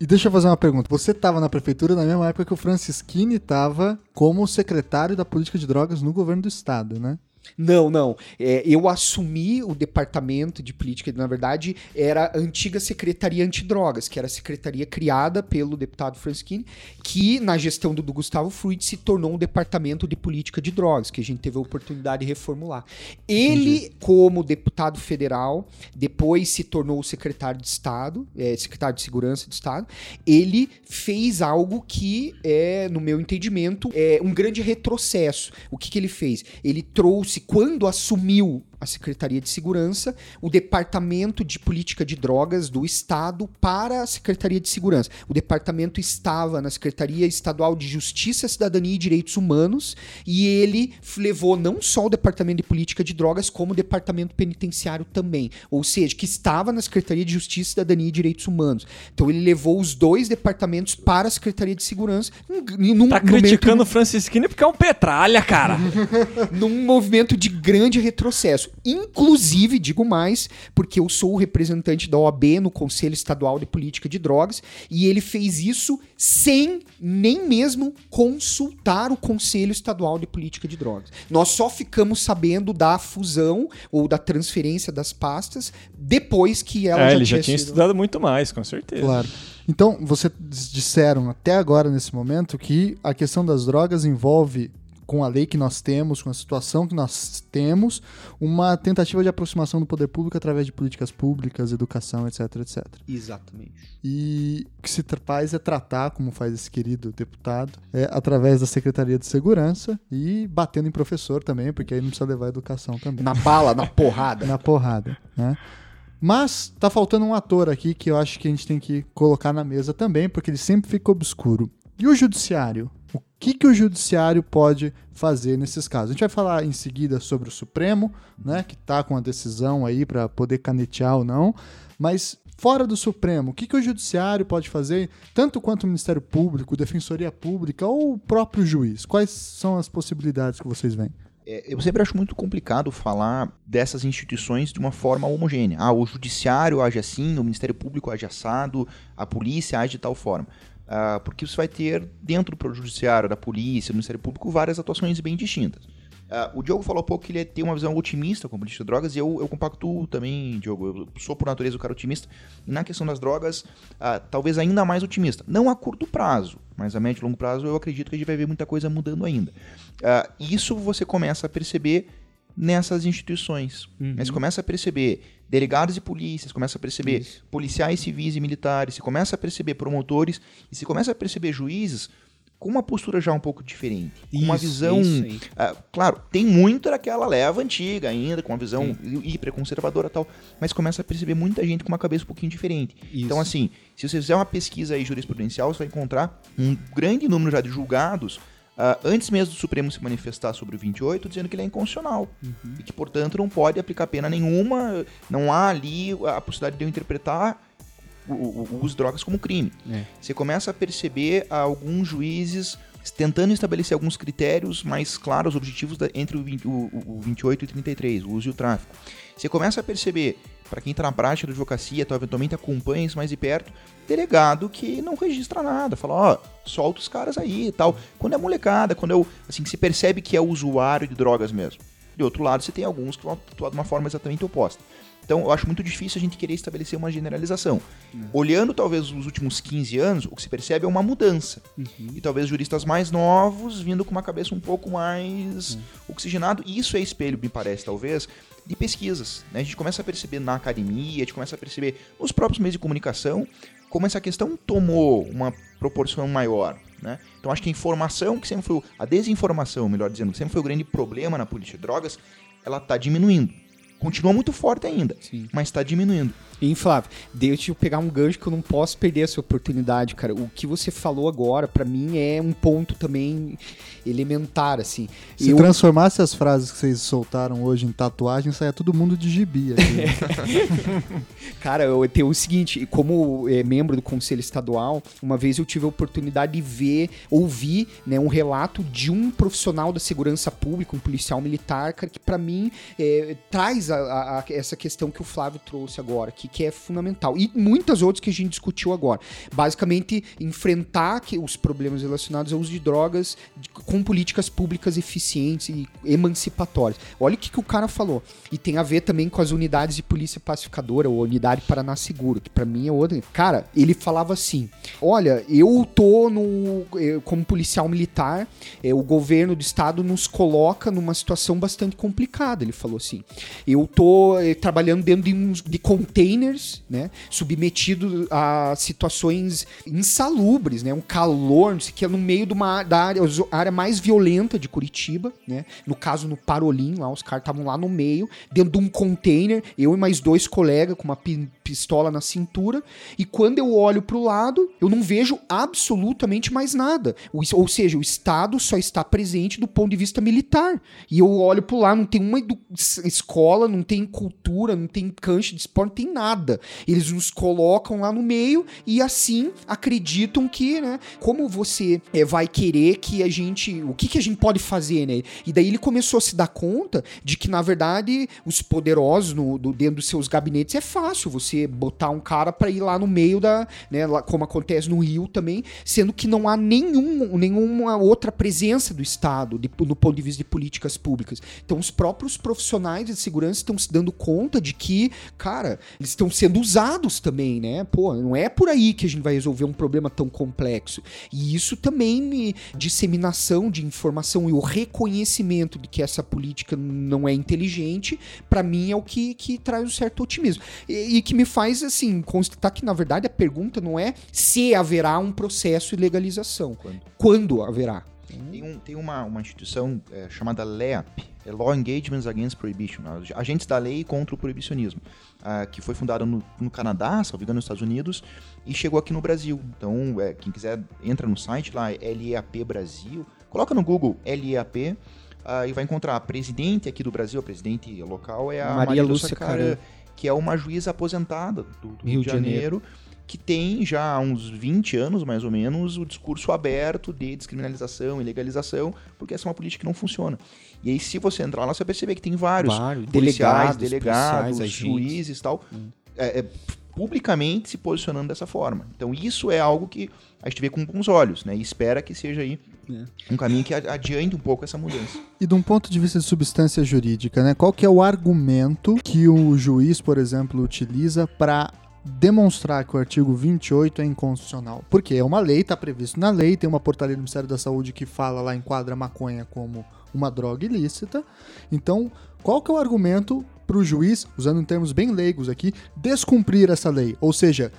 [SPEAKER 1] E deixa eu fazer uma pergunta. Você estava na prefeitura na mesma época que o Francisquini estava como secretário da política de drogas no governo do estado, né?
[SPEAKER 4] Não, não. É, eu assumi o departamento de política, na verdade, era a antiga Secretaria Antidrogas, que era a secretaria criada pelo deputado Franskini, que na gestão do, do Gustavo Fruit se tornou um departamento de política de drogas, que a gente teve a oportunidade de reformular. Ele, como deputado federal, depois se tornou secretário de Estado, é, secretário de Segurança do Estado, ele fez algo que, é, no meu entendimento, é um grande retrocesso. O que, que ele fez? Ele trouxe, quando assumiu a Secretaria de Segurança, o Departamento de Política de Drogas do Estado para a Secretaria de Segurança. O departamento estava na Secretaria Estadual de Justiça, Cidadania e Direitos Humanos e ele levou não só o Departamento de Política de Drogas, como o Departamento Penitenciário também. Ou seja, que estava na Secretaria de Justiça, Cidadania e Direitos Humanos. Então ele levou os dois departamentos para a Secretaria de Segurança. num- num-
[SPEAKER 2] Tá
[SPEAKER 4] meio
[SPEAKER 2] criticando o Francisquini porque é um petralha, cara.
[SPEAKER 4] num movimento de grande retrocesso. Inclusive, digo mais, porque eu sou o representante da OAB no Conselho Estadual de Política de Drogas, e ele fez isso sem nem mesmo consultar o Conselho Estadual de Política de Drogas. Nós só ficamos sabendo da fusão ou da transferência das pastas depois que ela
[SPEAKER 2] É,
[SPEAKER 4] já
[SPEAKER 2] ele já
[SPEAKER 4] tinha
[SPEAKER 2] tinha
[SPEAKER 4] sido...
[SPEAKER 2] estudado muito mais, com certeza.
[SPEAKER 1] Claro. Então, vocês disseram até agora, nesse momento, que a questão das drogas envolve, com a lei que nós temos, com a situação que nós temos, uma tentativa de aproximação do poder público através de políticas públicas, educação, etc, etc.
[SPEAKER 4] Exatamente.
[SPEAKER 1] E o que se faz é tratar, como faz esse querido deputado, é, através da Secretaria de Segurança e batendo em professor também, porque aí não precisa levar educação também.
[SPEAKER 4] Na bala, na porrada.
[SPEAKER 1] Na porrada, né? Mas tá faltando um ator aqui que eu acho que a gente tem que colocar na mesa também, porque ele sempre fica obscuro. E o judiciário? O que, que o judiciário pode fazer nesses casos? A gente vai falar em seguida sobre o Supremo, né, que tá com a decisão aí para poder canetear ou não, mas fora do Supremo, o que, que o judiciário pode fazer, tanto quanto o Ministério Público, Defensoria Pública ou o próprio juiz? Quais são as possibilidades que vocês veem?
[SPEAKER 5] É, eu sempre acho muito complicado falar dessas instituições de uma forma homogênea. Ah, o judiciário age assim, o Ministério Público age assado, a polícia age de tal forma. Ah, porque você vai ter dentro do judiciário, da polícia, do Ministério Público, várias atuações bem distintas. Ah, o Diogo falou há pouco que ele tem uma visão otimista com a política de drogas, e eu, eu compacto também, Diogo. Eu sou, por natureza, um cara otimista. E na questão das drogas, ah, talvez ainda mais otimista. Não a curto prazo, mas a médio e longo prazo eu acredito que a gente vai ver muita coisa mudando ainda. Ah, isso você começa a perceber nessas instituições. Né? Você começa a perceber delegados de polícias, começa a perceber
[SPEAKER 4] Isso.
[SPEAKER 5] policiais civis e militares, você começa a perceber promotores e você começa a perceber juízes com uma postura já um pouco diferente. com uma
[SPEAKER 4] Isso,
[SPEAKER 5] visão.
[SPEAKER 4] isso
[SPEAKER 5] ah, claro, tem muito daquela leva antiga ainda, com uma visão hiperconservadora e tal, mas começa a perceber muita gente com uma cabeça um pouquinho diferente. Então,
[SPEAKER 4] Isso.
[SPEAKER 5] assim, se você fizer uma pesquisa aí jurisprudencial, você vai encontrar um grande número já de julgados ah, antes mesmo do Supremo se manifestar sobre o 28, dizendo que ele é inconstitucional.
[SPEAKER 4] Uhum.
[SPEAKER 5] E que, portanto, não pode aplicar pena nenhuma, não há ali a possibilidade de eu interpretar o, o- o uso de drogas como crime.
[SPEAKER 4] É.
[SPEAKER 5] Você começa a perceber alguns juízes tentando estabelecer alguns critérios mais claros, objetivos da- entre o, 20 o- o 28 e o 33, o uso e o tráfico. Você começa a perceber, para quem está na prática da advocacia, então eventualmente acompanha isso mais de perto, delegado que não registra nada, fala, ó, solta os caras aí e tal. Quando é molecada, quando é o, assim, se percebe que é usuário de drogas mesmo. De outro lado, você tem alguns que vão atuar de uma forma exatamente oposta. Então, eu acho muito difícil a gente querer estabelecer uma generalização. Olhando, talvez, os últimos 15 anos, o que se percebe é uma mudança. E talvez juristas mais novos vindo com uma cabeça um pouco mais oxigenado. E isso é espelho, me parece, talvez, de pesquisas. né? A gente começa a perceber na academia, a gente começa a perceber nos próprios meios de comunicação como essa questão tomou uma proporção maior. Né? Então acho que a informação, que sempre foi a desinformação, melhor dizendo, que sempre foi o grande problema na política de drogas, ela está diminuindo. Continua muito forte ainda,
[SPEAKER 4] Sim.
[SPEAKER 5] mas está diminuindo.
[SPEAKER 4] Hein, Flávio? Deixa eu pegar um gancho que eu não posso perder essa oportunidade, cara. O que você falou agora, pra mim, é um ponto também elementar, assim.
[SPEAKER 1] Se
[SPEAKER 4] Eu-
[SPEAKER 1] transformasse as frases que vocês soltaram hoje em tatuagem, saia todo mundo de gibi.
[SPEAKER 4] Cara, eu tenho o seguinte, como é, membro do Conselho Estadual, uma vez eu tive a oportunidade de ver, ouvir, né, um relato de um profissional da segurança pública, um policial militar, cara, que pra mim é, traz a- a- essa questão que o Flávio trouxe agora, que, que é fundamental. E muitas outras que a gente discutiu agora. Basicamente, enfrentar que- os problemas relacionados ao uso de drogas de- com políticas públicas eficientes e emancipatórias. Olha o que, que o cara falou. E tem a ver também com as unidades de polícia pacificadora, ou unidade Paraná Seguro, que pra mim é outra. Cara, ele falava assim: Olha, eu tô no. eh, Como policial militar, eh, o governo do estado nos coloca numa situação bastante complicada. Ele falou assim: Eu tô eh, trabalhando dentro de, de containers, né? Submetido a situações insalubres, né? Um calor, não sei o que, no meio de uma da área, área mais violenta de Curitiba, né? No caso, no Parolim, lá, os caras estavam lá no meio, dentro de um container, eu e mais dois colegas com uma pistola na cintura, e quando eu olho pro lado, eu não vejo absolutamente mais nada. O- ou seja, o Estado só está presente do ponto de vista militar. E eu olho pro lado, não tem uma escola, não tem cultura, não tem cancha de esporte, não tem nada. Eles nos colocam lá no meio e assim acreditam que, né, como você eh, vai querer que a gente, o que que a gente pode fazer, né? E daí ele começou a se dar conta de que na verdade os poderosos no, do, dentro dos seus gabinetes é fácil você botar um cara para ir lá no meio da, né, como acontece no Rio também, sendo que não há nenhum, nenhuma outra presença do Estado de, no ponto de vista de políticas públicas. Então os próprios profissionais de segurança estão se dando conta de que, cara, eles estão sendo usados também, né? Pô, não é por aí que a gente vai resolver um problema tão complexo. E isso também me disseminação de informação e o reconhecimento de que essa política não é inteligente, pra mim é o que, que traz um certo otimismo. E, e que me faz, assim, constatar que, na verdade, a pergunta não é se haverá um processo de legalização.
[SPEAKER 5] Quando?
[SPEAKER 4] Quando haverá?
[SPEAKER 5] Tem, um- tem uma, uma instituição é, chamada LEAP, é Law Engagements Against Prohibition, ag- Agentes da Lei contra o Proibicionismo, ah, que foi fundada no, no Canadá, salvo engano, nos Estados Unidos, e chegou aqui no Brasil. Então, é, quem quiser, entra no site lá, LEAP Brasil, coloca no Google LEAP, ah, e vai encontrar a presidente aqui do Brasil, a presidente local é a
[SPEAKER 4] Maria
[SPEAKER 5] Maria,
[SPEAKER 4] Lúcia
[SPEAKER 5] Lúcia Caran, que é uma juíza aposentada do, do
[SPEAKER 4] Rio de
[SPEAKER 5] de Janeiro, que tem já há uns 20 anos, mais ou menos, o discurso aberto de descriminalização e legalização, porque essa é uma política que não funciona. E aí, se você entrar lá, você vai perceber que tem vários,
[SPEAKER 4] Vários.
[SPEAKER 5] policiais,
[SPEAKER 4] Delegados,
[SPEAKER 5] delegados, juízes e tal, é, é, publicamente se posicionando dessa forma. Então, isso é algo que a gente vê com bons olhos, né? E espera que seja aí
[SPEAKER 4] É.
[SPEAKER 5] um caminho que adiante um pouco essa mudança.
[SPEAKER 1] E de um ponto de vista de substância jurídica, né? Qual que é o argumento que o juiz, por exemplo, utiliza para demonstrar que o artigo 28 é inconstitucional? Porque é uma lei, está previsto na lei, tem uma portaria do Ministério da Saúde que fala lá, enquadra a maconha como uma droga ilícita. Então, qual que é o argumento para o juiz, usando termos bem leigos aqui, descumprir essa lei? Ou seja,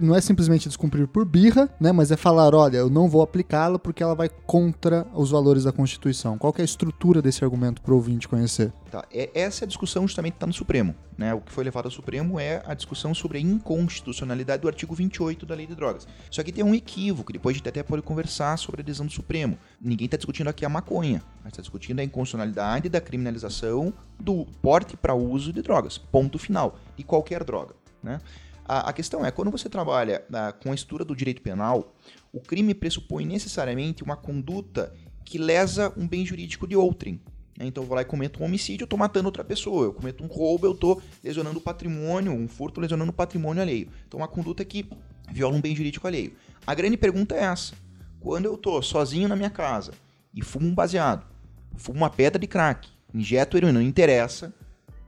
[SPEAKER 1] não é simplesmente descumprir por birra, né? Mas é falar, olha, eu não vou aplicá-la porque ela vai contra os valores da Constituição. Qual é a estrutura desse argumento para o ouvinte conhecer?
[SPEAKER 5] Tá, é- essa a discussão justamente está no Supremo. Né? O que foi levado ao Supremo é a discussão sobre a inconstitucionalidade do artigo 28 da Lei de Drogas. Só que tem um equívoco, depois a gente até pode conversar sobre a decisão do Supremo. Ninguém está discutindo aqui a maconha, mas está discutindo a inconstitucionalidade da criminalização do porte para uso de drogas. Ponto final. De qualquer droga. Né? A, a questão é, quando você trabalha ah, com a estrutura do direito penal, o crime pressupõe necessariamente uma conduta que lesa um bem jurídico de outrem. né? Então eu vou lá e cometo um homicídio, eu estou matando outra pessoa. Eu cometo um roubo, eu estou lesionando o patrimônio, um furto lesionando o patrimônio alheio. Então uma conduta que viola um bem jurídico alheio. A grande pergunta é essa. Quando eu estou sozinho na minha casa e fumo um baseado, fumo uma pedra de crack, injeto heroína, não interessa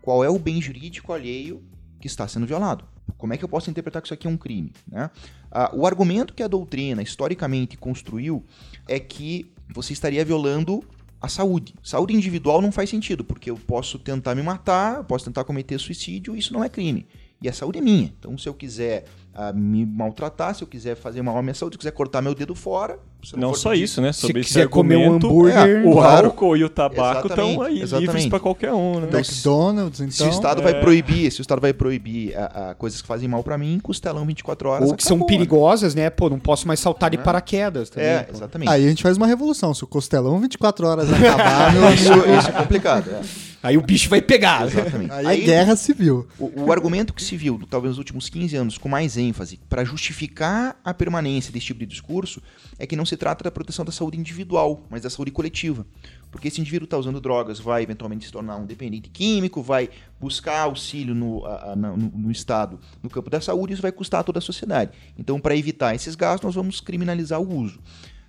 [SPEAKER 5] qual é o bem jurídico alheio que está sendo violado. Como é que eu posso interpretar que isso aqui é um crime? Né? Ah, o argumento que a doutrina historicamente construiu é que você estaria violando a saúde. Saúde individual não faz sentido, porque eu posso tentar me matar, posso tentar cometer suicídio, isso não é crime. E a saúde é minha. Então, se eu quiser ah, me maltratar, se eu quiser fazer mal à minha saúde, se eu quiser cortar meu dedo fora, se
[SPEAKER 2] Não só
[SPEAKER 5] pedir-
[SPEAKER 2] isso, né?
[SPEAKER 4] Se
[SPEAKER 2] Sobre esse
[SPEAKER 4] quiser comer um hambúrguer,
[SPEAKER 2] o
[SPEAKER 5] claro.
[SPEAKER 2] álcool e o tabaco estão
[SPEAKER 5] Exatamente,
[SPEAKER 2] aí livres
[SPEAKER 5] exatamente.
[SPEAKER 2] para qualquer um, né?
[SPEAKER 1] McDonald's, então.
[SPEAKER 5] Se o Estado
[SPEAKER 2] é.
[SPEAKER 5] vai proibir, se o Estado vai proibir a, a coisas que fazem mal pra mim, costelão 24 horas.
[SPEAKER 4] ou que são
[SPEAKER 5] acabou, né?
[SPEAKER 4] perigosas, né? Pô, não posso mais saltar de
[SPEAKER 5] Né?
[SPEAKER 4] paraquedas também.
[SPEAKER 5] É,
[SPEAKER 4] pô.
[SPEAKER 5] exatamente.
[SPEAKER 1] Aí a gente faz uma revolução. Se o Costelão 24 horas acabar, meu
[SPEAKER 5] Isso, isso é complicado. é.
[SPEAKER 4] Aí o bicho vai pegar.
[SPEAKER 5] Exatamente.
[SPEAKER 1] aí é guerra civil.
[SPEAKER 5] O, o argumento que se viu, talvez nos últimos 15 anos, com mais ênfase, para justificar a permanência desse tipo de discurso, é que não se trata da proteção da saúde individual, mas da saúde coletiva. Porque esse indivíduo está usando drogas, vai eventualmente se tornar um dependente químico, vai buscar auxílio no, a- a- no, no Estado, no campo da saúde, isso vai custar a toda a sociedade. Então, para evitar esses gastos, nós vamos criminalizar o uso.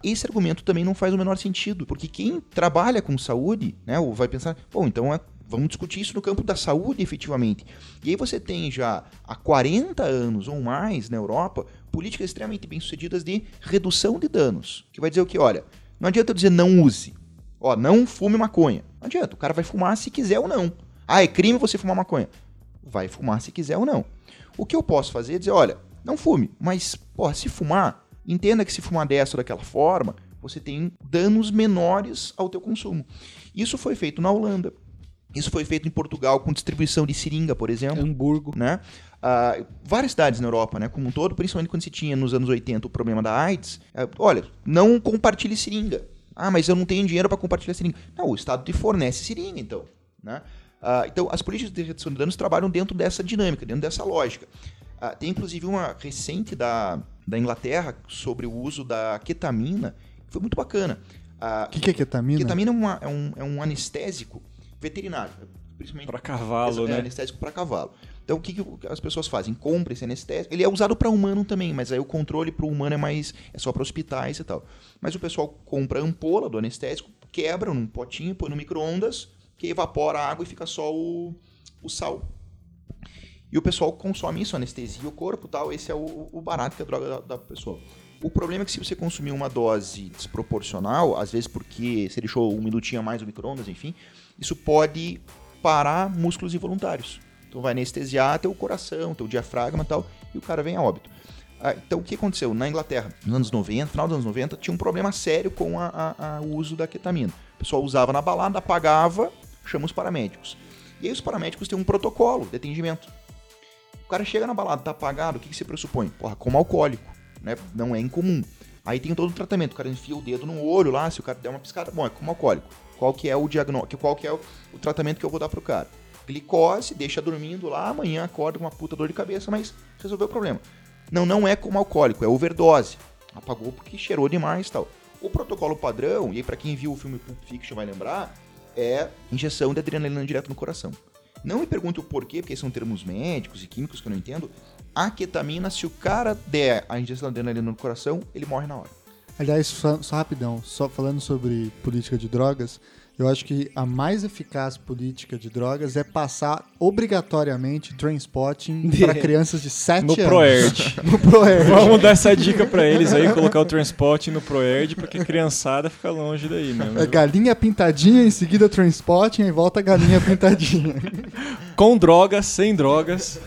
[SPEAKER 5] Esse argumento também não faz o menor sentido, porque quem trabalha com saúde, né, ou vai pensar, bom, então é- vamos discutir isso no campo da saúde efetivamente. E aí você tem já há 40 anos ou mais na Europa políticas extremamente bem-sucedidas de redução de danos, que vai dizer o que, olha, não adianta eu dizer não use, ó, não fume maconha. Não adianta, o cara vai fumar se quiser ou não. Ah, é crime você fumar maconha. Vai fumar se quiser ou não. O que eu posso fazer é dizer, olha, não fume, mas, porra, se fumar, entenda que se fumar dessa ou daquela forma, você tem danos menores ao teu consumo. Isso foi feito na Holanda. Isso foi feito em Portugal com distribuição de seringa, por exemplo
[SPEAKER 4] Hamburgo.
[SPEAKER 5] né? Ah, várias cidades na Europa, né, como um todo, principalmente quando se tinha nos anos 80 o problema da AIDS, é, olha, não compartilhe seringa. Ah, mas eu não tenho dinheiro para compartilhar seringa. Não, o Estado te fornece seringa, então. Né? Ah, então, as políticas de redução de danos trabalham dentro dessa dinâmica, dentro dessa lógica. Ah, tem inclusive uma recente da, da Inglaterra sobre o uso da ketamina, que foi muito bacana.
[SPEAKER 1] O que, que é ketamina?
[SPEAKER 5] ketamina é, uma- é um, é um anestésico veterinário, principalmente
[SPEAKER 2] Para cavalo,
[SPEAKER 5] é,
[SPEAKER 2] né?
[SPEAKER 5] anestésico para cavalo. Então o que, que as pessoas fazem? Compram esse anestésico. Ele é usado para humano também, mas aí o controle para o humano é mais é só para hospitais e tal. Mas o pessoal compra a ampola do anestésico, quebra num potinho, põe no micro-ondas, que evapora a água e fica só o, o sal. E o pessoal consome isso, anestesia o corpo e tal. Esse é o, o barato que é a droga da, da pessoa. O problema é que se você consumir uma dose desproporcional, às vezes porque você deixou um minutinho a mais no micro-ondas, enfim, isso pode parar músculos involuntários. Então vai anestesiar teu coração, teu diafragma e tal, e o cara vem a óbito. Ah, então o que aconteceu? Na Inglaterra, nos anos 90, final dos anos 90, tinha um problema sério com a- a- a- o uso da ketamina. O pessoal usava na balada, apagava, chama os paramédicos. E aí os paramédicos têm um protocolo de atendimento. O cara chega na balada, tá apagado, o que, que você pressupõe? Porra, como alcoólico, né? Não é incomum. Aí tem todo o tratamento, o cara enfia o dedo no olho lá, se o cara der uma piscada, bom, é como alcoólico. Qual que é o diagnóstico, qual que é o, o tratamento que eu vou dar pro cara? Glicose, deixa dormindo lá, amanhã acorda com uma puta dor de cabeça, mas resolveu o problema. Não, não é como alcoólico, é overdose. Apagou porque cheirou demais e tal. O protocolo padrão, e aí pra quem viu o filme Pulp Fiction vai lembrar, é injeção de adrenalina direto no coração. Não me pergunte o porquê, porque são termos médicos e químicos que eu não entendo. A ketamina, se o cara der a injeção de adrenalina no coração, ele morre na hora.
[SPEAKER 1] Aliás, só, só rapidão, só falando sobre política de drogas, eu acho que a mais eficaz política de drogas é passar obrigatoriamente transporting para crianças de 7
[SPEAKER 2] No
[SPEAKER 1] anos.
[SPEAKER 2] Proerd.
[SPEAKER 1] No Proerd.
[SPEAKER 2] Vamos dar essa dica pra eles aí, colocar o transporte no Proerd, porque a criançada fica longe daí, né?
[SPEAKER 1] É galinha pintadinha, em seguida transporting, e volta a galinha pintadinha.
[SPEAKER 2] Com drogas, sem drogas.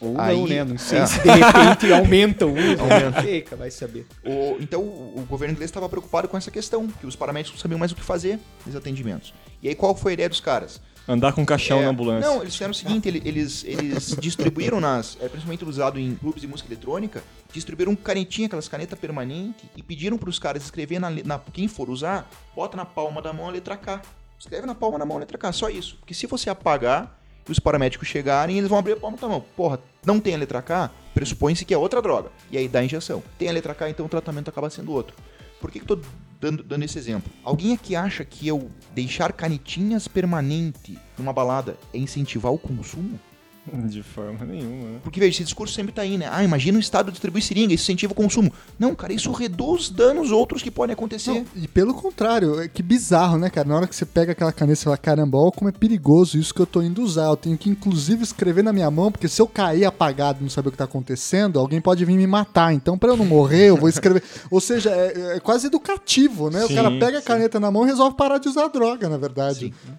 [SPEAKER 4] Ou
[SPEAKER 5] Aí-
[SPEAKER 4] não, né? Não sei
[SPEAKER 5] é.
[SPEAKER 4] se de repente aumenta o uso. Aumenta. Fica, vai saber.
[SPEAKER 5] O- então, o, governo inglês estava preocupado com essa questão, que os paramédicos não sabiam mais o que fazer nesses atendimentos. E aí, qual foi a ideia dos caras?
[SPEAKER 2] Andar com caixão
[SPEAKER 5] É,
[SPEAKER 2] na ambulância.
[SPEAKER 5] Não, eles fizeram o seguinte, ele- eles, eles distribuíram nas, é, principalmente usado em clubes de música eletrônica, distribuíram canetinha, aquelas canetas permanentes, e pediram para os caras escrever na, na- quem for usar, bota na palma da mão a letra K. Escreve na palma da mão a letra K, só isso. Porque se você apagar os paramédicos chegarem, eles vão abrir a palma da mão. Porra, não tem a letra K, pressupõe-se que é outra droga. E aí dá a injeção. Tem a letra K, então o tratamento acaba sendo outro. Por que, que eu tô dando, dando esse exemplo? Alguém aqui acha que eu deixar canetinhas permanente numa balada é incentivar o consumo?
[SPEAKER 2] De forma nenhuma, né?
[SPEAKER 5] Porque, veja, esse discurso sempre tá aí, né? Ah, imagina o Estado distribuir seringa, isso incentiva o consumo. Não, cara, isso reduz danos outros que podem acontecer.
[SPEAKER 1] Não, e pelo contrário, é que bizarro, né, cara? Na hora que você pega aquela caneta e fala, caramba, olha como é perigoso isso que eu tô indo usar. Eu tenho que, inclusive, escrever na minha mão, porque se eu cair apagado e não saber o que tá acontecendo, alguém pode vir me matar. Então, pra eu não morrer, eu vou escrever. Ou seja, é, é quase educativo, né?
[SPEAKER 2] Sim,
[SPEAKER 1] o cara pega a
[SPEAKER 2] sim.
[SPEAKER 1] caneta na mão e resolve parar de usar droga, na verdade.
[SPEAKER 5] Sim.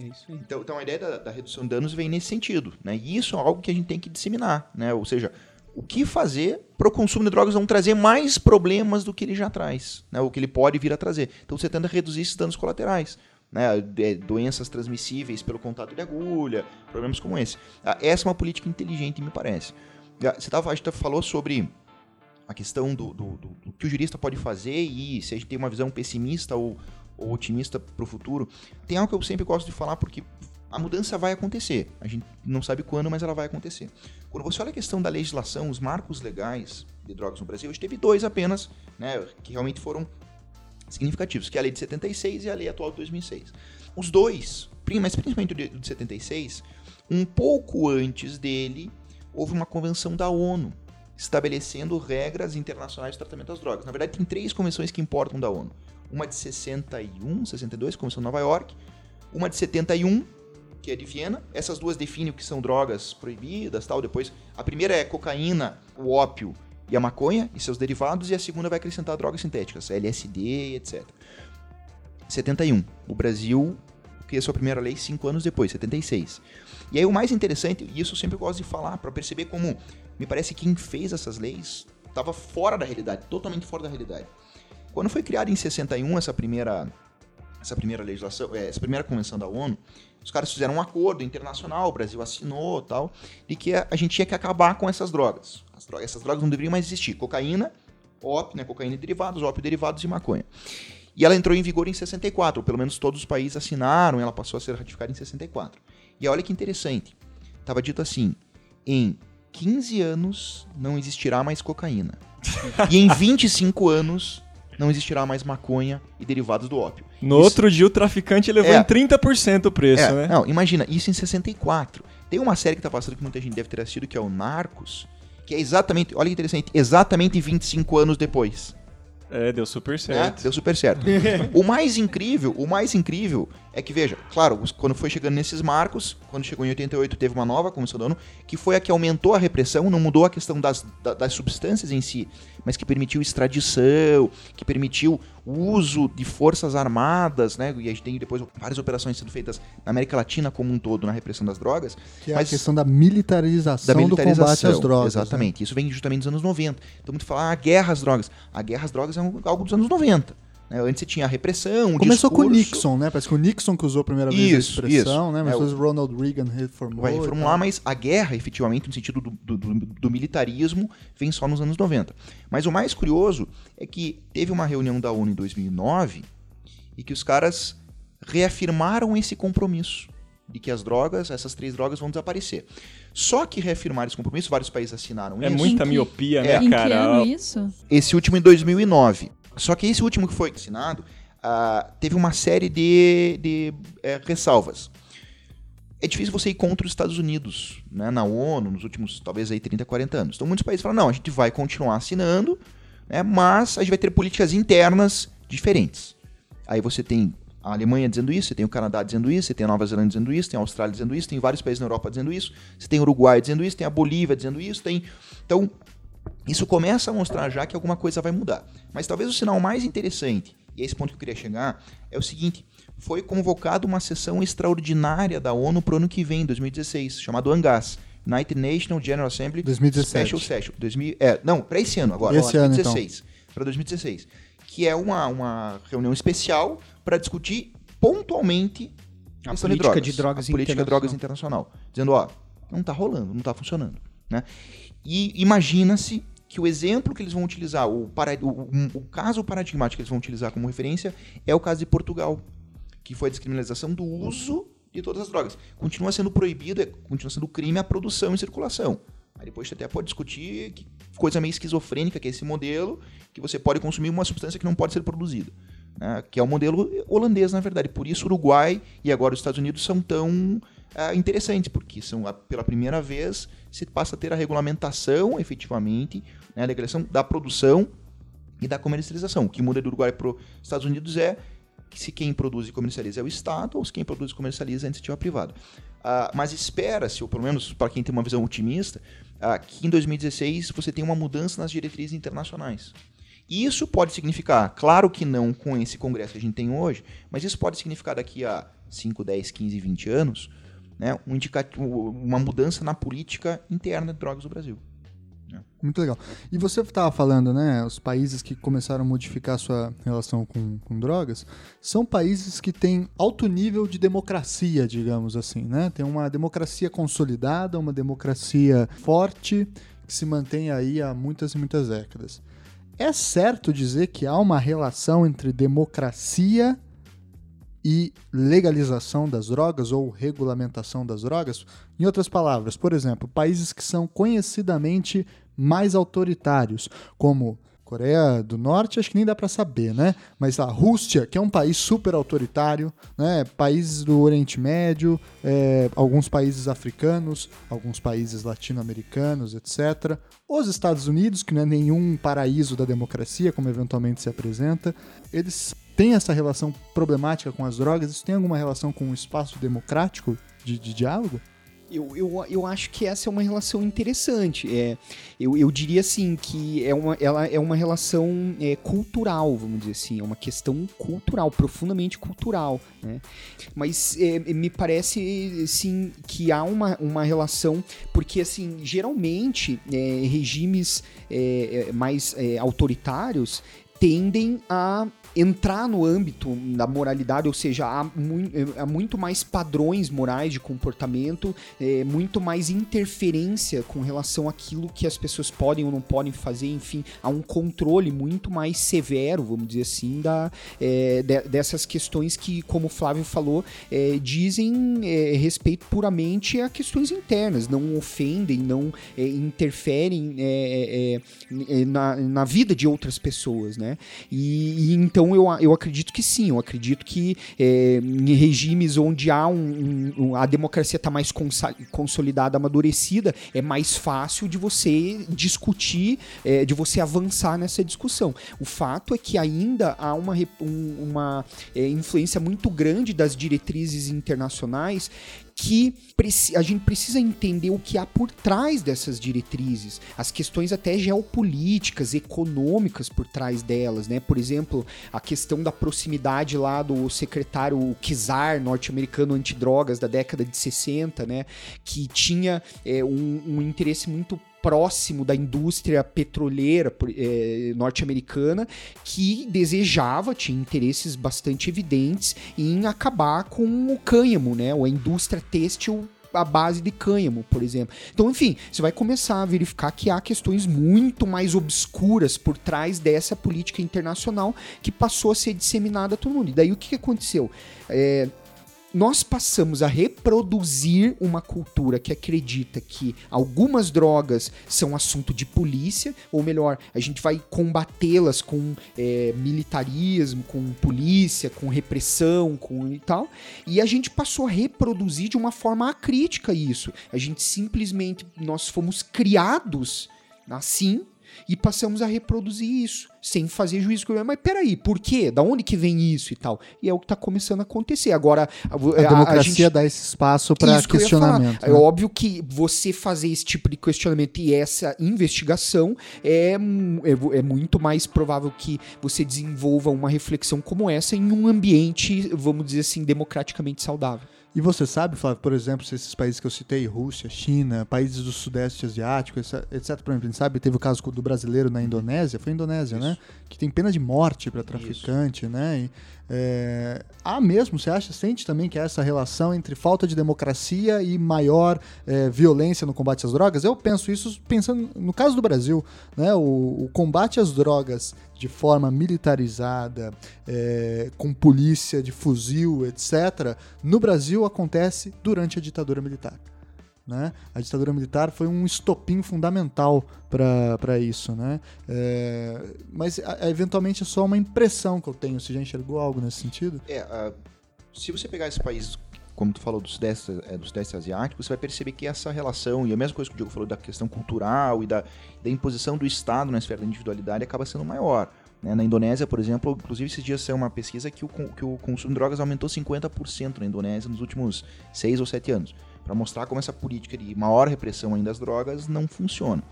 [SPEAKER 4] É.
[SPEAKER 5] Então, então a ideia da, da redução de danos vem nesse sentido, né? E isso é algo que a gente tem que disseminar, né? Ou seja, o que fazer para o consumo de drogas não trazer mais problemas do que ele já traz, né? o que ele pode vir a trazer. Então você tenta reduzir esses danos colaterais. Né, doenças transmissíveis pelo contato de agulha, problemas como esse. Ah, essa é uma política inteligente, me parece. Ah, você tava, a gente falou sobre a questão do, do, do, do, que o jurista pode fazer e se a gente tem uma visão pessimista ou, ou otimista para o futuro. Tem algo que eu sempre gosto de falar porque a mudança vai acontecer. A gente não sabe quando, mas ela vai acontecer. Quando você olha a questão da legislação, os marcos legais de drogas no Brasil, gente teve dois apenas, né, que realmente foram significativos, que é a lei de 76 e a lei atual de 2006. Os dois, mas principalmente o de 76, um pouco antes dele, houve uma convenção da ONU estabelecendo regras internacionais de tratamento das drogas. Na verdade, tem três convenções que importam da ONU. Uma de 61, 62, Convenção de Nova York, uma de 71, que é de Viena. Essas duas definem o que são drogas proibidas, tal. Depois, a primeira é cocaína, o ópio e a maconha e seus derivados, e a segunda vai acrescentar drogas sintéticas, LSD, etc. 71. O Brasil criou sua primeira lei cinco anos depois, 76. E aí o mais interessante, e isso eu sempre gosto de falar, para perceber como me parece que quem fez essas leis estava fora da realidade, totalmente fora da realidade. Quando foi criada em 61 essa primeira essa primeira legislação, é, essa primeira convenção da ONU, os caras fizeram um acordo internacional, o Brasil assinou tal, de que a, gente tinha que acabar com essas drogas. drogas. Essas drogas não deveriam mais existir. Cocaína, ópio, né, cocaína e derivados, ópio derivados e maconha. E ela entrou em vigor em 64, ou pelo menos todos os países assinaram, ela passou a ser ratificada em 64. E olha que interessante, estava dito assim, em 15 anos não existirá mais cocaína. e em 25 anos não existirá mais maconha e derivados do ópio.
[SPEAKER 2] No isso... outro dia o traficante levou é, em 30% o preço,
[SPEAKER 5] é,
[SPEAKER 2] né?
[SPEAKER 5] Não, imagina, isso em 64. Tem uma série que tá passando que muita gente deve ter assistido, que é o Narcos, que é exatamente, olha que interessante, exatamente 25 anos depois.
[SPEAKER 2] É, deu super certo.
[SPEAKER 5] É, deu super certo. o mais incrível, o mais incrível é que, veja, claro, quando foi chegando nesses marcos, quando chegou em 88 teve uma nova Comissão da ONU, que foi a que aumentou a repressão, não mudou a questão das, das substâncias em si, mas que permitiu extradição, que permitiu o uso de forças armadas, né? E a gente tem depois várias operações sendo feitas na América Latina como um todo na repressão das drogas.
[SPEAKER 1] Que é a questão da militarização, da militarização, do combate às drogas.
[SPEAKER 5] Né? Exatamente. Né? Isso vem justamente dos anos 90. Então, muito falar, ah, guerra às drogas. A guerra às drogas é algo dos anos 90. Né? Antes você tinha a repressão, o
[SPEAKER 1] Começou
[SPEAKER 5] discurso.
[SPEAKER 1] com o Nixon, né? Parece que o Nixon que usou a primeira vez isso, a expressão, isso. né? Mas é, o Ronald Reagan reformou.
[SPEAKER 5] Vai reformular, mas a guerra, efetivamente, no sentido do, do, do, do, militarismo, vem só nos anos 90. Mas o mais curioso é que teve uma reunião da ONU em 2009 e que os caras reafirmaram esse compromisso de que as drogas, essas três drogas vão desaparecer. Só que reafirmaram esse compromisso, vários países assinaram
[SPEAKER 2] é
[SPEAKER 5] isso.
[SPEAKER 2] É muita miopia, né,
[SPEAKER 3] em
[SPEAKER 2] cara?
[SPEAKER 3] Que ano isso?
[SPEAKER 5] Esse último em 2009. Só que esse último que foi assinado uh, teve uma série de, de é, ressalvas. É difícil você ir contra os Estados Unidos, né, na ONU, nos últimos, talvez, aí 30, 40 anos. Então, muitos países falam, não, a gente vai continuar assinando, né, mas a gente vai ter políticas internas diferentes. Aí você tem a Alemanha dizendo isso, você tem o Canadá dizendo isso, você tem a Nova Zelândia dizendo isso, tem a Austrália dizendo isso, tem vários países na Europa dizendo isso, você tem o Uruguai dizendo isso, tem a Bolívia dizendo isso, tem... Então, isso começa a mostrar já que alguma coisa vai mudar. Mas talvez o sinal mais interessante, e é esse ponto que eu queria chegar, é o seguinte: foi convocada uma sessão extraordinária da ONU para o ano que vem, 2016, chamado ANGAS. United Nations General Assembly
[SPEAKER 1] 2017.
[SPEAKER 5] Special Session. 2000, é, não, para esse ano agora,
[SPEAKER 1] esse
[SPEAKER 5] ó,
[SPEAKER 1] ano,
[SPEAKER 5] 2016. Então. Para 2016. Que é uma, uma reunião especial para discutir pontualmente
[SPEAKER 4] a política de drogas, de drogas,
[SPEAKER 5] a política de drogas internacional. Dizendo, ó, não está rolando, não está funcionando. Né? E imagina-se que o exemplo que eles vão utilizar, o, para, o, o, caso paradigmático que eles vão utilizar como referência é o caso de Portugal, que foi a descriminalização do uso de todas as drogas. Continua sendo proibido, é, continua sendo crime a produção e circulação. Aí depois você até pode discutir que coisa meio esquizofrênica que é esse modelo, que você pode consumir uma substância que não pode ser produzida. Né? Que é o modelo holandês, na verdade. Por isso, Uruguai e agora os Estados Unidos são tão uh, interessantes, porque são pela primeira vez se passa a ter a regulamentação, efetivamente, né, a legalização da produção e da comercialização. O que muda do Uruguai para os Estados Unidos é que se quem produz e comercializa é o Estado, ou se quem produz e comercializa é a iniciativa privada. Uh, mas espera-se, ou pelo menos para quem tem uma visão otimista, uh, que em 2016 você tenha uma mudança nas diretrizes internacionais. Isso pode significar, claro que não com esse congresso que a gente tem hoje, mas isso pode significar daqui a 5, 10, 15, 20 anos, né, um uma mudança na política interna de drogas do Brasil.
[SPEAKER 1] Muito legal. E você estava falando, né? Os países que começaram a modificar sua relação com, com drogas são países que têm alto nível de democracia, digamos assim, né? Tem uma democracia consolidada, uma democracia forte que se mantém aí há muitas e muitas décadas. É certo dizer que há uma relação entre democracia e legalização das drogas ou regulamentação das drogas? Em outras palavras, por exemplo, países que são conhecidamente mais autoritários, como Coreia do Norte, acho que nem dá para saber, né? Mas a Rússia, que é um país super autoritário, né? Países do Oriente Médio, é, alguns países africanos, alguns países latino-americanos, etc. Os Estados Unidos, que não é nenhum paraíso da democracia, como eventualmente se apresenta, eles têm essa relação problemática com as drogas. Isso tem alguma relação com o espaço democrático de, de diálogo?
[SPEAKER 4] Eu, eu, eu acho que essa é uma relação interessante. É, eu, eu diria assim que é uma, ela é uma relação é, cultural, vamos dizer assim, é uma questão cultural, profundamente cultural. Né? Mas é, me parece sim que há uma, uma relação, porque assim, geralmente é, regimes é, é, mais autoritários tendem a entrar no âmbito da moralidade, ou seja, há, mu há muito mais padrões morais de comportamento, é, muito mais interferência com relação àquilo que as pessoas podem ou não podem fazer, enfim, há um controle muito mais severo, vamos dizer assim, da, é, de, dessas questões que, como o Flávio falou, é, dizem é, respeito puramente a questões internas, não ofendem, não é, interferem é, na, na vida de outras pessoas, né? E, e então então eu, eu acredito que sim, eu acredito que é, em regimes onde há um, um a democracia está mais consolidada, amadurecida, é mais fácil de você discutir, é, de você avançar nessa discussão. O fato é que ainda há uma, um, uma é, influência muito grande das diretrizes internacionais que a gente precisa entender o que há por trás dessas diretrizes, as questões até geopolíticas, econômicas por trás delas, né? Por exemplo, a questão da proximidade lá do secretário Kizar, norte-americano antidrogas da década de 60, né? Que tinha é, um, um interesse muito próximo da indústria petroleira é, norte-americana que desejava, tinha interesses bastante evidentes em acabar com o cânhamo, né? Ou a indústria têxtil a base de cânhamo, por exemplo. Então, enfim, você vai começar a verificar que há questões muito mais obscuras por trás dessa política internacional que passou a ser disseminada a todo mundo. E daí o que aconteceu? É, nós passamos a reproduzir uma cultura que acredita que algumas drogas são assunto de polícia, ou melhor, a gente vai combatê-las com é, militarismo, com polícia, com repressão, com e tal, e a gente passou a reproduzir de uma forma acrítica isso. A gente simplesmente, nós fomos criados assim e passamos a reproduzir isso, sem fazer juízo. Mas peraí, por quê? Da onde que vem isso e tal? E é o que está começando a acontecer. Agora,
[SPEAKER 1] a, a democracia a gente... dá esse espaço para questionamento.
[SPEAKER 4] Né? É óbvio que você fazer esse tipo de questionamento e essa investigação é, é, é muito mais provável que você desenvolva uma reflexão como essa em um ambiente, vamos dizer assim, democraticamente saudável.
[SPEAKER 1] E você sabe, Flávio, por exemplo, se esses países que eu citei, Rússia, China, países do Sudeste Asiático, etc., por exemplo, a gente sabe, teve o caso do brasileiro na Indonésia, foi Indonésia, né? Isso. né? Que tem pena de morte para traficante, Isso. né? E, é, há mesmo, você acha, sente também que há essa relação entre falta de democracia e maior é, violência no combate às drogas? Eu penso isso pensando no caso do Brasil, né? O, o combate às drogas de forma militarizada, é, com polícia de fuzil, etc., no Brasil acontece durante a ditadura militar. Né? A ditadura militar foi um estopim fundamental para isso. Né? É, mas a, eventualmente é só uma impressão que eu tenho. Você já enxergou algo nesse sentido?
[SPEAKER 5] É, se você pegar esses países, como tu falou, do sudeste, é, do sudeste asiático, você vai perceber que essa relação, e a mesma coisa que o Diogo falou da questão cultural e da, da imposição do Estado na esfera da individualidade, acaba sendo maior. Né? Na Indonésia, por exemplo, inclusive esses dias saiu uma pesquisa que o, que o consumo de drogas aumentou 50% na Indonésia nos últimos 6 ou 7 anos para mostrar como essa política de maior repressão ainda das drogas não funciona.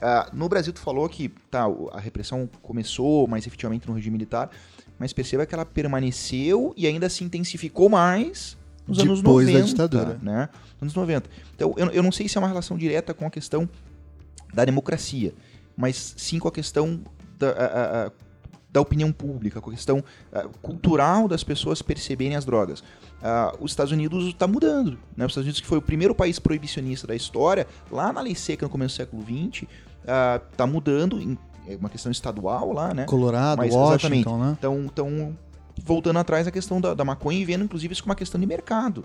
[SPEAKER 5] Uh, no Brasil, tu falou que tá, a repressão começou mais efetivamente no regime militar, mas perceba que ela permaneceu e ainda se intensificou mais nos
[SPEAKER 1] Depois
[SPEAKER 5] anos 90.
[SPEAKER 1] da ditadura.
[SPEAKER 5] Né? Anos 90. Então, eu, eu não sei se é uma relação direta com a questão da democracia, mas sim com a questão da, a- a- da opinião pública, com a questão ah, cultural das pessoas perceberem as drogas. Ah, os Estados Unidos está mudando. Né? Os Estados Unidos, que foi o primeiro país proibicionista da história, lá na lei seca no começo do século XX, está mudando, em, é uma questão estadual lá, né?
[SPEAKER 1] Colorado,
[SPEAKER 5] Mas,
[SPEAKER 1] Washington, né?
[SPEAKER 5] Então, então, voltando atrás a questão da, da maconha e vendo, inclusive, isso como uma questão de mercado.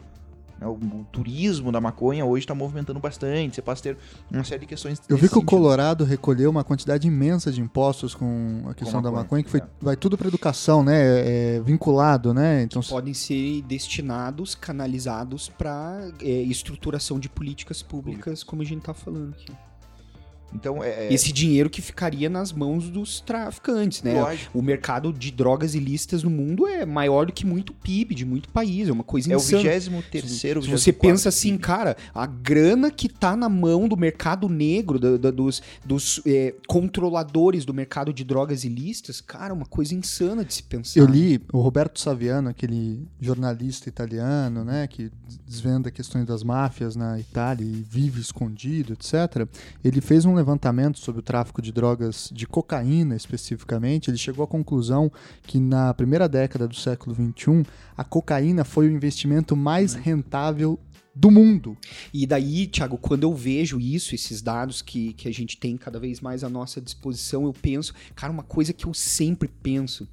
[SPEAKER 5] Né? O, o turismo da maconha hoje está movimentando bastante. Você passa a ter uma série de questões.
[SPEAKER 1] Eu vi que o. Colorado recolheu uma quantidade imensa de impostos com a questão da
[SPEAKER 5] maconha,
[SPEAKER 1] maconha, que foi,
[SPEAKER 5] é.
[SPEAKER 1] vai tudo para educação, né? É, vinculado, né? Então,
[SPEAKER 4] podem ser destinados, canalizados para estruturação de políticas públicas, como a gente tá falando aqui.
[SPEAKER 5] Então, é, é
[SPEAKER 4] Esse dinheiro que ficaria nas mãos dos traficantes, né?
[SPEAKER 5] lógico.
[SPEAKER 4] O mercado de drogas ilícitas no mundo é maior do que muito PIB de muito país, é uma coisa
[SPEAKER 5] É o
[SPEAKER 4] insana.
[SPEAKER 5] 23
[SPEAKER 4] Se você pensa assim, cara, a grana que tá na mão do mercado negro, da- da- dos, dos é, controladores do mercado de drogas ilícitas, cara, é uma coisa insana de se pensar.
[SPEAKER 1] Eu li o Roberto Saviano, aquele jornalista italiano, né, que desvenda questões das máfias na Itália e vive escondido, etc. Ele fez um levantamento sobre o tráfico de drogas de cocaína especificamente. Ele chegou à conclusão que na primeira década do século XXI a cocaína foi o investimento mais rentável do mundo.
[SPEAKER 4] E daí, Thiago, quando eu vejo isso, esses dados que, que a gente tem cada vez mais à nossa disposição, eu penso, cara, uma coisa que eu sempre penso,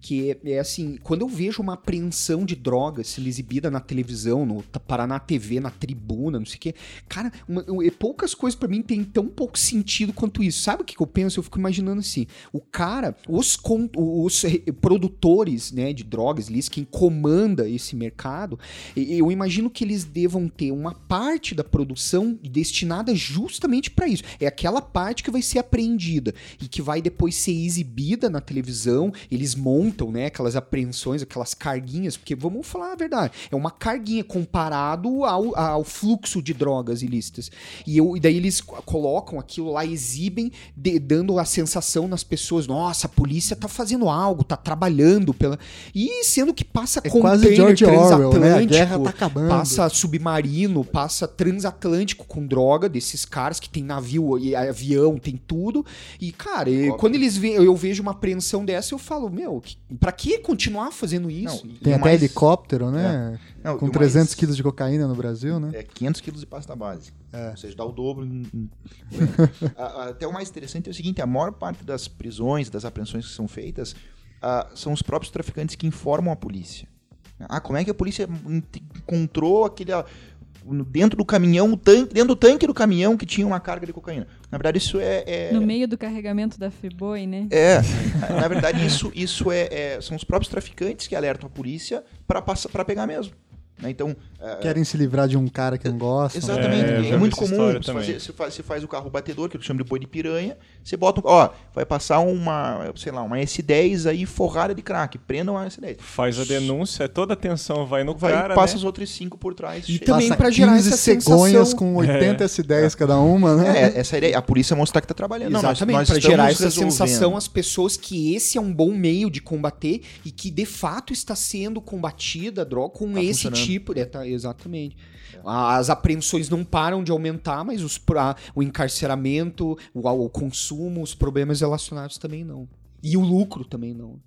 [SPEAKER 4] que é, é assim, quando eu vejo uma apreensão de drogas sendo exibida na televisão, no Paraná TV, na tribuna, não sei o quê, cara, uma- eu- e poucas coisas pra mim têm tão pouco sentido quanto isso. Sabe o que, que eu penso? Eu fico imaginando assim, o cara, os, con- os produtores né, de drogas, quem comanda esse mercado, eu imagino que eles devam ter uma parte da produção destinada justamente para isso. É aquela parte que vai ser apreendida e que vai depois ser exibida na televisão. Eles montam, né, aquelas apreensões, aquelas carguinhas, porque vamos falar a verdade, é uma carguinha comparado ao, ao fluxo de drogas ilícitas. E, eu, e daí eles co- colocam aquilo lá, exibem, de- dando a sensação nas pessoas, nossa, a polícia tá fazendo algo, tá trabalhando pela. E sendo que passa
[SPEAKER 1] É quase George Orwell, né? A guerra tá acabando.
[SPEAKER 4] Passa submarino, passa transatlântico com droga desses caras que tem navio e avião, tem tudo. E, cara,
[SPEAKER 5] Óbvio.
[SPEAKER 4] quando eles veem, eu vejo uma apreensão dessa, eu falo, meu, que- pra que continuar fazendo isso?
[SPEAKER 5] Não,
[SPEAKER 1] Tem até
[SPEAKER 5] mais-
[SPEAKER 1] helicóptero, né?
[SPEAKER 5] Não, e
[SPEAKER 1] Com
[SPEAKER 5] o
[SPEAKER 1] 300
[SPEAKER 5] mais-
[SPEAKER 1] quilos de cocaína no Brasil, né?
[SPEAKER 5] É 500 quilos de pasta base.
[SPEAKER 1] É.
[SPEAKER 5] Ou seja, dá o dobro. a- Até o mais interessante é o seguinte: a maior parte das prisões, das apreensões que são feitas, ah, são os próprios traficantes que informam a polícia. Ah, como é que a polícia encontrou aquele. Dentro do caminhão, o tanque, dentro do tanque do caminhão que tinha uma carga de cocaína. Na verdade, isso é. é-
[SPEAKER 3] No meio do carregamento da Friboi, né?
[SPEAKER 5] É, na verdade, isso, isso é, é- São os próprios traficantes que alertam a polícia para pegar mesmo. Né? Então, é,
[SPEAKER 1] Querem se livrar de um cara que não gosta.
[SPEAKER 5] Exatamente.
[SPEAKER 2] É,
[SPEAKER 5] É, muito comum.
[SPEAKER 2] também.
[SPEAKER 5] fazer- você faz, você faz o carro batedor, que eu chamo de boi de piranha. Você bota, um- ó, vai passar uma, sei lá, uma S10 aí forrada de crack. Prendam a S10.
[SPEAKER 2] Faz a denúncia, toda a atenção vai no
[SPEAKER 5] Vai,
[SPEAKER 2] cara,
[SPEAKER 5] passa
[SPEAKER 2] né?
[SPEAKER 5] os outros cinco por trás.
[SPEAKER 4] E também
[SPEAKER 1] Passa
[SPEAKER 4] pra gerar
[SPEAKER 1] 15
[SPEAKER 4] essa
[SPEAKER 1] cegonhas
[SPEAKER 4] sensação-
[SPEAKER 1] com 80 S10 cada uma, né?
[SPEAKER 5] É, essa ideia, a polícia mostrar que tá trabalhando. Não, nós-
[SPEAKER 4] Exatamente,
[SPEAKER 5] nós
[SPEAKER 4] para gerar essa
[SPEAKER 5] resolvendo.
[SPEAKER 4] sensação às pessoas que esse é um bom meio de combater e que de fato está sendo combatida a droga com
[SPEAKER 5] Tá
[SPEAKER 4] esse
[SPEAKER 5] funcionando.
[SPEAKER 4] Tipo. É, tá, exatamente. As apreensões não param de aumentar, mas os, pra- o encarceramento, o, o consumo, os problemas relacionados também não. E o lucro também não.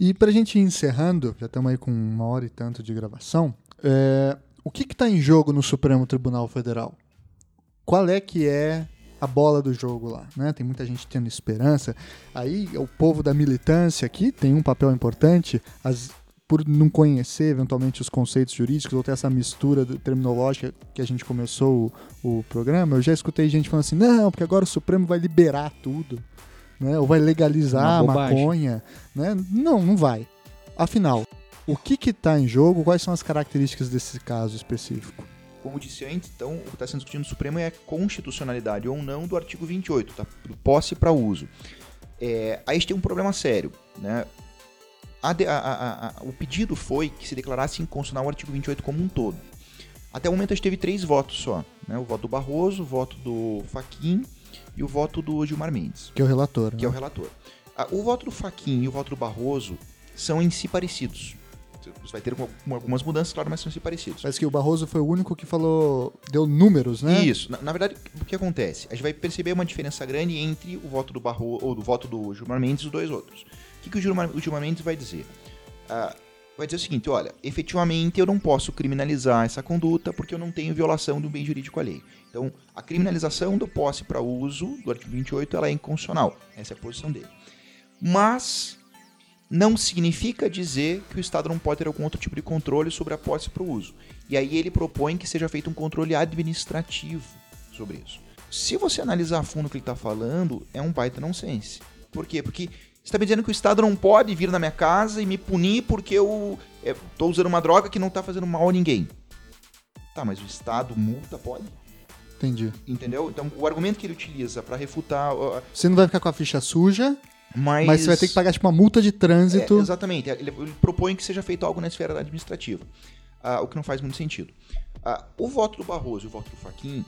[SPEAKER 1] E pra gente ir encerrando, já estamos aí com uma hora e tanto de gravação, é, o que que tá em jogo no Supremo Tribunal Federal? Qual é que é a bola do jogo lá, né? Tem muita gente tendo esperança. Aí o povo da militância aqui tem um papel importante, as- por não conhecer eventualmente os conceitos jurídicos ou ter essa mistura terminológica que a gente começou o, o programa, eu já escutei gente falando assim, não, porque agora o Supremo vai liberar tudo, né? Ou vai legalizar a
[SPEAKER 4] Uma bobagem.
[SPEAKER 1] maconha, né? Não, não vai. Afinal, o que que tá em jogo? Quais são as características desse caso específico?
[SPEAKER 5] Como disse antes, então, o que está sendo discutido no Supremo é a constitucionalidade ou não do artigo 28, tá? Do posse para uso. É, aí a gente tem um problema sério, né? A a- a- o pedido foi que se declarasse inconstitucional o artigo 28 como um todo. Até o momento a gente teve três votos só, né? O voto do Barroso, o voto do Faquin e o voto do Gilmar Mendes,
[SPEAKER 1] Que é o relator.
[SPEAKER 5] que é o
[SPEAKER 1] né?
[SPEAKER 5] relator. Ah, o voto do Faquin e o voto do Barroso são em si parecidos. Você vai ter algumas mudanças, claro, mas são sempre parecidos.
[SPEAKER 1] Parece que o Barroso foi o único que falou, deu números, né?
[SPEAKER 5] Isso. Na, na verdade, o que acontece? A gente vai perceber uma diferença grande entre o voto do Barro ou do voto do Gilmar Mendes e os dois outros. O que, que o, Gilmar, o Gilmar Mendes vai dizer? Ah, vai dizer o seguinte: olha, efetivamente eu não posso criminalizar essa conduta porque eu não tenho violação do bem jurídico alheio. Então, a criminalização do posse para uso do artigo 28 ela é inconstitucional. Essa é a posição dele. Mas não significa dizer que o Estado não pode ter algum outro tipo de controle sobre a posse para o uso. E aí ele propõe que seja feito um controle administrativo sobre isso. Se você analisar a fundo o que ele está falando, é um baita nonsense. Por quê? Porque você está me dizendo que o Estado não pode vir na minha casa e me punir porque eu estou usando uma droga que não está fazendo mal a ninguém. Tá, mas o Estado multa pode?
[SPEAKER 1] Entendi.
[SPEAKER 5] Entendeu? Então, o argumento que ele utiliza para refutar... ó,
[SPEAKER 1] Você não vai ficar com a ficha suja,
[SPEAKER 5] Mas,
[SPEAKER 1] mas você vai ter que pagar tipo uma multa de trânsito.
[SPEAKER 5] É, exatamente. Ele, ele propõe que seja feito algo na esfera administrativa, ah, o que não faz muito sentido. Ah, o voto do Barroso e o voto do Fachin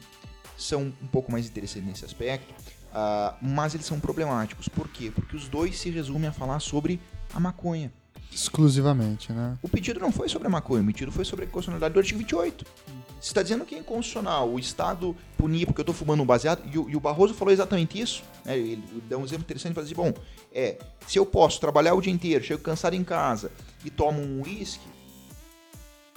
[SPEAKER 5] são um pouco mais interessantes nesse aspecto, ah, mas eles são problemáticos. Por quê? Porque os dois se resumem a falar sobre a maconha.
[SPEAKER 1] Exclusivamente, né?
[SPEAKER 5] O pedido não foi sobre a maconha, o pedido foi sobre a constitucionalidade do artigo 28. Você está dizendo que é inconstitucional o Estado punir porque eu estou fumando um baseado, e o, e o Barroso falou exatamente isso. Né? Ele dá um exemplo interessante para dizer: bom, é, se eu posso trabalhar o dia inteiro, chego cansado em casa e tomo um uísque,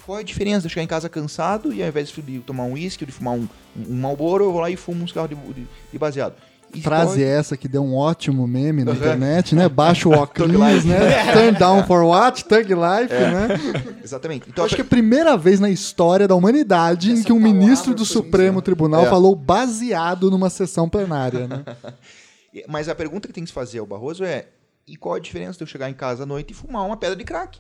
[SPEAKER 5] qual é a diferença de chegar em casa cansado e ao invés de tomar um uísque ou de fumar um, um, um Marlboro, eu vou lá e fumo um cigarro de, de, de baseado? E
[SPEAKER 1] Frase essa que deu um ótimo meme na
[SPEAKER 5] Uhum.
[SPEAKER 1] internet, né? Baixa o óculos,
[SPEAKER 5] Life.
[SPEAKER 1] né? Turn down for what? Thug life,
[SPEAKER 5] É.
[SPEAKER 1] né?
[SPEAKER 5] Exatamente.
[SPEAKER 1] Eu
[SPEAKER 5] Então,
[SPEAKER 1] acho que é a primeira vez na história da humanidade em que um ministro do Supremo. Tribunal
[SPEAKER 5] É.
[SPEAKER 1] falou baseado numa sessão plenária, né?
[SPEAKER 5] Mas a pergunta que tem que se fazer ao Barroso é: e qual a diferença de eu chegar em casa à noite e fumar uma pedra de crack?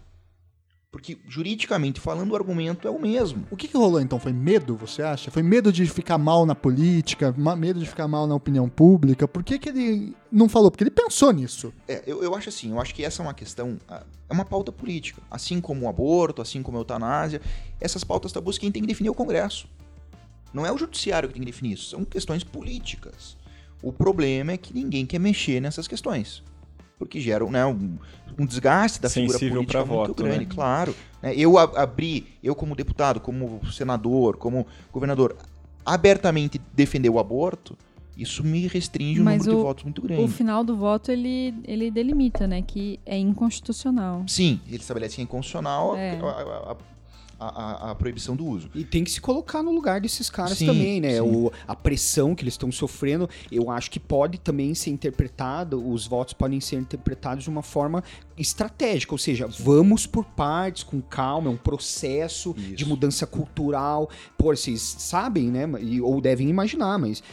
[SPEAKER 5] Porque, juridicamente falando, o argumento é o mesmo.
[SPEAKER 1] O que, que rolou então? Foi medo, você acha? Foi medo de ficar mal na política? Medo de ficar mal na opinião pública? Por que, que ele não falou? Porque ele pensou nisso.
[SPEAKER 5] É, eu, eu acho assim, eu acho que essa é uma questão, é uma pauta política. Assim como o aborto, assim como a eutanásia, essas pautas tabus quem tem que definir é o Congresso. Não é o judiciário que tem que definir isso, são questões políticas. O problema é que ninguém quer mexer nessas questões. Porque geram né, um, um desgaste da figura
[SPEAKER 2] Sensível
[SPEAKER 5] política
[SPEAKER 2] pra
[SPEAKER 5] muito
[SPEAKER 2] voto,
[SPEAKER 5] grande,
[SPEAKER 2] né?
[SPEAKER 5] claro. né. Eu abri, eu como deputado, como senador, como governador, abertamente defender o aborto, isso me restringe um
[SPEAKER 3] Mas
[SPEAKER 5] número
[SPEAKER 3] o-
[SPEAKER 5] de votos muito grande.
[SPEAKER 3] O final do voto, ele, ele delimita, né? Que é inconstitucional.
[SPEAKER 5] Sim, ele estabelece que é inconstitucional
[SPEAKER 3] É.
[SPEAKER 5] a, a- a- a- a proibição do uso.
[SPEAKER 4] E tem que se colocar no lugar desses caras
[SPEAKER 5] Sim,
[SPEAKER 4] também, né? O, a pressão que eles estão sofrendo, eu acho que pode também ser interpretado, os votos podem ser interpretados de uma forma estratégica, ou seja, vamos por partes, com calma, é um processo
[SPEAKER 5] Isso.
[SPEAKER 4] de mudança cultural. Pô, vocês sabem, né? Ou devem imaginar, mas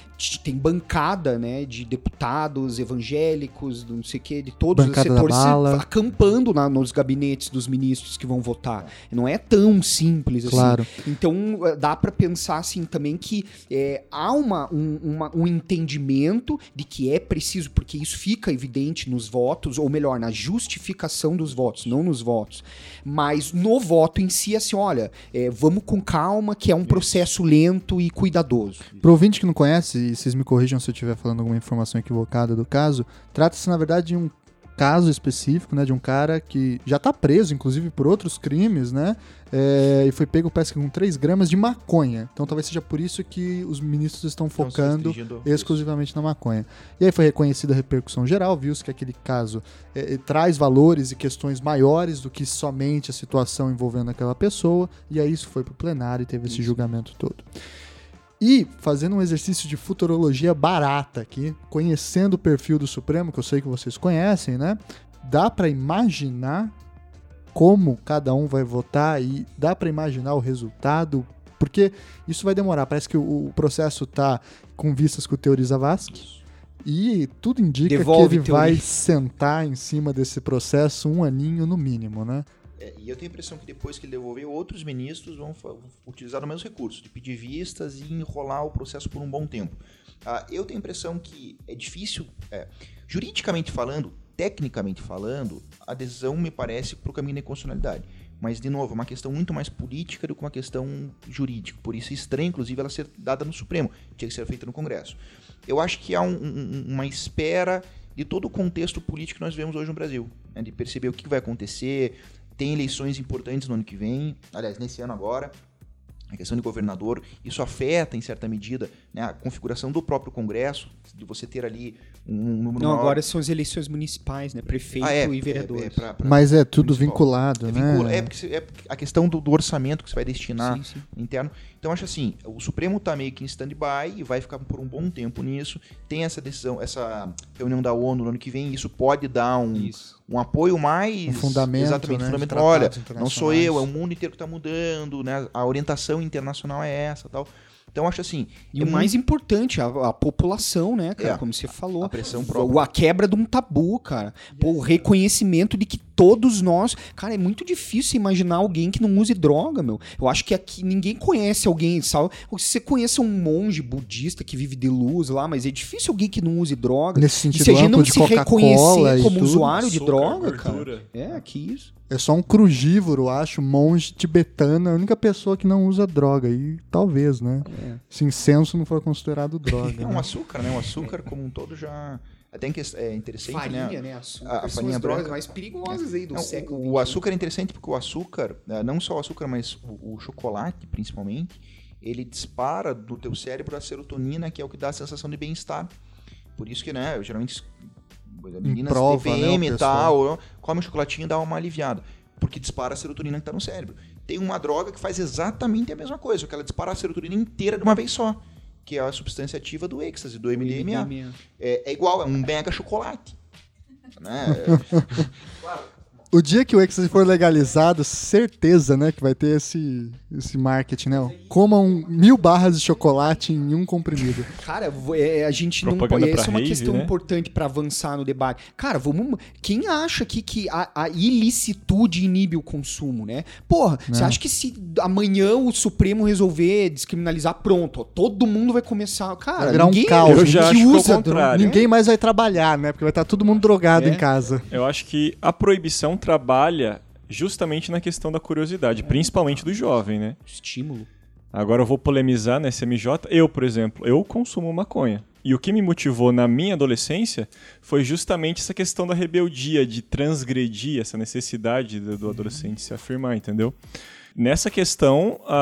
[SPEAKER 4] tem bancada, né? De deputados evangélicos, não sei o quê, de todos
[SPEAKER 1] Bancada
[SPEAKER 4] os
[SPEAKER 1] da
[SPEAKER 4] setores acampando na- nos gabinetes dos ministros que vão votar. Não é tão simples assim.
[SPEAKER 1] Claro.
[SPEAKER 4] Então eh, dá pra pensar assim também que eh, há uma, um, uma- um entendimento de que é preciso, porque isso fica evidente nos votos, ou melhor, na justificação dos votos, não nos votos. Mas no voto em si, assim, olha, eh, vamos com calma, que é um processo lento e cuidadoso.
[SPEAKER 1] Pro ouvinte que não conhece, e vocês me corrijam se eu estiver falando alguma informação equivocada do caso, trata-se, na verdade, de um caso específico, né, de um cara que já tá preso, inclusive, por outros crimes, né, é, e foi pego, parece que com 3 gramas de maconha. Então talvez seja por isso que os ministros estão focando exclusivamente na maconha. E aí foi reconhecida a repercussão geral, viu-se que aquele caso é, é, traz valores e questões maiores do que somente a situação envolvendo aquela pessoa, e aí isso foi pro plenário e teve esse julgamento todo. E fazendo um exercício de futurologia barata aqui, conhecendo o perfil do Supremo, que eu sei que vocês conhecem, né? Dá pra imaginar como cada um vai votar e dá pra imaginar o resultado, porque isso vai demorar. Parece que o, o processo tá com vistas com o Teori Zavascki. E tudo indica
[SPEAKER 4] Devolve,
[SPEAKER 1] que ele vai sentar em cima desse processo um aninho no mínimo, né?
[SPEAKER 5] É, e eu tenho a impressão que depois que ele devolver, outros ministros vão utilizar o mesmo recurso, de pedir vistas e enrolar o processo por um bom tempo. Ah, eu tenho a impressão que é difícil, é, juridicamente falando, tecnicamente falando, a decisão me parece para o caminho da inconstitucionalidade. Mas, de novo, é uma questão muito mais política do que uma questão jurídica. Por isso é estranho, inclusive, ela ser dada no Supremo. Tinha que ser feita no Congresso. Eu acho que há um- um- uma espera de todo o contexto político que nós vemos hoje no Brasil. né, de perceber o que vai acontecer, tem eleições importantes no ano que vem, aliás, nesse ano agora, a questão de governador, isso afeta, em certa medida, né, a configuração do próprio Congresso, de você ter ali um número
[SPEAKER 4] Não,
[SPEAKER 5] maior.
[SPEAKER 4] agora são as eleições municipais, né? Prefeito
[SPEAKER 5] Ah, é,
[SPEAKER 4] e
[SPEAKER 5] é,
[SPEAKER 4] vereadores.
[SPEAKER 5] é, pra- pra-
[SPEAKER 1] Mas é tudo
[SPEAKER 5] municipal.
[SPEAKER 1] vinculado,
[SPEAKER 5] É,
[SPEAKER 1] né?
[SPEAKER 5] vincula- é porque é a questão do, do orçamento que você vai destinar
[SPEAKER 4] Sim, sim.
[SPEAKER 5] interno. Então, acho assim, o Supremo está meio que em stand-by e vai ficar por um bom tempo nisso. Tem essa decisão, essa reunião da ONU no ano que vem, isso pode dar um,
[SPEAKER 4] Isso.
[SPEAKER 5] um apoio mais...
[SPEAKER 1] Um fundamento,
[SPEAKER 5] Exatamente,
[SPEAKER 1] né,
[SPEAKER 5] fundamento. Olha, não sou eu, é o mundo inteiro que está mudando, né? A orientação internacional é essa tal. Então, acho assim...
[SPEAKER 4] E
[SPEAKER 5] é
[SPEAKER 4] o mais importante, a, a população, né, cara?
[SPEAKER 5] É,
[SPEAKER 4] como você falou.
[SPEAKER 5] a pressão própria.
[SPEAKER 4] A quebra de um tabu, cara. Pô, o reconhecimento de que todos nós. Cara, é muito difícil imaginar alguém que não use droga, meu. Eu acho que aqui ninguém conhece alguém, sabe? Se você conhece um monge budista que vive de luz lá, mas é difícil alguém que não use droga.
[SPEAKER 1] Nesse
[SPEAKER 4] E
[SPEAKER 1] sentido
[SPEAKER 4] se a gente não se reconhecer
[SPEAKER 1] e
[SPEAKER 4] como
[SPEAKER 1] tudo.
[SPEAKER 4] usuário de droga,
[SPEAKER 2] gordura.
[SPEAKER 4] cara. É, que isso.
[SPEAKER 1] É só um crugívoro, acho, monge tibetano, a única pessoa que não usa droga. E talvez, né?
[SPEAKER 4] É.
[SPEAKER 1] Se incenso não for considerado droga.
[SPEAKER 5] É um
[SPEAKER 1] né?
[SPEAKER 5] açúcar, né? O açúcar como um todo já... Até que- é interessante,
[SPEAKER 4] Farinha,
[SPEAKER 5] né?
[SPEAKER 4] né? Açúcar
[SPEAKER 5] A- a
[SPEAKER 4] são
[SPEAKER 5] farinha
[SPEAKER 4] as drogas
[SPEAKER 5] branca.
[SPEAKER 4] mais perigosas aí do
[SPEAKER 5] Não,
[SPEAKER 4] século
[SPEAKER 5] o, o
[SPEAKER 4] XXI.
[SPEAKER 5] açúcar é interessante porque o açúcar, não só o açúcar, mas o, o chocolate, principalmente, ele dispara do teu cérebro a serotonina, que é o que dá a sensação de bem-estar. Por isso que, né, geralmente meninas
[SPEAKER 1] prova,
[SPEAKER 5] TPM
[SPEAKER 1] né,
[SPEAKER 5] e tal, come um chocolatinho e dá uma aliviada. Porque dispara a serotonina que tá no cérebro. Tem uma droga que faz exatamente a mesma coisa, que ela dispara a serotonina inteira de uma vez só. Que é a substância ativa do êxtase, do MDMA. É, é igual, é um mega chocolate. Né?
[SPEAKER 1] O dia que o ecstasy for legalizado, certeza, né, que vai ter esse, esse marketing, né? Comam mil barras de chocolate em um comprimido.
[SPEAKER 4] Cara, é, a gente não
[SPEAKER 2] Propaganda
[SPEAKER 4] pode. Essa é uma
[SPEAKER 2] rave,
[SPEAKER 4] questão
[SPEAKER 2] né?
[SPEAKER 4] importante pra avançar no debate. Cara, vamos. Quem acha que, que a, a ilicitude inibe o consumo, né? Porra, você
[SPEAKER 1] Né?
[SPEAKER 4] acha que se amanhã o Supremo resolver descriminalizar, pronto, ó, todo mundo vai começar. Cara,
[SPEAKER 1] Vai virar um
[SPEAKER 4] ninguém,
[SPEAKER 1] caos.
[SPEAKER 2] Eu já acho que é o
[SPEAKER 4] usa
[SPEAKER 2] contrário.
[SPEAKER 1] Ninguém mais vai trabalhar, né? Porque vai estar todo mundo drogado
[SPEAKER 4] É.
[SPEAKER 1] em casa.
[SPEAKER 2] Eu acho que a proibição trabalha justamente na questão da curiosidade, principalmente do jovem, né?
[SPEAKER 4] Estímulo.
[SPEAKER 2] Agora eu vou polemizar na SMJ. Eu, por exemplo, eu consumo maconha. E o que me motivou na minha adolescência foi justamente essa questão da rebeldia, de transgredir essa necessidade do, do adolescente se afirmar, entendeu? Nessa questão, a,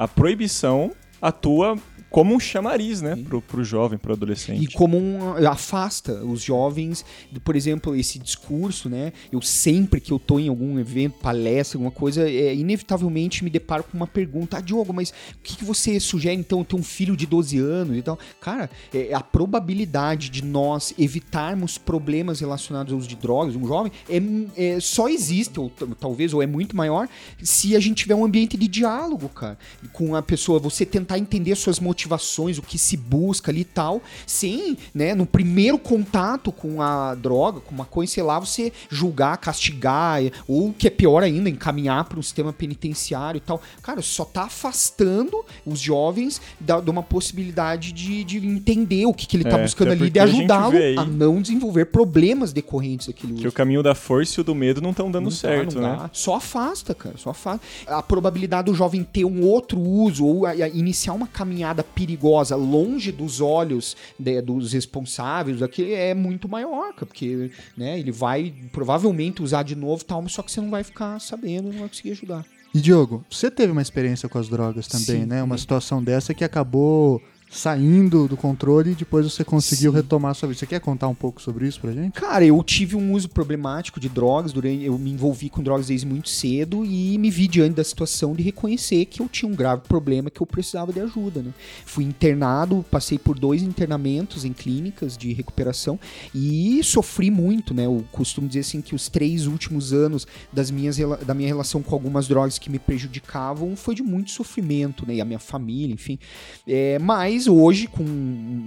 [SPEAKER 2] a- a proibição atua como um chamariz, né, pro, pro jovem, pro adolescente.
[SPEAKER 4] E como um, afasta os jovens, por exemplo, esse discurso, né? Eu sempre que eu tô em algum evento, palestra, alguma coisa, é, inevitavelmente me deparo com uma pergunta: Ah, Diogo, mas o que, que você sugere então ter um filho de 12 anos e tal? Cara, é, a probabilidade de nós evitarmos problemas relacionados ao uso de drogas, um jovem, é, é, só existe, ou talvez, ou é muito maior, se a gente tiver um ambiente de diálogo, cara, com a pessoa, você tentar entender suas motivações, o que se busca ali e tal, sem, né, no primeiro contato com a droga, com maconha, sei lá, você julgar, castigar, ou o que é pior ainda, encaminhar para um sistema penitenciário e tal. Cara, só tá afastando os jovens da- de uma possibilidade de, de entender o que, que ele tá
[SPEAKER 2] É,
[SPEAKER 4] buscando ali, de
[SPEAKER 2] a gente
[SPEAKER 4] ajudá-lo
[SPEAKER 2] aí
[SPEAKER 4] a não desenvolver problemas decorrentes daquele uso.
[SPEAKER 2] Que o caminho da força e o do medo não estão dando
[SPEAKER 4] Não dá,
[SPEAKER 2] certo,
[SPEAKER 4] não
[SPEAKER 2] né?
[SPEAKER 4] dá. Só afasta, cara. Só afasta. A probabilidade do jovem ter um outro uso ou a- a iniciar uma caminhada perigosa longe dos olhos de- dos responsáveis daquele é muito maior, porque né, ele vai provavelmente usar de novo tal, mas só que você não vai ficar sabendo, não vai conseguir ajudar.
[SPEAKER 1] E Diogo, você teve uma experiência com as drogas também,
[SPEAKER 4] Sim,
[SPEAKER 1] né? Uma
[SPEAKER 4] sim.
[SPEAKER 1] situação dessa que acabou saindo do controle e depois você conseguiu
[SPEAKER 4] Sim.
[SPEAKER 1] retomar a sua vida. Você quer contar um pouco sobre isso pra gente?
[SPEAKER 4] Cara, eu tive um uso problemático de drogas, durante, eu me envolvi com drogas desde muito cedo e me vi diante da situação de reconhecer que eu tinha um grave problema que eu precisava de ajuda, né? Fui internado, passei por dois internamentos em clínicas de recuperação e sofri muito, né? Eu costumo dizer assim que os três últimos anos das minhas, da minha relação com algumas drogas que me prejudicavam foi de muito sofrimento, né? E a minha família, enfim. É, mas hoje, com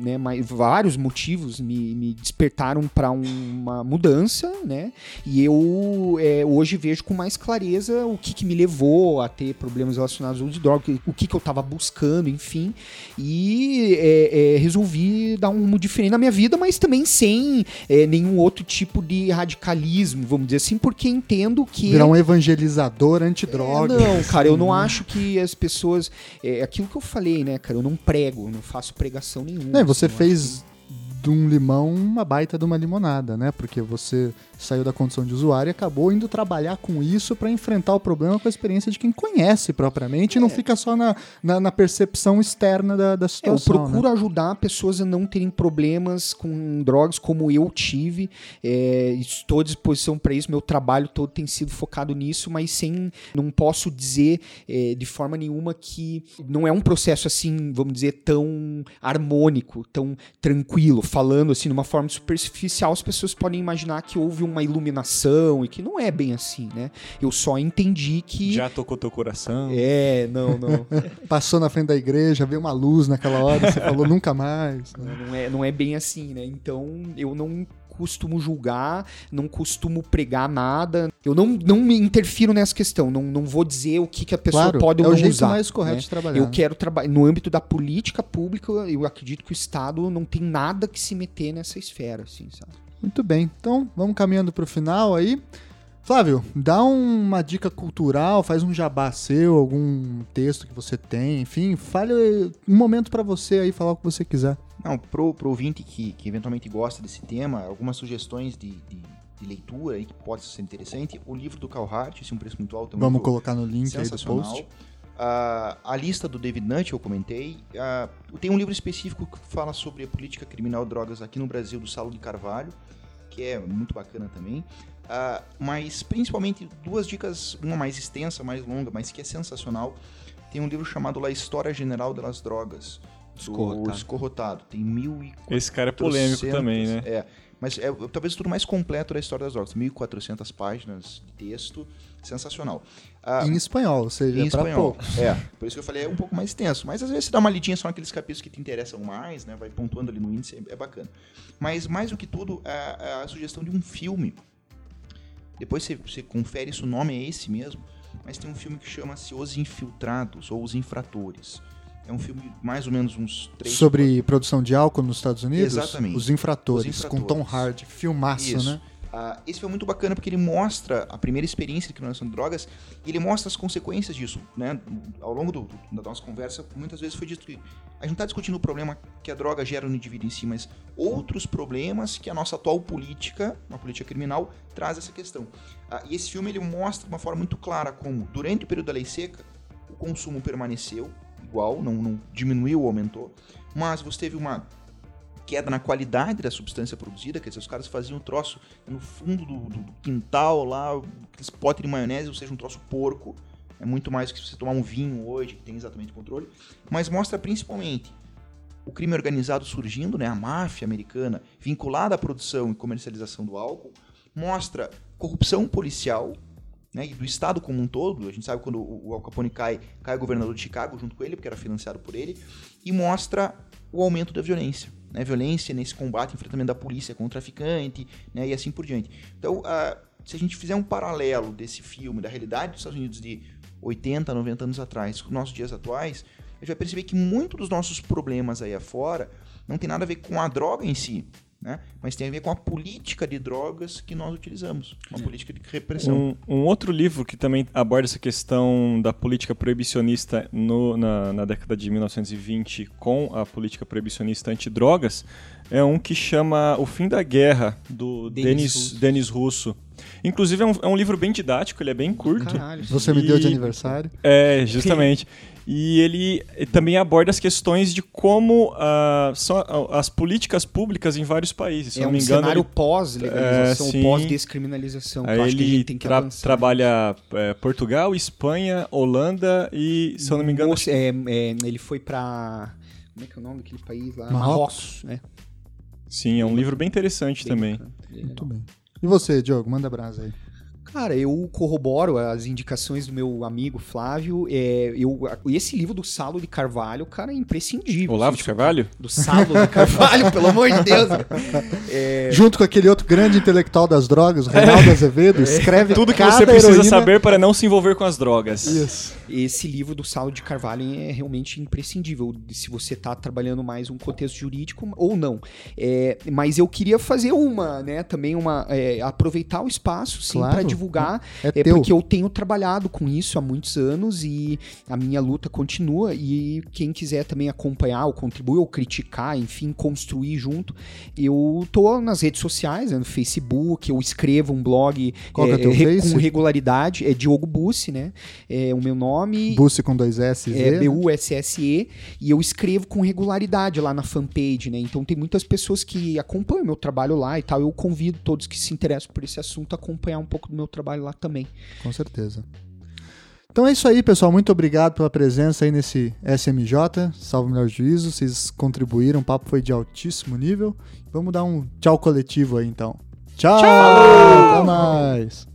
[SPEAKER 4] né, mais, vários motivos, me, me despertaram para uma mudança, né? E eu é, hoje vejo com mais clareza o que, que me levou a ter problemas relacionados ao uso de droga, o que, que eu estava buscando, enfim. E é, é, resolvi dar um rumo diferente na minha vida, mas também sem é, nenhum outro tipo de radicalismo, vamos dizer assim, porque entendo que.
[SPEAKER 1] Virar um evangelizador antidroga.
[SPEAKER 4] É, não, cara, eu não acho que as pessoas. É aquilo que eu falei, né, cara? Eu não prego, não faço pregação nenhuma.
[SPEAKER 1] Não, você
[SPEAKER 4] assim, eu
[SPEAKER 1] fez de um limão uma baita de uma limonada, né? Porque você saiu da condição de usuário e acabou indo trabalhar com isso para enfrentar o problema com a experiência de quem conhece propriamente e não fica só na, na, na percepção externa da, da
[SPEAKER 4] É, eu
[SPEAKER 1] situação. né?
[SPEAKER 4] procuro ajudar pessoas a não terem problemas com drogas como eu tive. É, estou à disposição para isso. Meu trabalho todo tem sido focado nisso, mas sem. Não posso dizer é, de forma nenhuma que não é um processo assim, vamos dizer, tão harmônico, tão tranquilo. Falando assim, de uma forma superficial, as pessoas podem imaginar que houve uma iluminação e que não é bem assim, né? Eu só entendi que.
[SPEAKER 2] Já tocou teu coração.
[SPEAKER 4] É, não, não.
[SPEAKER 1] Passou na frente da igreja, veio uma luz naquela hora, você falou nunca mais. né?
[SPEAKER 4] Não é, não é bem assim, né? Então eu não costumo julgar, não costumo pregar nada. Eu não, não me interfiro nessa questão. Não, não vou dizer o que, que a pessoa
[SPEAKER 1] Claro,
[SPEAKER 4] pode ou
[SPEAKER 1] é o
[SPEAKER 4] não
[SPEAKER 1] jeito
[SPEAKER 4] usar.
[SPEAKER 1] mais correto
[SPEAKER 4] né?
[SPEAKER 1] de trabalhar.
[SPEAKER 4] Eu quero trabalhar no âmbito da política pública. Eu acredito que o Estado não tem nada que se meter nessa esfera, assim, sabe?
[SPEAKER 1] Muito bem, então vamos caminhando para o final aí. Flávio, dá uma dica cultural, faz um jabá seu, algum texto que você tem, enfim, fale um momento para você aí falar o que você quiser.
[SPEAKER 5] Não, pro, pro ouvinte que, que eventualmente gosta desse tema, algumas sugestões de, de, de leitura aí que pode ser interessante. O livro do Carl Hart, esse é um preço muito alto. é um
[SPEAKER 1] Vamos colocar no link aí do post.
[SPEAKER 5] Ah, a lista do David Nutt, eu comentei. Ah, tem um livro específico que fala sobre a política criminal drogas aqui no Brasil, do Saulo de Carvalho, que é muito bacana também. Ah, mas principalmente duas dicas, uma mais extensa, mais longa, mas que é sensacional. Tem um livro chamado La História General das Drogas, do
[SPEAKER 4] Escorrotado.
[SPEAKER 5] Escorrotado. Tem mil e
[SPEAKER 2] Esse cara é polêmico
[SPEAKER 5] 400,
[SPEAKER 2] também, né?
[SPEAKER 5] É, mas é talvez o tudo mais completo da história das drogas. 1.400 páginas de texto, sensacional. Ah,
[SPEAKER 1] Em espanhol, ou seja,
[SPEAKER 5] em
[SPEAKER 1] para
[SPEAKER 5] espanhol.
[SPEAKER 1] poucos.
[SPEAKER 5] É, por isso que eu falei, é um pouco mais extenso. Mas às vezes você dá uma lidinha só naqueles capítulos que te interessam mais, né? Vai pontuando ali no índice, é, é bacana. Mas mais do que tudo, a, a sugestão de um filme. Depois você, você confere se o nome é esse mesmo. Mas tem um filme que chama-se Os Infiltrados ou Os Infratores. É um filme mais ou menos uns três.
[SPEAKER 1] Sobre produção de álcool nos Estados Unidos?
[SPEAKER 5] Exatamente.
[SPEAKER 1] Os Infratores,
[SPEAKER 5] Os
[SPEAKER 1] com Tom
[SPEAKER 5] Infratores.
[SPEAKER 1] Hardy, filmaço,
[SPEAKER 5] Isso.
[SPEAKER 1] né?
[SPEAKER 5] Ah, esse é muito bacana porque ele mostra a primeira experiência de criminalização de drogas e ele mostra as consequências disso. Né? Ao longo do- do- da nossa conversa, muitas vezes foi dito que a gente não está discutindo o problema que a droga gera no indivíduo em si, mas outros problemas que a nossa atual política, uma política criminal, traz essa questão. Ah, e esse filme ele mostra de uma forma muito clara como, durante o período da lei seca, o consumo permaneceu igual, não, não diminuiu ou aumentou, mas você teve uma queda na qualidade da substância produzida, quer dizer, os caras faziam um troço no fundo do, do- quintal lá, aqueles potes de maionese, ou seja, um troço porco. É muito mais do que você tomar um vinho hoje, que tem exatamente controle. Mas mostra principalmente o crime organizado surgindo, né, a máfia americana, vinculada à produção e comercialização do álcool. Mostra corrupção policial, né, e do Estado como um todo. A gente sabe quando o Al Capone cai, cai o governador de Chicago junto com ele, porque era financiado por ele. E mostra o aumento da violência. Né, violência nesse combate, enfrentamento da polícia com o traficante, né, e assim por diante. Então, ah, se a gente fizer um paralelo desse filme, da realidade dos Estados Unidos de 80, 90 anos atrás, com os nossos dias atuais, a gente vai perceber que muitos dos nossos problemas aí afora não tem nada a ver com a droga em si, né? mas tem a ver com a política de drogas que nós utilizamos, uma política de repressão.
[SPEAKER 2] Um, um outro livro que também aborda essa questão da política proibicionista no- na, na década de 1920 com a política proibicionista antidrogas é um que chama O Fim da Guerra, do
[SPEAKER 4] Denis
[SPEAKER 2] Denis,
[SPEAKER 4] Russo.
[SPEAKER 2] Inclusive é um, é um livro bem didático, ele é bem curto.
[SPEAKER 4] Caralho.
[SPEAKER 1] Você me deu de
[SPEAKER 2] E-
[SPEAKER 1] aniversário.
[SPEAKER 2] É, justamente. E ele também aborda as questões de como ah, são a- as políticas públicas em vários países. Se
[SPEAKER 4] É
[SPEAKER 2] não
[SPEAKER 4] um
[SPEAKER 2] me engano,
[SPEAKER 4] cenário
[SPEAKER 2] ele,
[SPEAKER 4] pós-legalização,
[SPEAKER 2] É,
[SPEAKER 4] pós-descriminalização. que
[SPEAKER 2] aí
[SPEAKER 4] eu acho que a
[SPEAKER 2] ele
[SPEAKER 4] gente tem que
[SPEAKER 2] tra-
[SPEAKER 4] avançar.
[SPEAKER 2] trabalha é, Portugal, Espanha, Holanda e, se eu não me engano,
[SPEAKER 4] Moça- é, é, ele foi pra. Como é que é o nome daquele país lá?
[SPEAKER 1] Marrocos.
[SPEAKER 4] né?
[SPEAKER 2] sim, é um livro bem interessante
[SPEAKER 4] Bem
[SPEAKER 2] também.
[SPEAKER 4] bacana.
[SPEAKER 1] Muito bem. E você, Diogo, manda brasa aí.
[SPEAKER 4] Cara, eu corroboro as indicações do meu amigo Flávio. É, eu, esse livro do Salo de Carvalho, cara, é imprescindível.
[SPEAKER 2] Olavo de Carvalho?
[SPEAKER 4] Do Salo de Carvalho, pelo amor de Deus. É,
[SPEAKER 1] Junto com aquele outro grande intelectual das drogas, o Reinaldo Azevedo, escreve
[SPEAKER 2] Tudo que
[SPEAKER 1] cada
[SPEAKER 2] você precisa
[SPEAKER 1] heroína-
[SPEAKER 2] saber para não se envolver com as drogas.
[SPEAKER 1] Isso.
[SPEAKER 4] Esse livro do Saulo de Carvalho é realmente imprescindível se você está trabalhando mais um contexto jurídico ou não. É, mas eu queria fazer uma, né, também uma é, aproveitar o espaço sim
[SPEAKER 1] Claro.
[SPEAKER 4] para divulgar,
[SPEAKER 1] É
[SPEAKER 4] é porque eu tenho trabalhado com isso há muitos anos e a minha luta continua e quem quiser também acompanhar ou contribuir ou criticar, enfim, construir junto, eu tô nas redes sociais, né, no Facebook, eu escrevo um blog
[SPEAKER 1] Qual é
[SPEAKER 4] é, com regularidade, é Diogo Bussi, né? É o meu nome.
[SPEAKER 1] Bussi com dois S, Z.
[SPEAKER 4] É
[SPEAKER 1] né?
[SPEAKER 4] B-U-S-S-E, e eu escrevo com regularidade lá na fanpage, né? Então tem muitas pessoas que acompanham meu trabalho lá e tal. Eu convido todos que se interessam por esse assunto a acompanhar um pouco do meu trabalho lá também.
[SPEAKER 1] Com certeza. Então é isso aí, pessoal. Muito obrigado pela presença aí nesse SMJ. Salve o melhor juízo. Vocês contribuíram. O papo foi de altíssimo nível. Vamos dar um tchau coletivo aí, então. Tchau! Até mais!